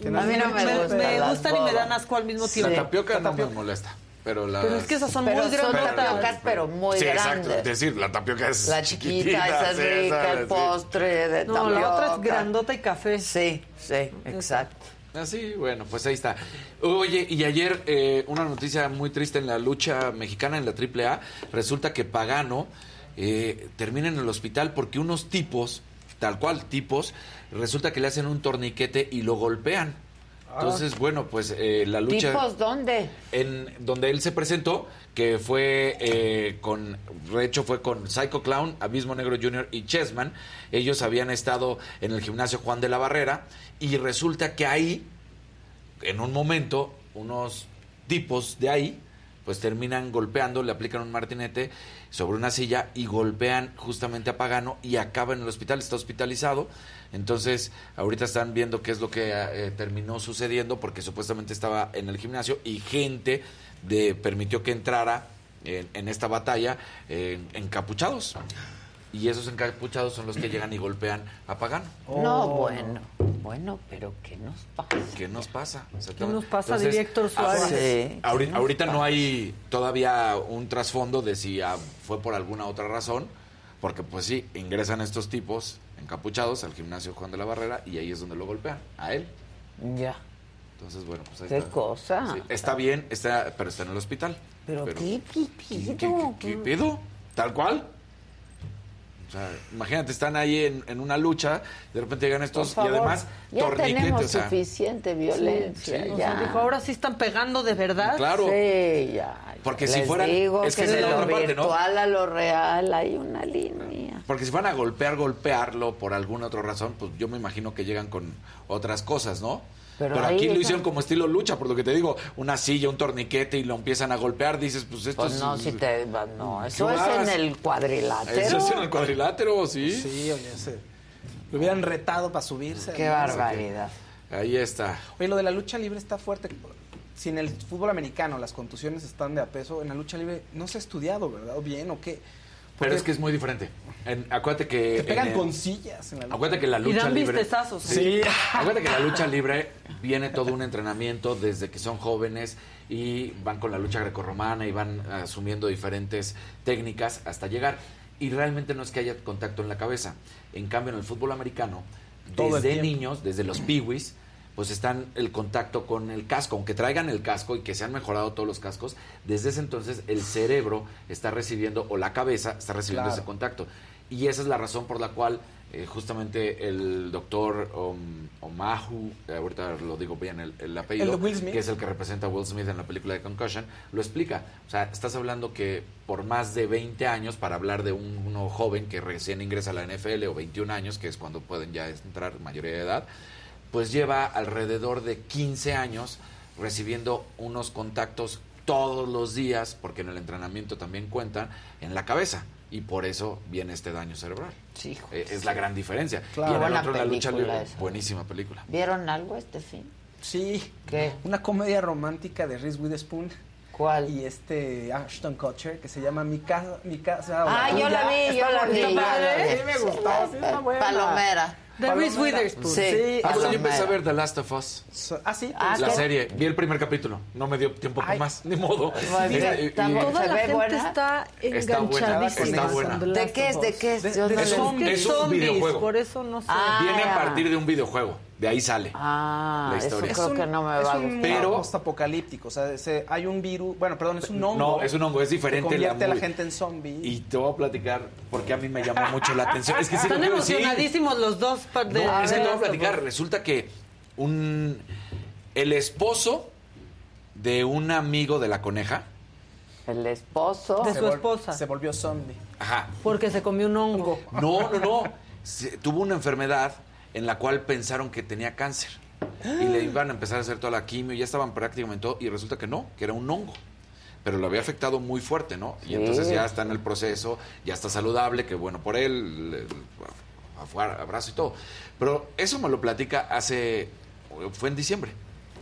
Que A mí no me me- gustan me gustan y me dan asco al mismo tiempo. La tapioca no me molesta. Pero, las... Pero es que esas son Pero muy son grandotas. tapiocas, pero muy sí, grandes. exacto. Es decir, la tapioca es La chiquita, esa es sí, rica, esa, el sí. postre de No, la otra es grandota y café. Sí, sí, exacto. Así, bueno, pues ahí está. Oye, y ayer eh, una noticia muy triste en la lucha mexicana en la AAA. Resulta que Pagano eh, termina en el hospital porque unos tipos, tal cual tipos, resulta que le hacen un torniquete y lo golpean. Entonces, bueno, pues eh, la lucha... ¿Tipos dónde? en donde él se presentó, que fue eh, con, de hecho fue con Psycho Clown, Abismo Negro Jr. y Chessman. Ellos habían estado en el gimnasio Juan de la Barrera y resulta que ahí, en un momento, unos tipos de ahí, pues terminan golpeando, le aplican un martinete sobre una silla y golpean justamente a Pagano y acaba en el hospital, está hospitalizado. Entonces, ahorita están viendo qué es lo que eh, terminó sucediendo porque supuestamente estaba en el gimnasio y gente de permitió que entrara en, en esta batalla eh, encapuchados. Y esos encapuchados son los que llegan y golpean a Pagano. No, bueno, bueno, pero ¿qué nos pasa? ¿Qué nos pasa? ¿Qué nos pasa, diría Héctor ahora- Suárez? Sí, ahori- ¿qué nos ahorita no hay todavía un trasfondo de si ah, fue por alguna otra razón, porque pues sí, ingresan estos tipos encapuchados al gimnasio Juan de la Barrera y ahí es donde lo golpean, a él. Ya. Entonces, bueno, pues ahí ¿Qué está. cosa? Sí, está bien, está, pero está en el hospital. ¿Pero qué ¿Qué, qué- qué pedo? ¿Tal cual? O sea, imagínate, están ahí en, en una lucha, de repente llegan estos Por y favor, además ya tenemos o sea, suficiente violencia, Sí, o ya. sea, dijo, ahora sí están pegando de verdad. Claro. Sí, ya. Porque si Les fueran- digo es que que de lo otra parte, ¿no? virtual a lo real hay una línea. Porque si van a golpear, golpearlo por alguna otra razón, pues yo me imagino que llegan con otras cosas, ¿no? Pero aquí lo hicieron como estilo lucha, por lo que te digo, una silla, un torniquete y lo empiezan a golpear, dices, pues esto Pues es... no, si te, no, eso ¿Qué es vas? en el cuadrilátero. Eso es en el cuadrilátero, sí. Sí, oye, lo hubieran retado para subirse. Qué ¿no? barbaridad. Ahí está. Oye, lo de la lucha libre está fuerte. Si en el fútbol americano las contusiones están de a peso, en la lucha libre no se ha estudiado, ¿verdad? ¿O bien o qué? Pero es que es muy diferente. En- acuérdate que... Te pegan en el- con sillas en la lucha. Acuérdate que la Y lucha dan libre... vistezazos. Sí. Acuérdate que la lucha libre viene todo un entrenamiento desde que son jóvenes y van con la lucha grecorromana y van asumiendo diferentes técnicas hasta llegar. Y realmente no es que haya contacto en la cabeza. En cambio, en el fútbol americano, Todo desde niños, desde los piwis, pues están el contacto con el casco. Aunque traigan el casco y que se han mejorado todos los cascos, desde ese entonces el cerebro está recibiendo, o la cabeza está recibiendo Claro. ese contacto. Y esa es la razón por la cual eh, justamente el doctor Omahu, eh, ahorita lo digo bien el, el apellido, El que es el que representa a Will Smith en la película de Concussion, lo explica. O sea, estás hablando que por más de 20 años, para hablar de un, uno joven que recién ingresa a la NFL o 21 años, que es cuando pueden ya entrar mayoría de edad, pues lleva alrededor de 15 años recibiendo unos contactos todos los días, porque en el entrenamiento también cuentan, en la cabeza. Y por eso viene este daño cerebral. Sí, hijo. Eh, es la gran diferencia. Claro. Y en el otro, la lucha película libre, esa. buenísima película. ¿Vieron algo este fin? Sí. ¿Qué? Una comedia romántica de Reese Witherspoon. ¿Cuál? Y este Ashton Kutcher que se llama Mi casa, mi casa. Ah, yo la vi, yo la vi. la vi. Sí, me gustó, sí, está buena. Palomera. De Reese Witherspoon. Sí, Sí, Ah, yo empecé a ver The Last of Us. So- ah, sí. Ah, la ¿qué? serie. Vi el primer capítulo. No me dio tiempo Ay. más. Ni modo. Pues, Este, y-. Toda ¿Se la gente buena? está enganchadísima está buena. ¿De qué es? ¿De qué es? De- de no Es un- es un zombies, videojuego. por eso no sé. Ah, Viene a ya. partir de un videojuego. De ahí sale. Ah, La eso historia. creo que no me es va a un gustar. Pero- apocalíptico, o sea, ese- hay un virus, bueno, perdón, es un hongo. No, es un hongo, es diferente Que convierte la a la gente en zombie. Y te voy a platicar porque a mí me llamó mucho la atención. Es que sí Están emocionadísimos los dos. de- No, es que te voy a platicar. Resulta que un el esposo de un amigo de la coneja, El esposo. De Se su esposa. Se volvió zombie. ajá, Porque se comió un hongo. no, no, no, se- tuvo una enfermedad en la cual pensaron que tenía cáncer y le iban a empezar a hacer toda la quimio, ya estaban prácticamente todo y resulta que no, que era un hongo. Pero lo había afectado muy fuerte, ¿no? Y entonces ya está en el proceso, ya está saludable, que bueno por él, le- afuera, abrazo y todo. Pero eso me lo platica hace, fue en diciembre.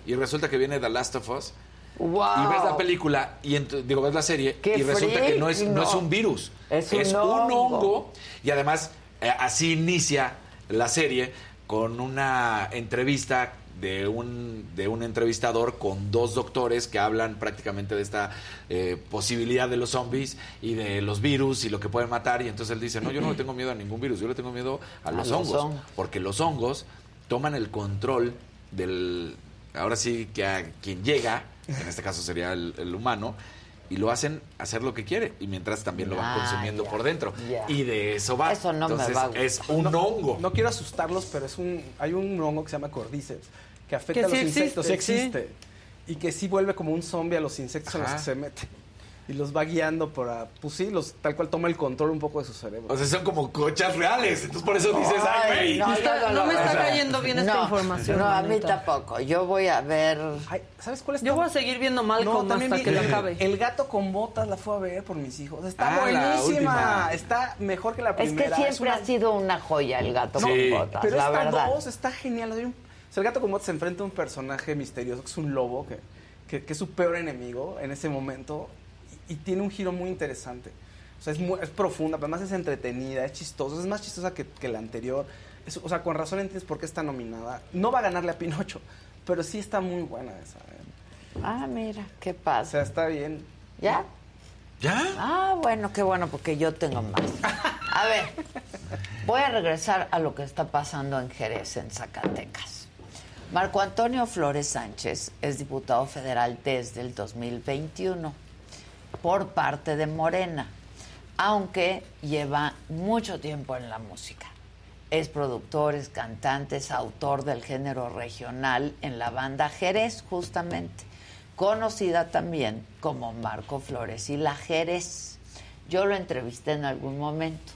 Y resulta que viene The Last of Us Wow. Y ves la película, y digo, ves la serie, Qué y resulta que no es, freak, no es no. un virus. Es un hongo. Y además, eh, así inicia la serie con una entrevista de un, de un entrevistador con dos doctores que hablan prácticamente de esta eh, posibilidad de los zombies y de los virus y lo que pueden matar. Y entonces él dice, no, yo no le tengo miedo a ningún virus, yo le tengo miedo a, A los, hongos. Porque los hongos toman el control del... Ahora sí que a quien llega, en este caso sería el, el humano, y lo hacen hacer lo que quiere. Y mientras también lo van Ah, consumiendo por dentro. Y de eso va. Eso no me Entonces, va a gustar. Es un no, hongo. No quiero asustarlos, pero es un hay un hongo que se llama cordyceps que afecta Que a los sí insectos, sí existe, sí. existe. Y que sí vuelve como un zombie a los insectos en los Ajá. que se mete. Y los va guiando para, pues sí, los, tal cual toma el control un poco de su cerebro. O sea, son como cochas reales. Entonces por eso dices, ay, güey. no, Está- yo no me está cayendo bien esta No, información, No, a mí tampoco. Yo voy a ver. ¿Sabes cuál es? Yo voy a seguir viendo también hasta vi que la el, acabe. El gato con botas la fue a ver por mis hijos. Está Ah, buenísima. Está mejor que la Es primera. que siempre una- ha sido una joya el gato Sí. con botas, Pero la esta verdad. dos está genial. Un- o sea, el gato con botas se enfrenta a un personaje misterioso que es un lobo, que, que- que es su peor enemigo en ese momento. Y, tiene un giro muy interesante. O sea, es, muy- es profunda, pero además es entretenida, es chistosa. Es más chistosa que, que la anterior. Es- o sea, con razón entiendes por qué está nominada. No va a ganarle a Pinocho, pero sí está muy buena esa. ¿eh? Ah, mira, qué O pasa. sea, está bien. ¿Ya? ¿Ya? Ah, bueno, qué bueno, porque yo tengo más. A ver, voy a regresar a lo que está pasando en Jerez, en Zacatecas. Marco Antonio Flores Sánchez es diputado federal desde el 2021 por parte de Morena, aunque lleva mucho tiempo en la música. Es productor, es cantante, es autor del género regional en la banda Jerez, justamente, conocida también como Marco Flores y la Jerez. Yo lo entrevisté en algún momento.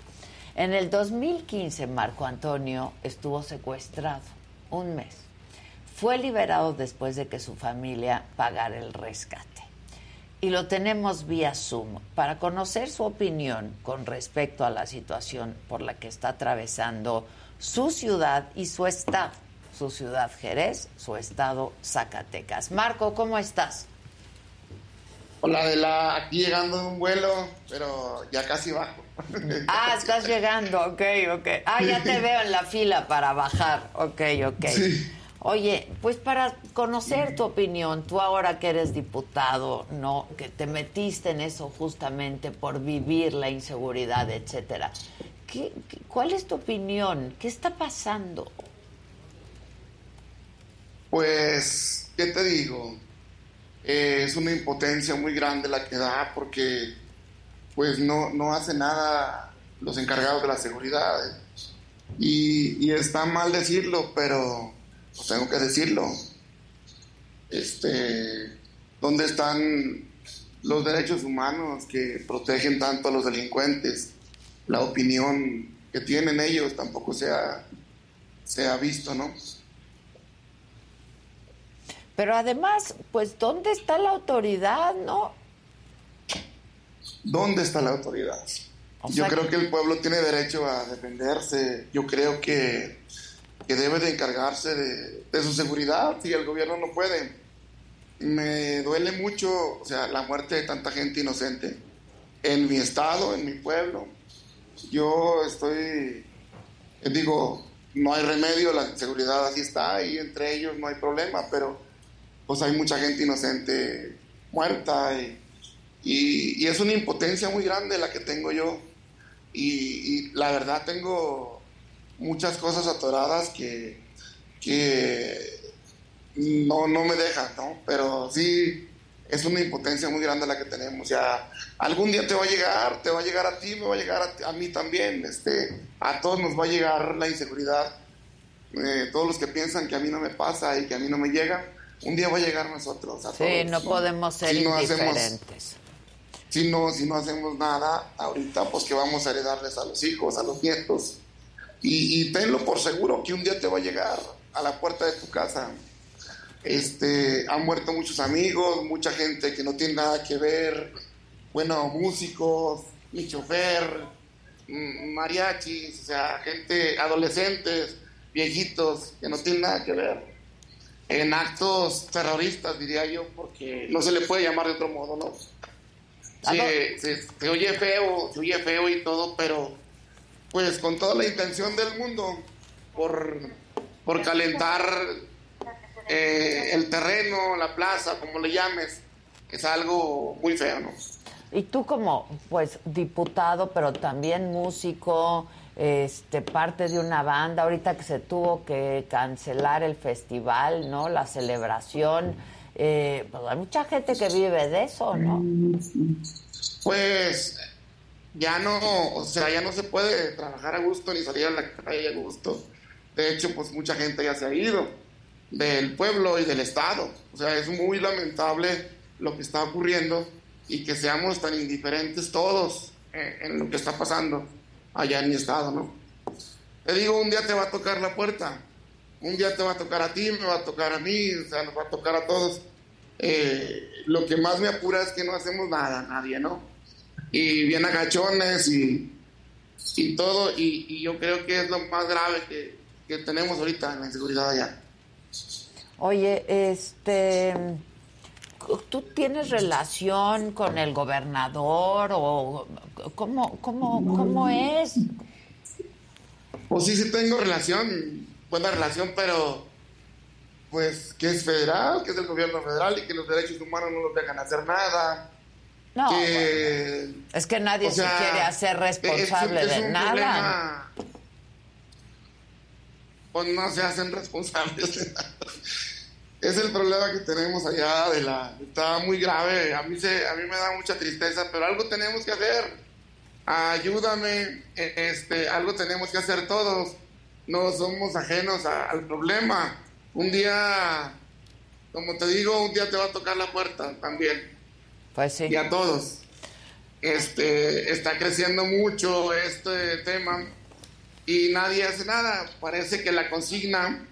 En el 2015 Marco Antonio estuvo secuestrado un mes. Fue liberado después de que su familia pagara el rescate. Y lo tenemos vía Zoom para conocer su opinión con respecto a la situación por la que está atravesando su ciudad y su estado. Su ciudad Jerez, su estado Zacatecas. Marco, ¿cómo estás? Hola, de la aquí llegando de un vuelo, pero ya casi bajo. Ah, estás llegando, ok, ok. Ah, ya te veo en la fila para bajar, ok, ok. Oye, pues para conocer tu opinión, tú ahora que eres diputado, ¿no? Que te metiste en eso justamente por vivir la inseguridad, etcétera. ¿Qué, cuál es tu opinión? ¿Qué está pasando? Pues, ¿qué te digo? Eh, es una impotencia muy grande la que da porque pues no, no hace nada los encargados de la seguridad. Y está mal decirlo, pero pues tengo que decirlo. Este, ¿dónde están los derechos humanos que protegen tanto a los delincuentes? La opinión que tienen ellos tampoco se ha, se ha visto, ¿no? Pero además, pues, ¿dónde está la autoridad, no? ¿Dónde está la autoridad? O Yo creo que- que el pueblo tiene derecho a defenderse. Yo creo que, que debe de encargarse de, de su seguridad si el gobierno no puede. Me duele mucho, o sea, la muerte de tanta gente inocente en mi estado, en mi pueblo. Yo estoy, eh, digo, no hay remedio, la seguridad así está y entre ellos no hay problema, pero pues hay mucha gente inocente muerta y, y- y es una impotencia muy grande la que tengo yo. Y, y la verdad tengo muchas cosas atoradas que, que no, no me dejan, ¿no? Pero sí es una impotencia muy grande la que tenemos. Ya algún día te va a llegar, te va a llegar a ti, me va a llegar a, a mí también. Este, a todos nos va a llegar la inseguridad. Eh, todos los que piensan que a mí no me pasa y que a mí no me llega, un día va a llegar a nosotros. A Sí, todos, no podemos ser Si no hacemos- indiferentes. si no, si no hacemos nada ahorita, pues que vamos a heredarles a los hijos, a los nietos. Y, y tenlo por seguro que un día te va a llegar a la puerta de tu casa. Este, han muerto muchos amigos, mucha gente que no tiene nada que ver, bueno, músicos, mi chofer, mariachis, o sea, gente, adolescentes, viejitos, que no tienen nada que ver. en actos terroristas, diría yo, porque no se le puede llamar de otro modo, ¿no? Sí, se, se oye feo, se oye feo y todo, pero pues con toda la intención del mundo por, por calentar eh, el terreno, la plaza, como le llames, es algo muy feo, ¿no? Y tú como, pues, diputado, pero también músico, este, parte de una banda, ahorita que se tuvo que cancelar el festival, ¿no? La celebración, eh, pues hay mucha gente que vive de eso, ¿no? Pues ya no, o sea, ya no se puede trabajar a gusto ni salir a la calle a gusto. De hecho, pues mucha gente ya se ha ido del pueblo y del estado. O sea, es muy lamentable lo que está ocurriendo y que seamos tan indiferentes todos en, lo que está pasando allá en mi estado, ¿no? Te digo, un día te va a tocar la puerta, un día te va a tocar a ti, me va a tocar a mí, o sea, nos va a tocar a todos. Eh, lo que más me apura es que no hacemos nada, nadie, ¿no? Y bien agachones y, y todo, y, y yo creo que es lo más grave que, que tenemos ahorita en la inseguridad allá. Oye, este, ¿tú tienes relación con el gobernador o cómo, cómo, cómo es? Pues sí, sí tengo relación, buena relación, pero pues que es federal, que es el gobierno federal y que los derechos humanos no nos dejan hacer nada. No, que, Es que nadie o sea, se quiere hacer responsable es- es de nada. problema, Pues no se hacen responsables de nada. Es el problema que tenemos allá de la está muy grave. A mí se a mí me da mucha tristeza, pero algo tenemos que hacer. Ayúdame, e- este, algo tenemos que hacer todos. No somos ajenos a- al problema. Un día, como te digo, un día te va a tocar la puerta también. Pues. Y a todos. Este, está creciendo mucho este tema y nadie hace nada. Parece que la consigna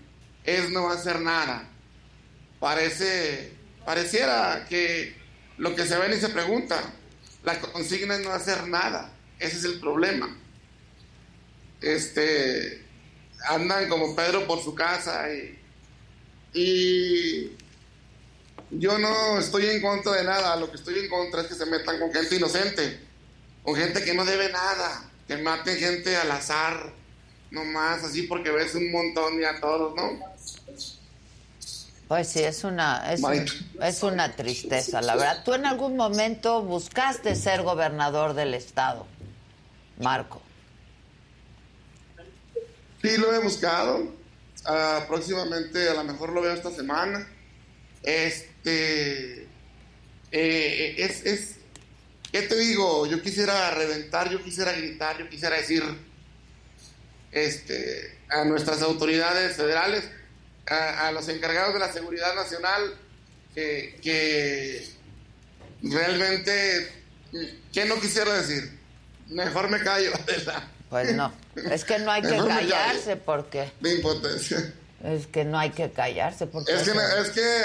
es no hacer nada. Parece, pareciera que lo que se ve ni se pregunta. La consigna es no hacer nada. Ese es el problema. Este, andan como Pedro por su casa y, y yo no estoy en contra de nada. Lo que estoy en contra es que se metan con gente inocente, con gente que no debe nada, que maten gente al azar, nomás así porque ves un montón y a todos, ¿no? Pues sí, es una, es, es una tristeza, la verdad. ¿Tú en algún momento buscaste ser gobernador del estado, Marco? Sí, lo he buscado. Ah, próximamente, a lo mejor lo veo esta semana. Este. Eh, es, es. ¿Qué te digo? Yo quisiera reventar, yo quisiera gritar, yo quisiera decir. Este. A nuestras autoridades federales, a, a los encargados de la seguridad nacional, que, que realmente. ¿Qué no quisiera decir? Mejor me callo. Pues no, es que no hay que callarse porque De impotencia. es que no hay que callarse porque Es que, es que,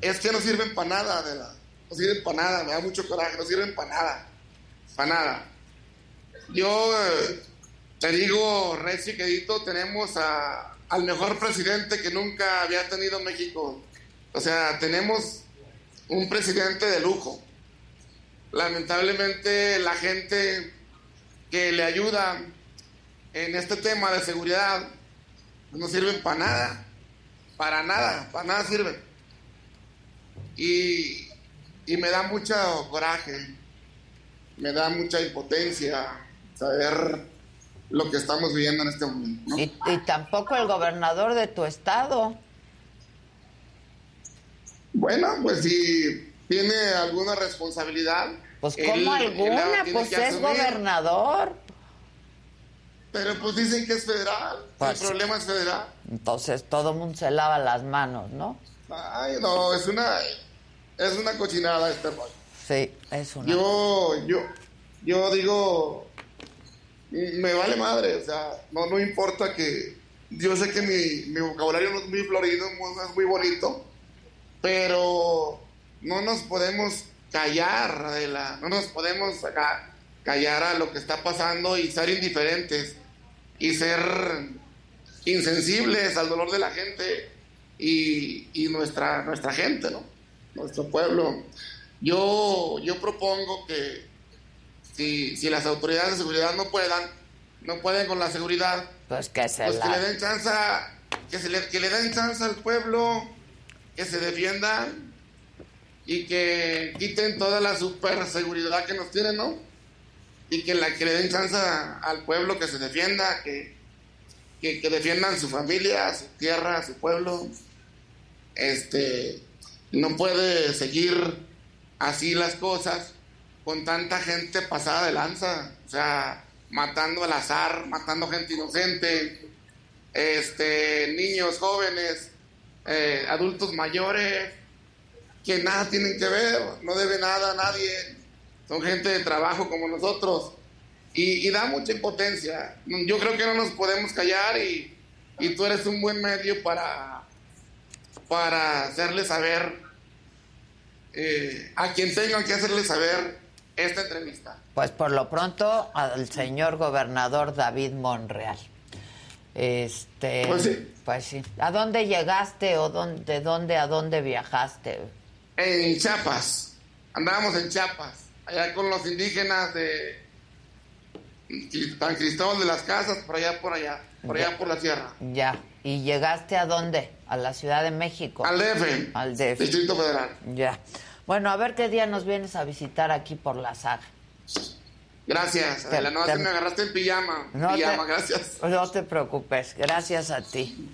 es que no sirven para nada. No sirven para nada, me da mucho coraje, no sirven para nada. Para nada. Yo eh, te digo, recio y quedito, tenemos a- al mejor presidente que nunca había tenido México. O sea, tenemos un presidente de lujo. Lamentablemente la gente que le ayuda en este tema de seguridad no sirven para nada. Para nada, para nada sirven. Y, y me da mucho coraje, me da mucha impotencia saber lo que estamos viviendo en este momento. ¿no? y, y tampoco el gobernador de tu estado. Bueno, pues si tiene alguna responsabilidad. Pues como alguna, pues es gobernador. Pero pues dicen que es federal, Pues- el problema es federal. Entonces todo el mundo se lava las manos, ¿no? Ay, no, es una, es una cochinada este rollo. Sí, es una. Yo, yo, yo digo, me vale madre, o sea, no, no importa que, yo sé que mi, mi vocabulario no es muy florido, no es muy bonito, pero no nos podemos callar, Adela, no nos podemos acá callar a lo que está pasando y ser indiferentes y ser insensibles al dolor de la gente y, y nuestra, nuestra gente, ¿no? Nuestro pueblo. Yo, yo propongo que si, si las autoridades de seguridad no puedan, no pueden con la seguridad, Pues que se pues que le den chance, que, se le, que le den chance al pueblo, que se defiendan y que quiten toda la super seguridad que nos tienen, ¿no? Y que, la, que le den chance al pueblo que se defienda, que, que, que defiendan su familia, su tierra, su pueblo. Este, no puede seguir así las cosas con tanta gente pasada de lanza, o sea, matando al azar, matando gente inocente, este, niños jóvenes, eh, adultos mayores, que nada tienen que ver, no debe nada a nadie, son gente de trabajo como nosotros, y, da mucha impotencia. Yo creo que no nos podemos callar y, y tú eres un buen medio para, para hacerle saber eh, a quien tengan que hacerle saber esta entrevista. Pues por lo pronto al señor gobernador David Monreal. Este, Pues sí. pues sí. ¿A dónde llegaste o dónde, de dónde a dónde viajaste? En Chiapas, andábamos en Chiapas, allá con los indígenas de San Cristóbal de las Casas, por allá, por allá, por allá por la sierra. Ya. ¿Y llegaste a dónde? A la Ciudad de México. Al DF. Al DF. Distrito Federal. Ya. Bueno, a ver qué día nos vienes a visitar aquí por la saga. Gracias, Te- Adela, no, te- me agarraste en pijama. No pijama, te- gracias. No te preocupes, gracias a ti.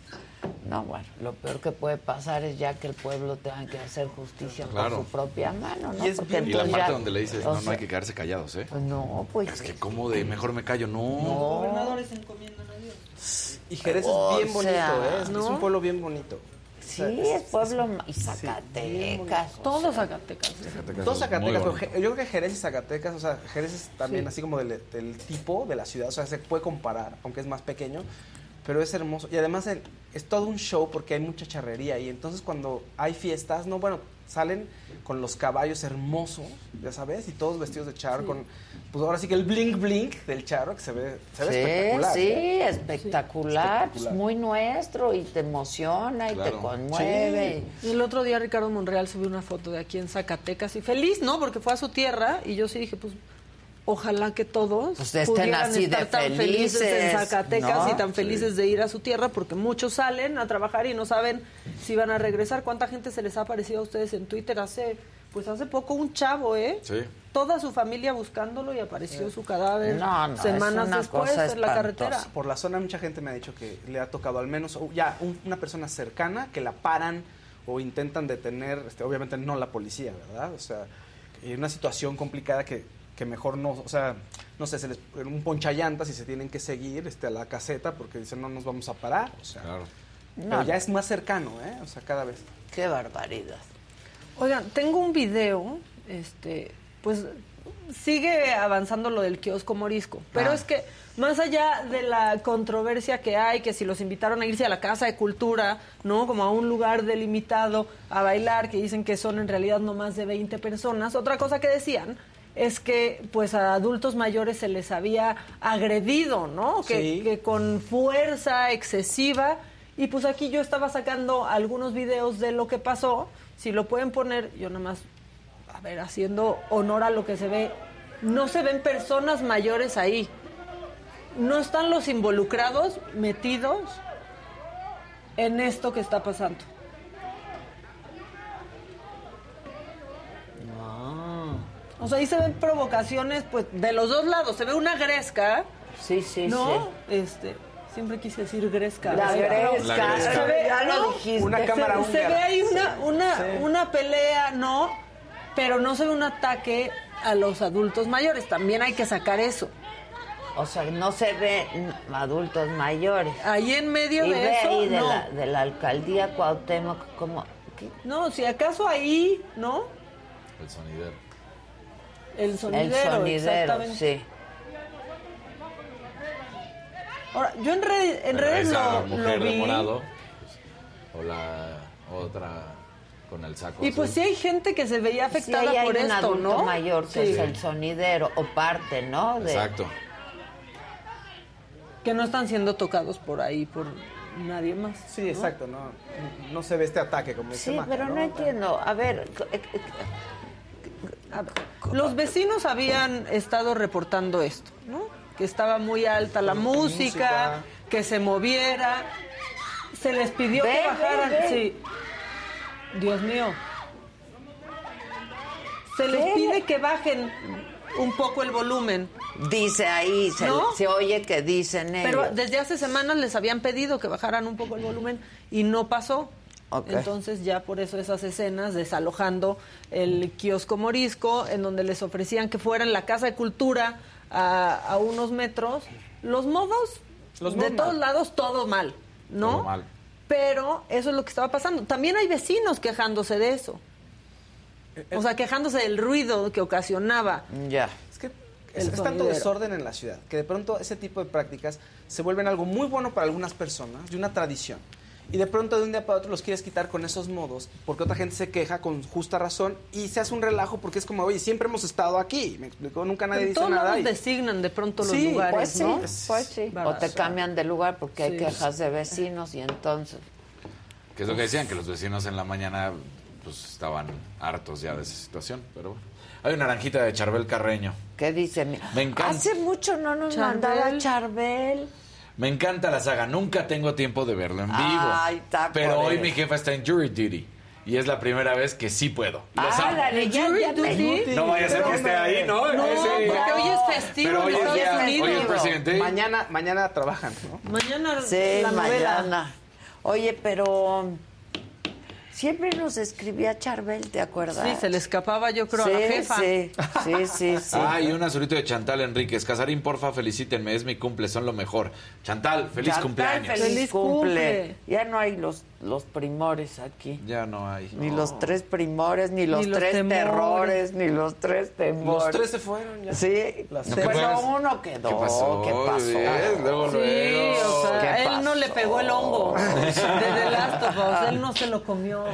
No, bueno, lo peor que puede pasar es ya que el pueblo tenga que hacer justicia Claro. por su propia mano, ¿no? Y, es Porque y la entonces parte ya- donde le dices, no, no hay que quedarse callados, ¿eh? No, pues. Es que como de mejor me callo, no. Los gobernadores encomiendan a Dios. Y Jerez es bien bonito, sea, ¿eh? Es, ¿no? es un pueblo bien bonito. Sí, es pueblo ma- y Zacatecas. Todo Zacatecas. Zacatecas, pero Je- yo creo que Jerez y Zacatecas, o sea, Jerez es también Sí. así como del, del tipo de la ciudad, o sea, se puede comparar, aunque es más pequeño, pero es hermoso. Y además el- es todo un show porque hay mucha charrería y entonces cuando hay fiestas, no, bueno, salen con los caballos hermosos, ya sabes, y todos vestidos de charro, Sí. con, pues ahora sí que el blink blink del charro, que se ve, se ve Sí, espectacular. sí, ¿eh? espectacular, pues muy nuestro y te emociona y te conmueve. Y El otro día Ricardo Monreal subió una foto de aquí en Zacatecas y feliz, ¿no? Porque fue a su tierra y yo sí dije, pues ojalá que todos Pues estén pudieran así de estar tan felices en Zacatecas ¿no? y tan felices de ir a su tierra porque muchos salen a trabajar y no saben si van a regresar. ¿Cuánta gente se les ha aparecido a ustedes en Twitter hace pues hace poco un chavo, ¿eh? Sí. Toda su familia buscándolo y apareció su cadáver No, no, es semanas una después cosa en la carretera. Por la zona mucha gente me ha dicho que le ha tocado al menos ya un- una persona cercana que la paran o intentan detener, este, obviamente no la policía, ¿verdad? O sea, en una situación complicada que, que mejor no, o sea, no sé, se les, un ponchallantas y se tienen que seguir este, a la caseta porque dicen no nos vamos a parar, o sea, pero No, ya es más cercano, ¿eh? O sea, cada vez. Qué barbaridad. Oigan, tengo un video, este, pues sigue avanzando lo del kiosco morisco, pero Ah. es que más allá de la controversia que hay, que si los invitaron a irse a la Casa de Cultura, ¿no? Como a un lugar delimitado a bailar, que dicen que son en realidad no más de 20 personas, otra cosa que decían es que pues a adultos mayores se les había agredido, ¿no? Que, Sí. que con fuerza excesiva y pues aquí yo estaba sacando algunos videos de lo que pasó. Si lo pueden poner, yo nada más, a ver, haciendo honor a lo que se ve. No se ven personas mayores ahí. No están los involucrados metidos en esto que está pasando. O sea, ahí se ven provocaciones, pues, de los dos lados. Se ve una gresca. Sí, sí, ¿No? Este, siempre quise decir gresca. La gresca. La gresca. Se ve, Ya lo dijiste. Una Se- cámara se, húngara. ve ahí una, una, Sí. una pelea, ¿no? Pero no se ve un ataque a los adultos mayores. También hay que sacar eso. O sea, no se ve adultos mayores. Ahí en medio y de ve eso, ahí de, no. la, de la alcaldía Cuauhtémoc como... ¿qué? No, si acaso ahí, ¿no? El sonidero. El sonidero, El sonidero, exactamente. sí. Ahora, yo en, red- en redes esa lo, mujer lo de vi. morado, pues, o la otra con el saco Y pues sí hay gente que se veía afectada hay por un esto, adulto ¿no? mayor que Sí. es el sonidero, o parte, ¿no? De- Exacto. Que no están siendo tocados por ahí, por nadie más. Sí, exacto, no, no se ve este ataque como dice Sí, Maca, pero no entiendo. A ver, Los vecinos habían estado reportando esto, ¿no? Que estaba muy alta la música, música. que se moviera. Se les pidió que bajaran. Sí. Dios mío. Se les ¿Qué? pide que bajen un poco el volumen. dice ahí, se, ¿No? se oye que dicen Pero ellos. desde hace semanas les habían pedido que bajaran un poco el volumen y no pasó. Entonces ya por eso esas escenas desalojando el kiosco morisco, en donde les ofrecían que fueran la Casa de Cultura a, a unos metros. Los modos, Los de todos mal. lados, todo mal, ¿no? Todo mal. Pero eso es lo que estaba pasando. También hay vecinos quejándose de eso. O sea, quejándose del ruido que ocasionaba. Ya. Es que es, es tanto desorden en la ciudad que de pronto ese tipo de prácticas se vuelven algo muy bueno para algunas personas y una tradición. Y de pronto de un día para otro los quieres quitar con esos modos porque otra gente se queja con justa razón y se hace un relajo porque es como, oye, siempre hemos estado aquí. Me explicó, nunca nadie En dice todos nada. lados y- designan de pronto los Sí, lugares, Pues sí, ¿no? pues sí. O te cambian de lugar porque hay quejas de vecinos y entonces. Que es lo que decían, que los vecinos en la mañana pues estaban hartos ya de esa situación, pero bueno. Hay una naranjita de Charbel Carreño. ¿Qué dice? Me encanta. Hace mucho no nos Charbel. mandaba Charbel. Me encanta la saga, nunca tengo tiempo de verlo en vivo. Ay, está pero hoy mi jefa está en jury duty y es la primera vez que sí puedo. Los amo. Ándale, ya, Jury ya. No vaya a ser que esté ahí, ¿no? No, Ese- porque hoy es festivo Pero en hoy es Estados día- Unidos. hoy es presidente. Mañana, mañana trabajan, ¿no? Mañana Sí, la novela. mañana. Oye, pero siempre nos escribía Charbel, ¿te acuerdas? Sí, se le escapaba yo creo sí, a la jefa. Sí, sí, sí, sí. Ah, y un azulito de Chantal Enríquez. Casarín, porfa, felicítenme, es mi cumple, son lo mejor. Chantal, feliz Chantal, cumpleaños. Feliz, Feliz cumple. cumple. Ya no hay los, los primores aquí. Ya no hay. Ni los tres primores, ni los, los tres temores. terrores, ni los tres temores. Los tres se fueron ya. Sí, Las bueno, temores. uno quedó. ¿Qué pasó? ¿Qué pasó? Luego, Sí, luego. o sea, ¿Qué él no le pegó el hongo de The Last of Us, él no se lo comió.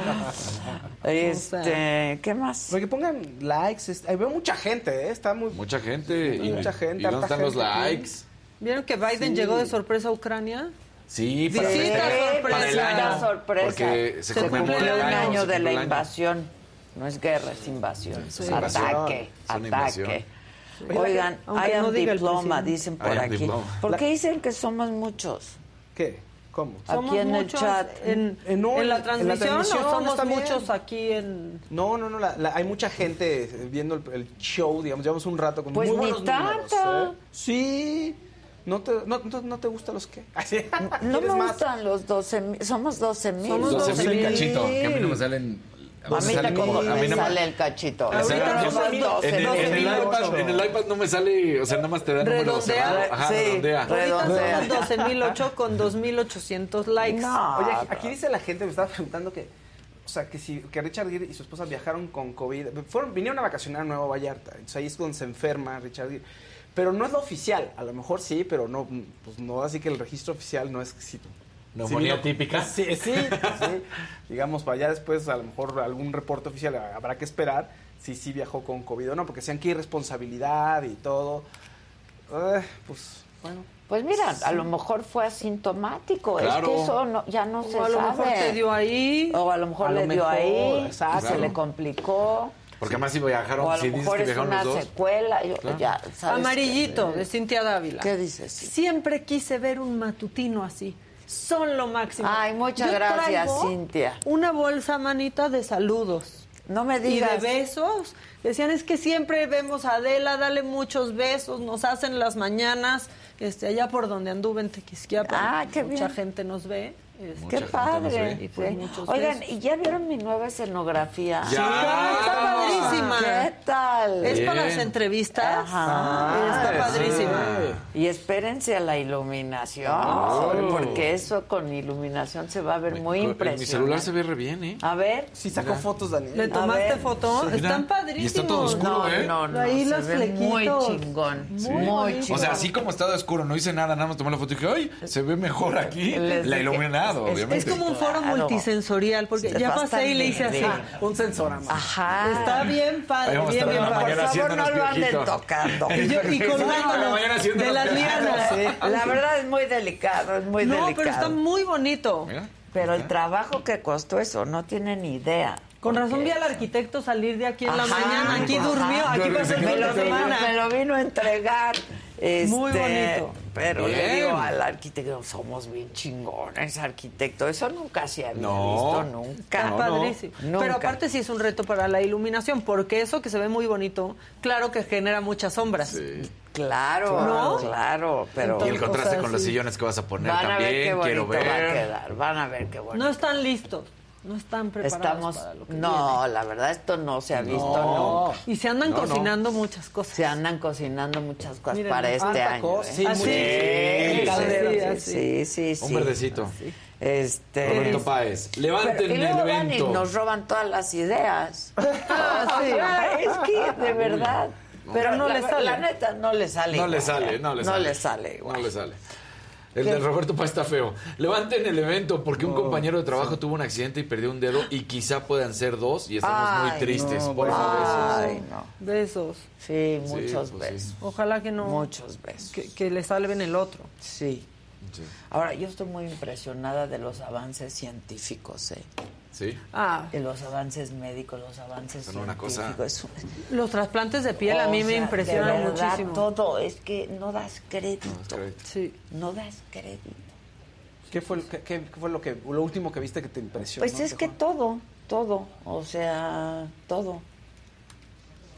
Este, ¿qué más? Porque pongan likes, es- ahí veo mucha gente, ¿eh? Está muy... Mucha gente. Y, Mucha gente, ¿Y dónde están los aquí. likes? ¿Vieron que Biden llegó de sorpresa a Ucrania? Sí, para, Visita sorpresa. para el año. sorpresa. Porque se, Se conmemora cumple el un un año, año de la el invasión. No es guerra, es invasión. Sí, es invasión. Ataque, Es una invasión. ataque. Oye, Oigan, I am no el diploma, dicen por aquí. diploma. ¿Por qué dicen que somos muchos? ¿Qué? ¿Cómo? ¿Somos Aquí en el muchos chat. En, en la en la transmisión o somos está bien. muchos aquí en... No, no, no, la- la- hay mucha gente viendo el, el show, digamos, llevamos un rato con Pues muy ni buenos números, tanta. ¿eh? Sí. ¿No te, no, no- no te gustan los qué? No me ¿Quieres más? gustan los 12 mil, somos 12 mil. Somos 12 mil 12,000. cachito, que a mí no me salen... A mí tampoco como- me no sale el cachito. Ahorita Ahorita somos somos 12 En el, en el mil. iPad, en el iPad no me sale, o sea, nada más te da números cerrados. Ajá, Sí. redondea. Re- Redondea. Ahorita somos 12.008 con 2.800 likes. No, Oye, aquí, aquí dice la gente, me estaba preguntando que, o sea, que si que Richard Gere y su esposa viajaron con COVID, fueron, vinieron a vacacionar a Nueva Vallarta, entonces ahí es donde se enferma Richard Gere. Pero no es lo oficial, a lo mejor sí, pero no, pues no, así que el registro oficial no es sí, Neumonía sí, típica. Sí, sí, sí. Digamos, para allá después, a lo mejor algún reporte oficial habrá que esperar si sí viajó con COVID o no, porque sean que hay responsabilidad y todo. Eh, pues, bueno. Pues mira, a lo mejor fue asintomático. Es que eso no- ya no se O a lo sabe. mejor te dio ahí. O a lo mejor A lo le dio mejor, ahí. exacto. Se le complicó. Porque además si viajaron, O a lo si dices mejor que es viajaron una los dos. secuela. yo- Claro. ya, ¿sabes Amarillito, qué? de Cintia Dávila. ¿Qué dices? Siempre quise ver un matutino así. Son lo máximo. Ay, muchas Yo gracias, traigo Cintia. Una bolsa, manita, de saludos. No me Y de digas. besos. Decían, es que siempre vemos a Adela, dale muchos besos, nos hacen las mañanas, este, allá por donde anduve en Tequisquiapan. Ah, qué Mucha bien. gente nos ve. Qué padre. Y pues sí. Oigan. ¿y ya vieron mi nueva escenografía? Ya. Está padrísima. ¿Qué tal? Es para las entrevistas. Ajá. Está sí. padrísima. Y espérense a la iluminación, porque eso con iluminación se va a ver muy impresionante. mi celular se ve re bien, ¿eh? A ver. Sí sacó fotos, Daniel. ¿Le tomaste foto? Mira. Están Y padrísimos. está todo oscuro, No, ¿eh? no, no. Ahí se los flequitos. Muy chingón. Muy chingón. O sea, así como está de oscuro no hice nada, nada más tomé la foto y dije, ¡ay! Se ve mejor aquí. Les La dije, es- obviamente. Es como un foro Claro. multisensorial, porque Sí, ya pasé y le hice así. Ah, un sensor más. Ajá. Está bien padre, bien, bien Por favor, no lo anden tocando. Y, yo- y colgándonos la de las lianas. La verdad es muy delicado, es muy no, delicado. pero está muy bonito. Mira. Pero el trabajo que costó eso, no tienen ni idea. Con razón vi al arquitecto salir de aquí en la mañana. Aquí ajá. durmió, aquí pasó el me fin lo, de vino, semana. me lo vino a entregar. Muy Este, bonito. Pero le digo al arquitecto, somos bien chingones, arquitecto. Eso nunca se había No. visto, nunca. Está no. padrísimo. Nunca. Pero aparte sí es un reto para la iluminación, porque eso que se ve muy bonito, claro que genera muchas sombras. Sí. Claro, ¿No? claro, pero Y el contraste o sea, con los sillones que vas a poner van a ver qué también, bonito quiero va a ver. quedar. Van a ver qué bonito. No están listos, no están preparados Estamos, para lo que no, la verdad esto no se ha visto No. nunca. Y se andan No, no. cocinando muchas cosas. Se andan cocinando muchas cosas Miren, para este año. cosa. ¿eh? Sí, ¿Ah, sí? Sí, sí, sí. Un verdecito. Este. Roberto Páez, Pero- levanten y el van y evento. nos roban todas las ideas. Ah, sí. es que, de verdad. Pero no la, le sale. La neta, no le sale. No le sale, ¿eh? no le No sale. le sale. No le sale. El de Roberto Páez está feo. Levanten el evento porque un compañero de trabajo tuvo un accidente y perdió un dedo y quizá puedan ser dos y estamos muy tristes no, por bueno. Ay, no. Besos. Sí, muchos pues sí. besos. Ojalá que no. Muchos besos. Que, que le salven el otro. Sí. Sí. Ahora, yo estoy muy impresionada de los avances científicos, ¿eh? Sí. Ah, los avances médicos, los avances Son una cosa- científicos. Es- los trasplantes de piel a mí O me sea, impresionan de verdad, muchísimo. Todo, es que no das crédito. Sí. No das crédito. ¿Qué fue, lo- qué, qué fue lo, que, lo último que viste que te impresionó? Pues es que todo, todo, o sea, todo.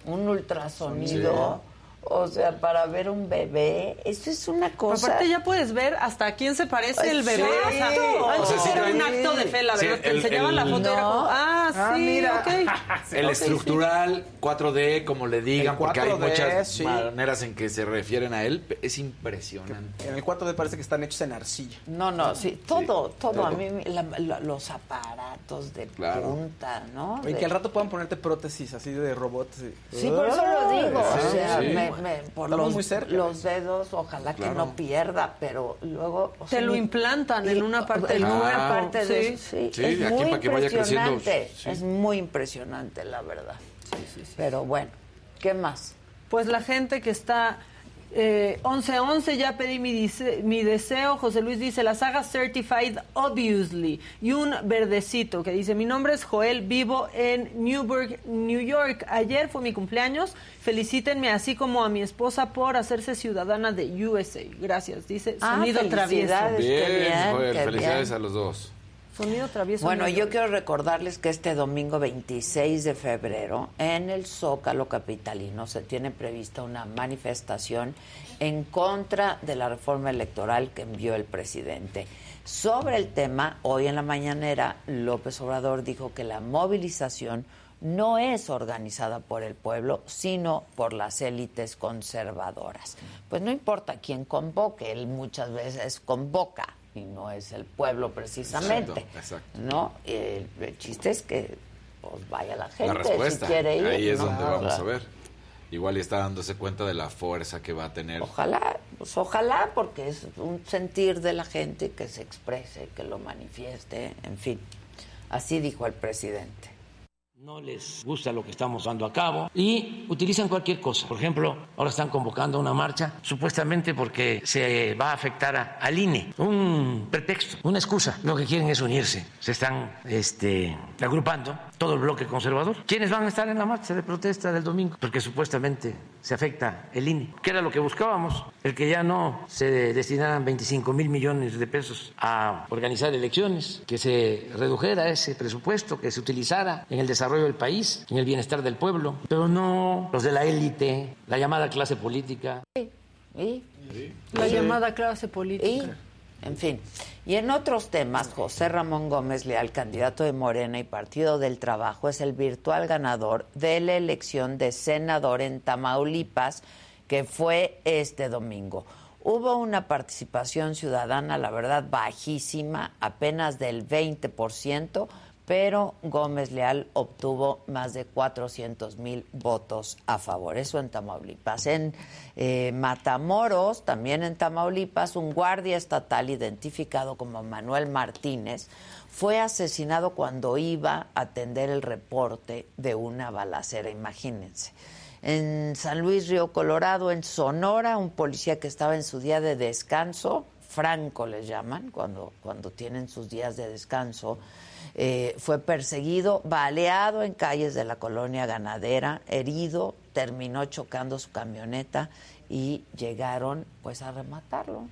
Un ultrasonido, o sea, para ver un bebé, eso es una cosa. Aparte ya puedes ver hasta a quién se parece el bebé. O sea, antes O sea, sí era un acto de fe, la Sí, verdad. te el- enseñaban la foto y era como, No. ah, sí, Ah, mira. ok. El estructural 4D, como le digan, porque hay 4D, muchas sí. maneras en que se refieren a él, es impresionante. En el 4D parece que están hechos en arcilla. No, no, sí, todo, todo. todo. A mí, me- la- la- los aparatos de Claro. punta, ¿no? Y De- que al rato puedan ponerte prótesis así de robots. Sí, por eso lo digo. o Sí, sea, sí. me- me- por Estamos los, muy cerca. los dedos, ojalá que no pierda, pero luego. o Te lo implantan en una parte en del una cuerpo. parte de sí. eso, sí. Sí, es de aquí muy para que vaya creciendo, sí. Es muy impresionante, la verdad. Pero bueno, ¿qué más? Pues la gente que está eh, 11-11, ya pedí mi, dice- mi deseo. José Luis dice, la saga Certified Obviously. Y un verdecito que dice, mi nombre es Joel, vivo en Newburgh, New York. Ayer fue mi cumpleaños. Felicítenme así como a mi esposa por hacerse ciudadana de USA. Gracias. Dice, Ah, sonido travieso. felicidades. Bien, Joel, felicidades bien. a los dos. Sonido travieso. Bueno, yo quiero recordarles que este domingo 26 de febrero en el Zócalo Capitalino se tiene prevista una manifestación en contra de la reforma electoral que envió el presidente. Sobre el tema, hoy en la mañanera, López Obrador dijo que la movilización no es organizada por el pueblo, sino por las élites conservadoras. Pues no importa quién convoque, él muchas veces convoca y no es el pueblo precisamente. Exacto, exacto. ¿no? El, el chiste es que pues vaya la gente La respuesta. si quiere ir. Ahí es ¿no? donde vamos a ver. Igual y está dándose cuenta de la fuerza que va a tener. Ojalá, pues ojalá, porque es un sentir de la gente que se exprese, que lo manifieste, en fin. Así dijo el presidente. No les gusta lo que estamos dando a cabo y utilizan cualquier cosa. Por ejemplo, ahora están convocando una marcha supuestamente porque se va a afectar a- al INE. Un pretexto, una excusa. Lo que quieren es unirse. Se están este, agrupando todo el bloque conservador. ¿Quiénes van a estar en la marcha de protesta del domingo? Porque supuestamente se afecta el INE. ¿Qué era lo que buscábamos? El que ya no se destinaran 25 mil millones de pesos a organizar elecciones, que se redujera ese presupuesto, que se utilizara en el desarrollo del país, en el bienestar del pueblo, pero no los de la élite, la llamada clase política. ¿Y? La Sí. llamada clase política. Y, en fin. Y en otros temas, José Ramón Gómez Leal, candidato de Morena y Partido del Trabajo, es el virtual ganador de la elección de senador en Tamaulipas, que fue este domingo. Hubo una participación ciudadana, la verdad, bajísima, apenas del 20%, pero Gómez Leal obtuvo más de 400 mil votos a favor. Eso en Tamaulipas. En eh, Matamoros, también en Tamaulipas, un guardia estatal identificado como Manuel Martínez fue asesinado cuando iba a atender el reporte de una balacera, imagínense. En San Luis Río Colorado, en Sonora, un policía que estaba en su día de descanso, Franco les llaman, cuando, cuando tienen sus días de descanso, eh, fue perseguido, baleado en calles de la colonia ganadera, herido, terminó chocando su camioneta y llegaron pues a rematarlo,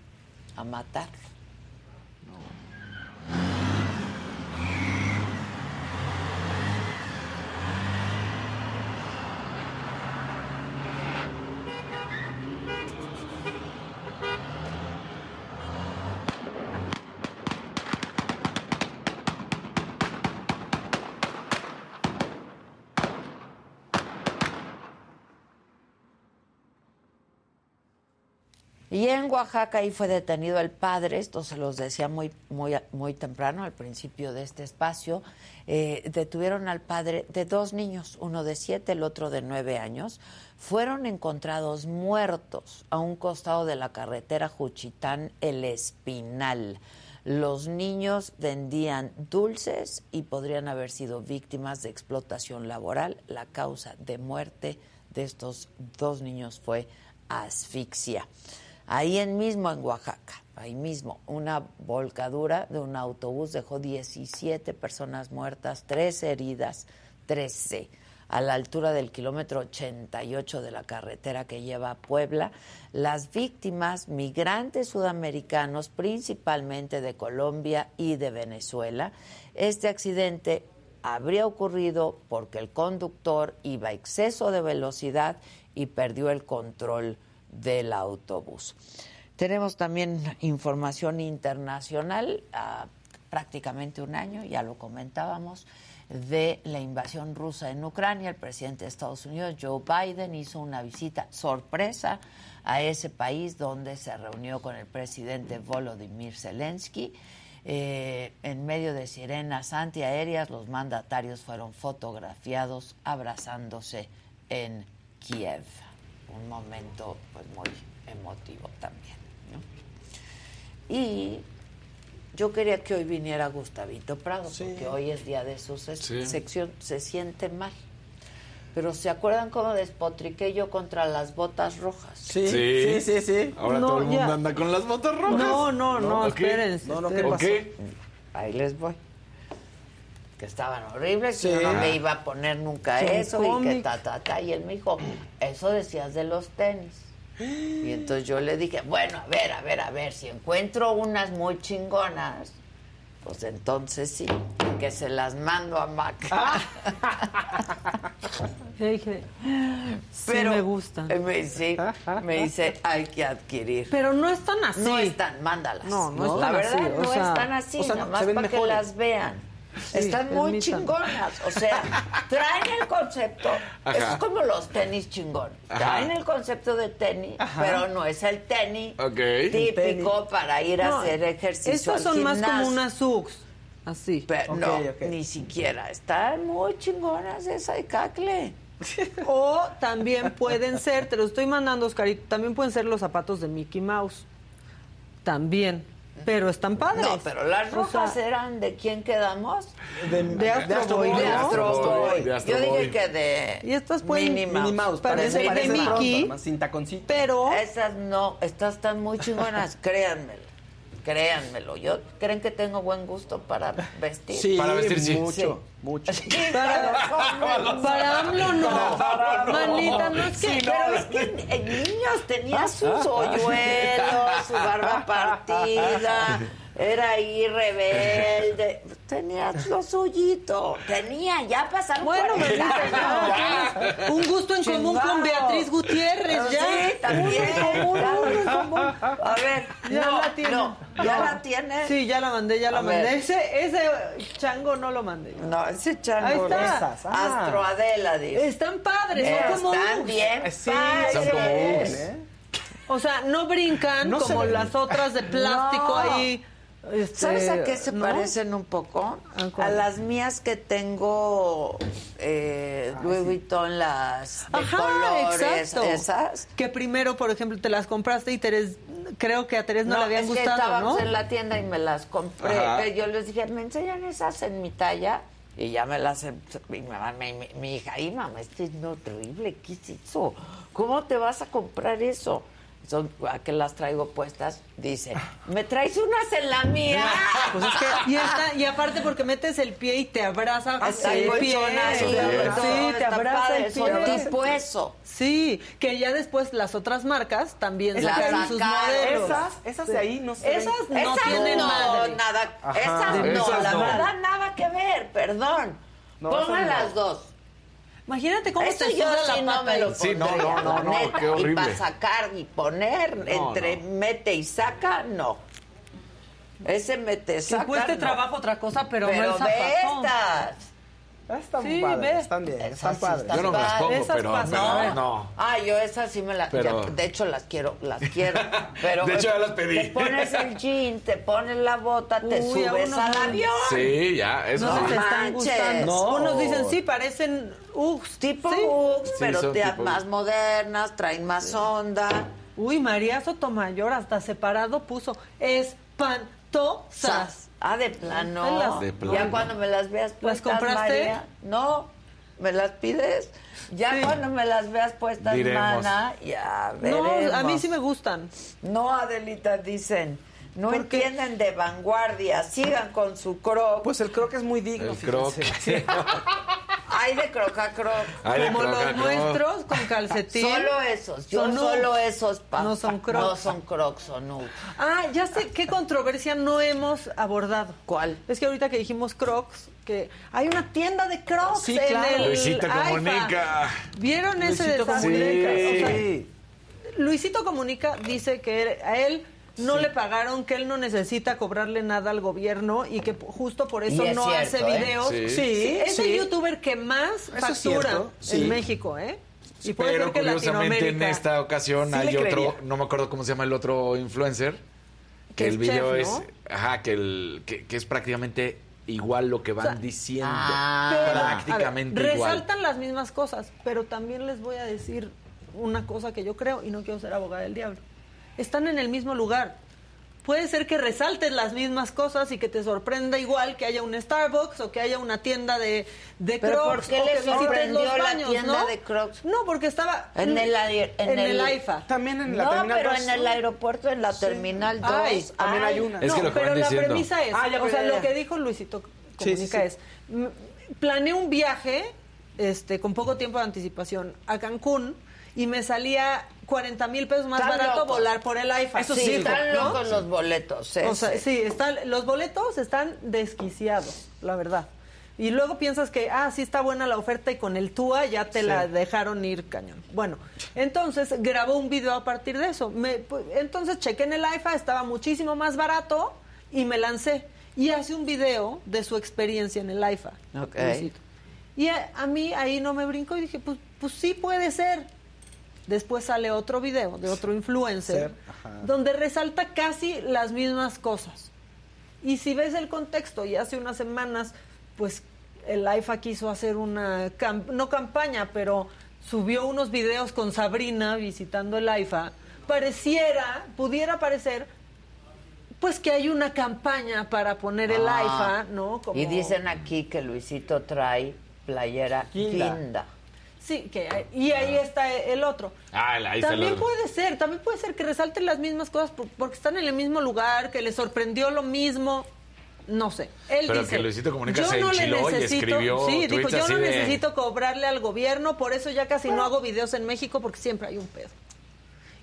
a matarlo. Y en Oaxaca ahí fue detenido el padre, esto se los decía muy, muy, temprano, al principio de este espacio, eh, detuvieron al padre de dos niños, uno de siete, el otro de nueve años, fueron encontrados muertos a un costado de la carretera Juchitán El Espinal. Los niños vendían dulces y podrían haber sido víctimas de explotación laboral. La causa de muerte de estos dos niños fue asfixia. Ahí en mismo en Oaxaca, ahí mismo, una volcadura de un autobús dejó 17 personas muertas, 13 heridas, 13 a la altura del kilómetro 88 de la carretera que lleva a Puebla. Las víctimas, migrantes sudamericanos, principalmente de Colombia y de Venezuela. Este accidente habría ocurrido porque el conductor iba a exceso de velocidad y perdió el control del autobús. Tenemos también información internacional, a prácticamente un año, ya lo comentábamos, de la invasión rusa en Ucrania. El presidente de Estados Unidos, Joe Biden, hizo una visita sorpresa a ese país donde se reunió con el presidente Volodymyr Zelensky. Eh, en medio de sirenas antiaéreas, los mandatarios fueron fotografiados abrazándose en Kiev un momento pues muy emotivo también. ¿no? Y yo quería que hoy viniera Gustavito Prado, porque hoy es día de su ses- Sí. sección, se siente mal. Pero ¿se acuerdan cómo despotriqué yo contra las botas rojas? Sí, sí, sí, sí. Ahora No, todo el mundo ya. anda con las botas rojas. No, no, no, ¿o qué? espérense, No, no, ¿qué pasó? Ahí les voy. Que estaban horribles, Sí. que yo no Ah. me iba a poner nunca eso y que ta, ta, ta. Y él me dijo, eso decías de los tenis. Y entonces yo le dije, bueno, a ver, a ver, a ver, si encuentro unas muy chingonas, pues entonces sí, que se las mando a Mac. Le dije, sí Pero me gustan. eh, Me dice, me dice, hay que adquirir. Pero no están así. No están, mándalas. No, no La están verdad, así, o no sea, están así, o sea, nada no, más se ven para que las vean. Sí, están muy chingonas, o sea, traen el concepto, Ajá. es como los tenis chingón, Ajá. traen el concepto de tenis, pero no es el tenis típico para ir a No, hacer ejercicio Estas al son más como unas Ux. Así. Pero no, ni siquiera, están muy chingonas esa de cacle. O también pueden ser, te lo estoy mandando, Oscarito, también pueden ser los zapatos de Mickey Mouse. También. Pero están padres. No, pero las O rojas sea, eran de quién quedamos? De, De Astro Boy, De. Astro Boy. De Astro Yo dije que de Y estas pueden- Minnie Mouse. Minnie Mouse, Parece parece, de Mickey. sin taconcito. pero Esas no, estas están muy chingonas, créanmelo. Créanmelo. Yo creen que tengo buen gusto para vestir. Sí, Para vestir, sí. mucho, mucho. para, para AMLO no. Manita, no es que... pero es que en niños tenía sus hoyuelos, su barba partida, era ahí rebelde, tenía lo suyito, tenía, ya pasaron Bueno, 40 Manita, años. tienes un gusto en común con. Beatriz Gutiérrez, ya. Sí, también. Uno en común, uno en no. común. A ver, Ya no, la tiene. no, ¿ya la tiene? Sí, ya la mandé, ya la A mandé. Ese, ese chango no lo mandé. No, ese chango. Ahí está. Esas, ah. Astro Adela, dice. Están padres, son como Están bien Sí, padres. son como. ¿eh? O sea, no brincan No como las otras de plástico No. ahí Este, ¿Sabes a qué se ¿no? parecen un poco? ¿A las mías que tengo eh, Louis Vuitton, las de Ajá, colores, exacto. esas. Que primero, por ejemplo, te las compraste y Terés, creo que a Terés no, le habían es gustado, que estábamos ¿no? en la tienda y me las compré. Ajá. Yo les dije, ¿me enseñan esas en mi talla? Y ya me las... Mi, mamá, mi, mi- mi hija, y mamá, esto es no horrible, ¿qué es eso? ¿Cómo te vas a comprar eso? Son, ¿A qué las traigo puestas? Dice, ¿me traes unas en la mía? Pues es que, y, está, y aparte porque metes el pie y te abraza Hasta el el pie. Sí, todo, sí, te abraza padre, el son pie. tipo eso. Sí, que ya después las otras marcas también Las sacaron sus modelos. Esas, esas de ahí no se ven. Esas no Esas tienen no, madre. nada, Ajá. esas no, Esas la no. verdad nada que ver, perdón. No, Pongan las dos. Imagínate cómo Eso te yo suda sí la no me lo. Sí, no, no, no, la no, neta. qué Y horrible. para sacar y poner, No, entre no. mete y saca, no. Ese mete, Que saca, cueste no. trabajo otra cosa, pero, Pero no el ve zapatón. estas. Están Sí, padres, están bien, Esas están sí padres. están Yo no me las pongo, pero, pero no. Ah, yo esas sí me las... Pero- de hecho, las quiero, las quiero. Pero De hecho, ya las pedí. Te pones el jean, te pones la bota, te Uy, a subes al no. avión. Sí, ya, eso No sí. les están gustando. No. Unos dicen, sí, parecen Uggs. Tipo Sí. Sí, pero te- tipo más modernas, traen más onda. Uy, María Sotomayor hasta separado puso espantosas. Sas. Ah, de plano. Las- De plano. Ya cuando me las veas puestas, compraste? María. No, me las pides. Ya Sí. cuando me las veas puestas, Diremos. mana, ya No, veremos. a mí sí me gustan. No, Adelita, dicen. No entienden de vanguardia. Sigan con su croc. Pues el croc es muy digno, El fíjense. croc. Hay de croc a croc. Ay, de Como croca, los croc. nuestros con calcetín. Solo esos. Yo Son solo esos. pa- No son Crocs. No son crocs, son Uggs. Ah, ya sé qué controversia no hemos abordado. ¿Cuál? Es que ahorita que dijimos Crocs, que hay una tienda de Crocs Sí, en claro. el Luisito AIFA. comunica. ¿Vieron ese Luisito desastre? Comunica, O sea, sí. Luisito Comunica dice que a él no le pagaron, que él no necesita cobrarle nada al gobierno y que justo por eso es no cierto, hace ¿eh? videos. Sí. Sí, es el youtuber que más Eso factura en México, ¿eh? Y puede Pero que curiosamente en Latinoamérica- esta ocasión Sí hay otro, creería. no me acuerdo cómo se llama el otro influencer, que Que el video chef, es, ¿no? ajá, que, el, que, que es prácticamente igual lo que van O sea, diciendo, ah, Pero, a ver, prácticamente igual. resaltan las mismas cosas, pero también les voy a decir una cosa que yo creo y no quiero ser abogada del diablo. Están en el mismo lugar. Puede ser que resaltes las mismas cosas y que te sorprenda igual que haya un Starbucks o que haya una tienda de, de ¿Pero Crocs por qué o le que visites sorprendió los la baños, tienda ¿no? de Crocs? No, porque estaba En el en en el el- AIFA. También en la no, terminal pero en el aeropuerto, en la terminal 2, Ay, también hay una. Es que no, lo que pero la diciendo. premisa es, Ah, ya, o sea, ya, lo que dijo Luisito Sí, sí, Comunica sí. es, planeé un viaje este, con poco tiempo de anticipación a Cancún y me salía 40 mil pesos más Están barato locos. volar por el AIFA. Eso Sí, sí, están ¿no? locos los boletos. O sea, ese. sí, están, los boletos están desquiciados, la verdad. Y luego piensas que, ah, sí está buena la oferta y con el TUA ya te la dejaron ir cañón. Bueno, entonces grabó un video a partir de eso. Me, pues, entonces chequé en el IFA, estaba muchísimo más barato y me lancé. Y hace un video de su experiencia en el IFA. Ok. Luisito. Y a, a mí ahí no me brincó y dije, pues, pues sí puede ser. Después sale otro video de otro influencer donde resalta casi las mismas cosas. Y si ves el contexto, y hace unas semanas, pues el AIFA quiso hacer una, cam- no campaña, pero subió unos videos con Sabrina visitando el AIFA, pareciera, pudiera parecer, pues que hay una campaña para poner el Ah. AIFA, ¿no? Como- Y dicen aquí que Luisito trae playera Guinda. Sí, que y ahí está el otro. Ah, ahí está el También otro. puede ser, también puede ser que resalten las mismas cosas por- porque están en el mismo lugar, que les sorprendió lo mismo. No sé. Él Pero dice, que Luisito Comunica se no le enchiló y necesito- escribió Sí, dijo, yo no de- necesito cobrarle al gobierno, por eso ya casi no hago videos en México porque siempre hay un pedo.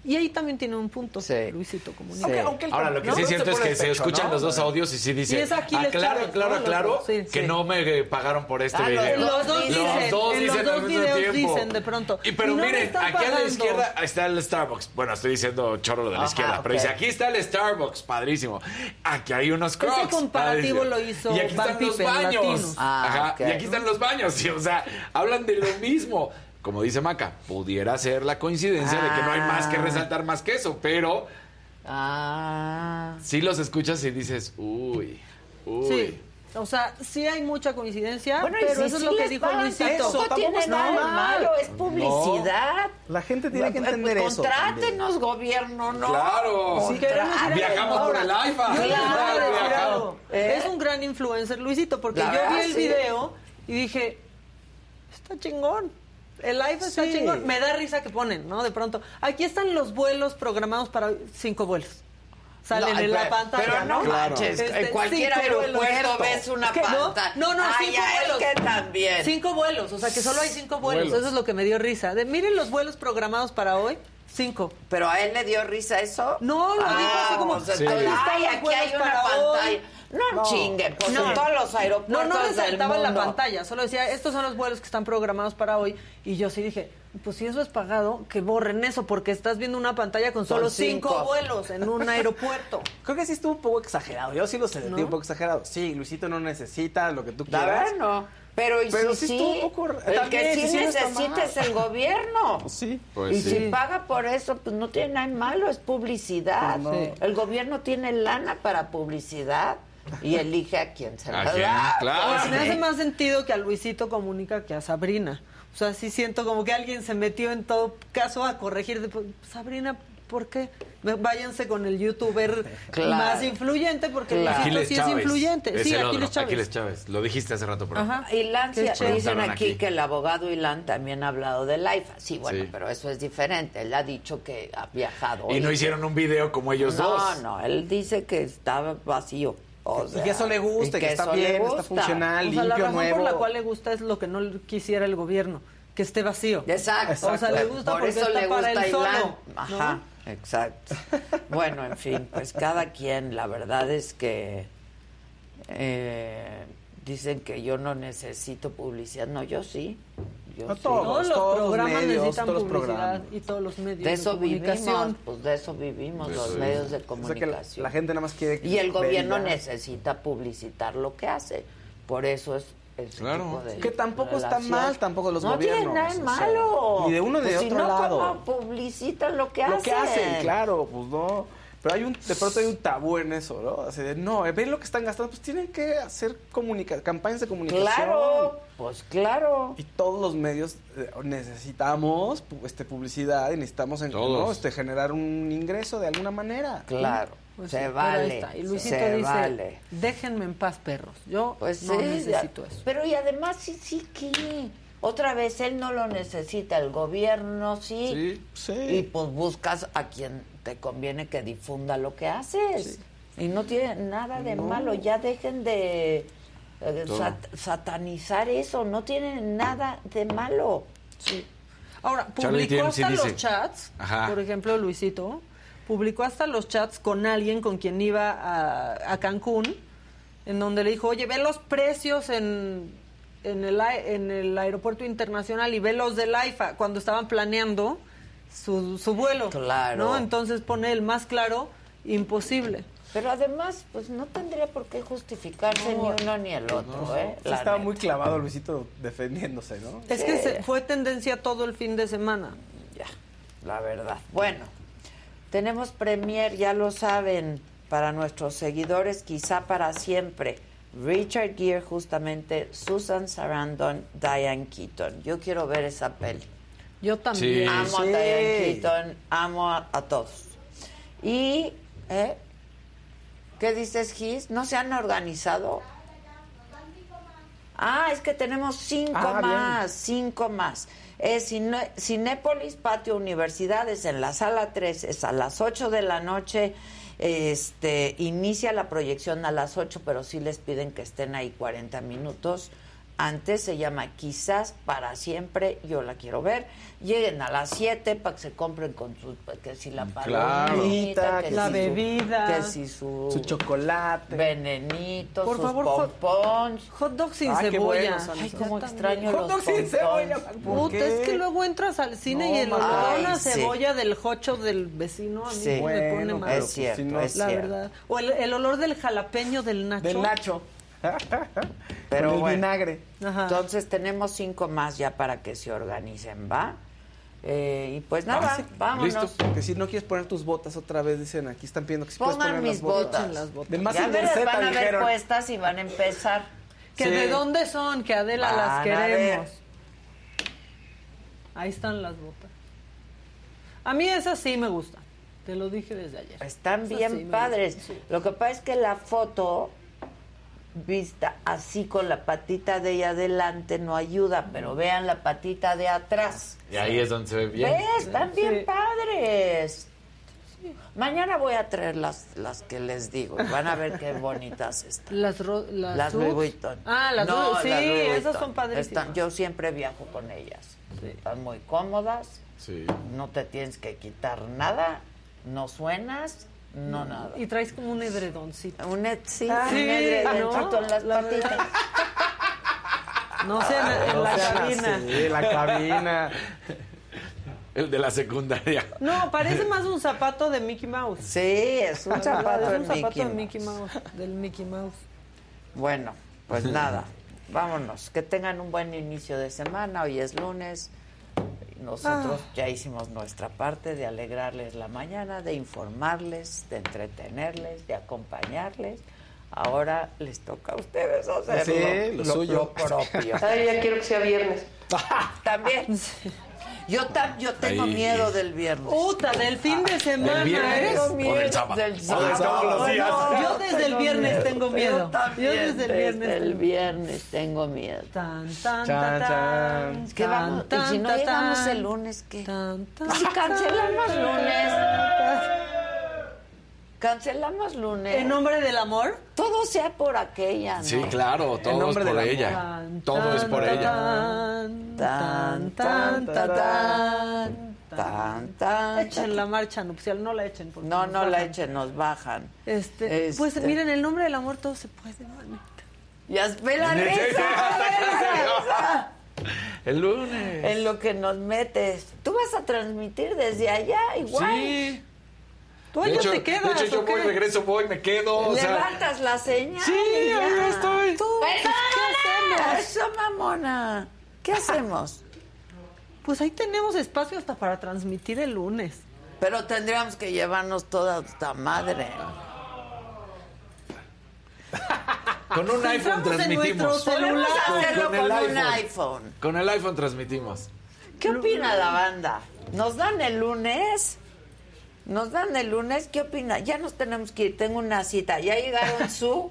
Y ahí también tiene un punto, Luisito Comunica. Aunque- aunque el- Ahora, lo que ¿no? sí es cierto es que se escuchan ¿no? los dos audios y sí dice, Y es aquí ah, claro, claro, ¿no? claro, Los dos, sí, que sí. no me pagaron por este Ah, los video. Los dos Los dicen, dos en dicen los dos al mismo videos tiempo. dicen de pronto. Y pero no me miren, aquí a la izquierda está el Starbucks. Bueno, estoy diciendo chorro lo de la Ajá, izquierda, pero dice, aquí está el Starbucks, padrísimo. Aquí hay unos Ese Crocs. comparativo padrísimo. lo hizo Y aquí Van están los baños. Ah, Ajá, y aquí están los baños. sí, o sea, hablan de lo mismo. Como dice Maca, pudiera ser la coincidencia de que no hay más que Ah. resaltar más que eso, pero Ah. Sí los escuchas y dices, uy, uy. Sí. O sea, sí hay mucha coincidencia, Bueno, pero si eso es lo que dijo Luisito. tampoco tiene nada malo, es publicidad. La gente tiene que entender eso. Contrátenos, gobierno, ¿no? Claro. Sí, Viajamos por el Ahora, IFA. yo les voy a Claro, algo. ¿Eh? Es un gran influencer, Luisito, porque La yo verdad, vi el sí. video y dije, está chingón. El live está Sí. chingón. Me da risa que ponen, ¿no? De pronto. Aquí están los vuelos programados para hoy. cinco vuelos. Salen No, en la pero- pantalla. pero no Claro. manches, Este, en cualquier cinco vuelos. aeropuerto ves una pantalla. No, no, Ay, cinco vuelos. que también. Cinco vuelos, o sea que solo hay cinco vuelos. Vuelos. Eso es lo que me dio risa. De, miren los vuelos programados para hoy. Cinco. ¿Pero a él le dio risa eso? No, lo dijo así como, Sí. entonces, "Aquí Ay, hay una pantalla. hoy". No, No. chingue, pues No. en todos los No, aeropuertos no del resaltaba en la pantalla, solo decía, estos son los vuelos que están programados para hoy. Y yo sí dije, pues si eso es pagado, que borren eso, porque estás viendo una pantalla con solo cinco, cinco. vuelos en un aeropuerto. Creo que sí estuvo un poco exagerado. Yo sí lo sentí ¿No? un poco exagerado. Sí, Luisito no necesita lo que tú La quieras. verdad no. Pero, ¿y Pero si sí estuvo un poco- El que también, sí, sí, sí no necesita es el gobierno. Sí. Pues y sí. si paga por eso, pues no tiene nada malo, es publicidad. Pues no. Sí. El gobierno tiene lana para publicidad y elige a quién se la da. Claro. Pues, Me hace sí. más sentido que a Luisito comunica que a Sabrina. O sea, sí siento como que alguien se metió en todo caso a corregir. De, Sabrina, ¿por qué? Váyanse con el youtuber Claro. más influyente porque Claro. Luisito Aquiles sí es Chávez. influyente. Es sí, el otro, Aquiles Chávez. Aquiles Chávez. Lo dijiste hace rato, pero. Ajá. Y chévere. dicen aquí, aquí. que el abogado Ilan también ha hablado del AIFA. Sí, bueno, Sí. pero eso es diferente. Él ha dicho que ha viajado. Y no hicieron un video como ellos no, dos. No, él dice que estaba vacío. O Y que eso le gusta, y que está eso le bien, está funcional, O sea, la limpio, razón nuevo. por la cual le gusta es lo que no le quisiera el gobierno, que esté vacío. Exacto. O sea, le gusta Por porque eso está le para gusta él Ilan. solo. ¿no? Ajá, exacto. Bueno, en fin, pues cada quien, la verdad es que eh, dicen que yo no necesito publicidad. No, yo sí. Yo No sí. todos, Todos los todos programas medios, necesitan todos los publicidad programas. y todos los medios De eso vivimos, comunicación. pues de eso vivimos, De los eso medios de O sea que la, comunicación. la gente nada más quiere Y el gobierno ya. necesita publicitar lo que hace. Por eso es ese Claro. tipo de Que tampoco está mal, tampoco los no gobiernos. tiene nada de o sea, malo. ni de uno ni Pues de si otro no, lado. ¿cómo publicitan lo que Lo hacen? que hacen, claro, pues no. Pero hay un, de pronto hay un tabú en eso, ¿no? Así de, no, ven lo que están gastando, pues tienen que hacer comunica campañas de comunicación. Claro, pues claro. Y todos los medios eh, necesitamos este, publicidad y necesitamos en- Todos. ¿no? este, generar un ingreso de alguna manera. Claro, Pues se sí, vale. Y Luisito se dice, vale. déjenme en paz, perros. Yo Pues no sí, necesito ya- eso. Pero y además sí, sí que otra vez él no lo necesita, el gobierno sí. Sí, Y sí. pues buscas a quien te conviene que difunda lo que haces. Y no tiene nada de No. malo, ya dejen de eh, sat- satanizar eso, no tiene nada de malo. Ahora, Charlie publicó hasta dice. los chats, Ajá. por ejemplo, Luisito, publicó hasta los chats con alguien con quien iba a, a Cancún, en donde le dijo, oye, ve los precios en, en, el, en el aeropuerto internacional y ve los del AIFA, cuando estaban planeando su, su vuelo. Claro. ¿no? Entonces pone el más claro, imposible. Pero además, pues no tendría por qué justificarse No, ni uno ni el otro, ¿eh? Sí, estaba neta. muy clavado Luisito defendiéndose, ¿no? Es que se- fue tendencia todo el fin de semana. Ya, la verdad. Bueno, tenemos premier, ya lo saben, para nuestros seguidores, quizá para siempre. Richard Gere, justamente, Susan Sarandon, Diane Keaton. Yo quiero ver esa peli. Yo también. Amo a. Diane Keaton, amo a, a todos. Y, ¿eh? ¿Qué dices, Gis? ¿No se han organizado? Ah, es que tenemos cinco Ah, bien. más, cinco más. Es Cine- Cinépolis Patio Universidades en la sala 3, es a las 8 de la noche. Este, inicia la proyección a las 8, pero sí les piden que estén ahí 40 minutos. Antes se llama Quizás para siempre, yo la quiero ver. Lleguen a las 7 para que se compren con su, que si la Claro. palomita, que La si su- bebida. que si su, Su chocolate. venenito, Por sus favor, hot- pompons. Hot dog sin Ah, qué cebolla. bueno. Ay, cómo extraño Hot los dog sin cebolla. ¿por Puta, es que luego entras al cine No, y el olor a sí. cebolla del jocho del vecino a mí Sí. me pone Bueno, mal. Es pues, cierto, si no- es la cierto. verdad. O el, el olor del jalapeño del Nacho. Del Nacho. Pero Con el bueno. vinagre. Ajá. Entonces tenemos cinco más ya para que se organicen, ¿va? Eh, y pues nada, Ah, sí. vámonos. Listo. Que si no quieres poner tus botas otra vez, dicen aquí, están pidiendo que si puedes Pongan poner mis las botas. botas. Echen las botas. De más ya van a ver dijeron. puestas y van a empezar. Que Sí. de dónde son, que Adela Van las queremos. Ahí están las botas. A mí esas sí me gustan. Te lo dije desde ayer. Están Esas bien sí padres. Lo que pasa es que la foto vista así con la patita de ahí adelante no ayuda, pero vean la patita de atrás. Y ahí es donde se ve bien. ¿Ves? Están bien Sí. padres. Mañana voy a traer las, las que les digo. Van a ver qué bonitas están. Las, ro- las, Las suits. Louis Vuitton. Ah, las No, Louis- sí, las Louis esas son padrísimas. Están- yo siempre viajo con ellas. Están muy cómodas. Sí. No te tienes que quitar nada. No suenas. No, nada. Y traes como un edredoncito. Un ed- sí, Ah, un sí, edredoncito ¿no? en las La- patitas. No sé, en, en No la sean cabina. así, la cabina. El de la secundaria. No, parece más un zapato de Mickey Mouse. Sí, es un zapato es de un zapato Mickey de Mickey Mouse, del Mickey Mouse. Bueno, pues nada. Vámonos. Que tengan un buen inicio de semana. Hoy es lunes. Nosotros Ah. ya hicimos nuestra parte de alegrarles la mañana, de informarles, de entretenerles, de acompañarles. Ahora les toca a ustedes hacerlo. Sí, lo suyo. propio. Ay, ya quiero que sea viernes. También. Yo, tam- yo tengo Ahí. miedo del viernes. Puta, del fin de semana. ¿Del viernes? ¿eh? Tengo ¿O miedo del sábado? del ¿O del sábado. sábado los días? No, Yo desde el viernes miedo. tengo miedo. Yo también Yo desde el viernes Desde el tengo- viernes tengo miedo. Tan, tan, tan, tan, vamos, y si no tan, llegamos tan, el lunes, ¿qué? tan, tan, Si cancelamos lunes. Cancelamos lunes. ¿En nombre del amor? Todo sea por aquella, ¿no? Sí, claro, todo es nombre por ella. Tan, Todo es tan, por ella. Tan, Tan, tan, tan, tan, tan, tan. Echen la marcha nupcial, no la echen. porque No, no la echen, nos bajan. Este, Pues Este. miren, el nombre del amor todo se puede, manita. Risa, ve la risa. El lunes. En lo que nos metes. Tú vas a transmitir desde allá igual. Sí. De hecho, te quedas. de hecho, yo voy, regreso, voy, me quedo. O sea, Levantas la señal. Sí, ya. ahí estoy. Tú, pues, ¿qué hacemos? Eso, mamona. ¿Qué hacemos? Pues ahí tenemos espacio hasta para transmitir el lunes. Pero tendríamos que llevarnos toda esta madre. con un Si iPhone transmitimos. celular. Con, el un iPhone. iPhone. Con el iPhone transmitimos. ¿Qué opina la banda? ¿Nos dan el lunes? ¿Nos dan el lunes? ¿Qué opina? Ya nos tenemos que ir. Tengo una cita. ¿Ya llegaron su?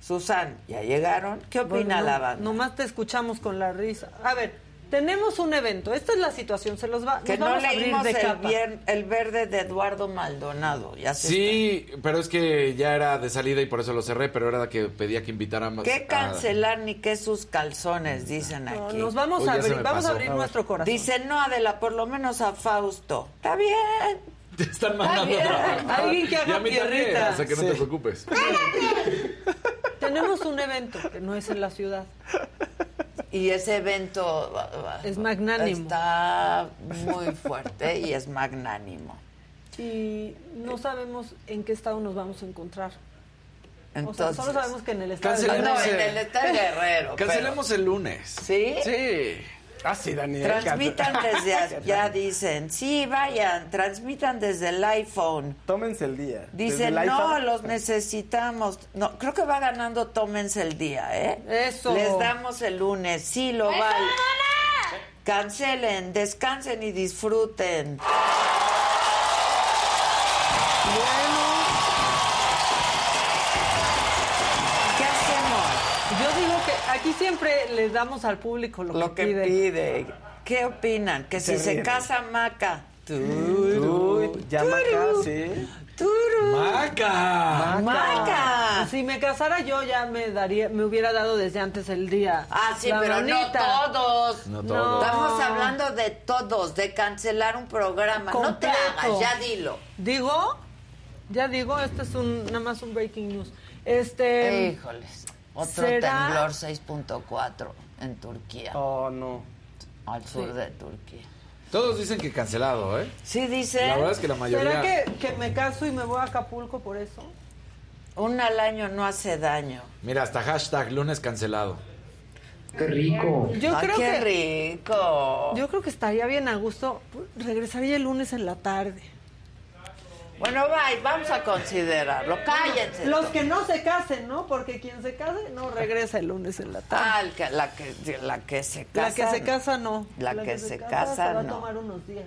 Susan, ¿ya llegaron? ¿Qué opina Bueno, la banda? Nomás te escuchamos con la risa. A ver, tenemos un evento. Esta es la situación. Se los va. que nos no vamos a abrir leímos de el, vier- el verde de Eduardo Maldonado. Ya se Sí, pero es que ya era de salida y por eso lo cerré, pero era que pedía que invitaran más. ¿Qué a- cancelar ni qué sus calzones? Dicen No, aquí. nos vamos Uy, a abrir, vamos a abrir A nuestro corazón. Dice, no, Adela, por lo menos a Fausto. Está bien. Te están mandando trabajar. Alguien que haga Y a mí también, pierrita. o sea que no Sí. te preocupes. Tenemos un evento que no es en la ciudad. Y ese evento Es magnánimo. está muy fuerte y es magnánimo. Y no sabemos en qué estado nos vamos a encontrar. Entonces, o sea, solo sabemos que en el estado de no, en el Estado Guerrero. pero- Cancelemos el lunes. ¿Sí? Sí. Ah, sí, Daniel. Transmitan desde allá, dicen. Sí, vayan, transmitan desde el iPhone. Tómense el día. Dicen, el no, los necesitamos. No, creo que va ganando, tómense el día, ¿eh? Eso. Les damos el lunes, sí, lo vale. Cancelen, descansen y disfruten. ¿Qué aquí siempre le damos al público lo, Lo que pide. pide. ¿Qué opinan? Que si Se casa Maca. Sí. Turu. ¡Maca! Maca. Si me casara yo ya me daría, me hubiera dado desde antes el día. Ah, sí, La pero manita. no todos. No No. todos. Estamos hablando de todos, de cancelar un programa. No te hagas, ya dilo. Digo, ya digo, este es un nada más un breaking news. Este Híjoles. Otro ¿será? temblor 6.4 en Turquía, Oh, no. al sur de Turquía. Todos dicen que cancelado, ¿eh? Sí, dice. La verdad es que la mayoría. ¿Será que, que me caso y me voy a Acapulco por eso? Un al año no hace daño. Mira, hasta hashtag lunes cancelado. Qué rico. Yo creo qué que rico. Yo creo que estaría bien a gusto regresaría el lunes en la tarde. Bueno, bye, vamos a considerarlo. Cállense. Los que no se casen, ¿no? Porque quien se case no regresa el lunes en la tarde. Ah, el que- la, que, la que se casa. la que se casa no. La, que, se, casa, se va no. a tomar unos días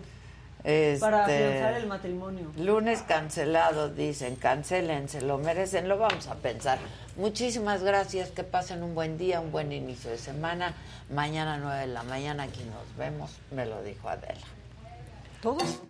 Este, para afianzar el matrimonio. Lunes cancelado, dicen, cancelen, se lo merecen, lo vamos a pensar. Muchísimas gracias, que pasen un buen día, un buen inicio de semana. Mañana 9 de la mañana aquí nos vemos, me lo dijo Adela. ¿Todos?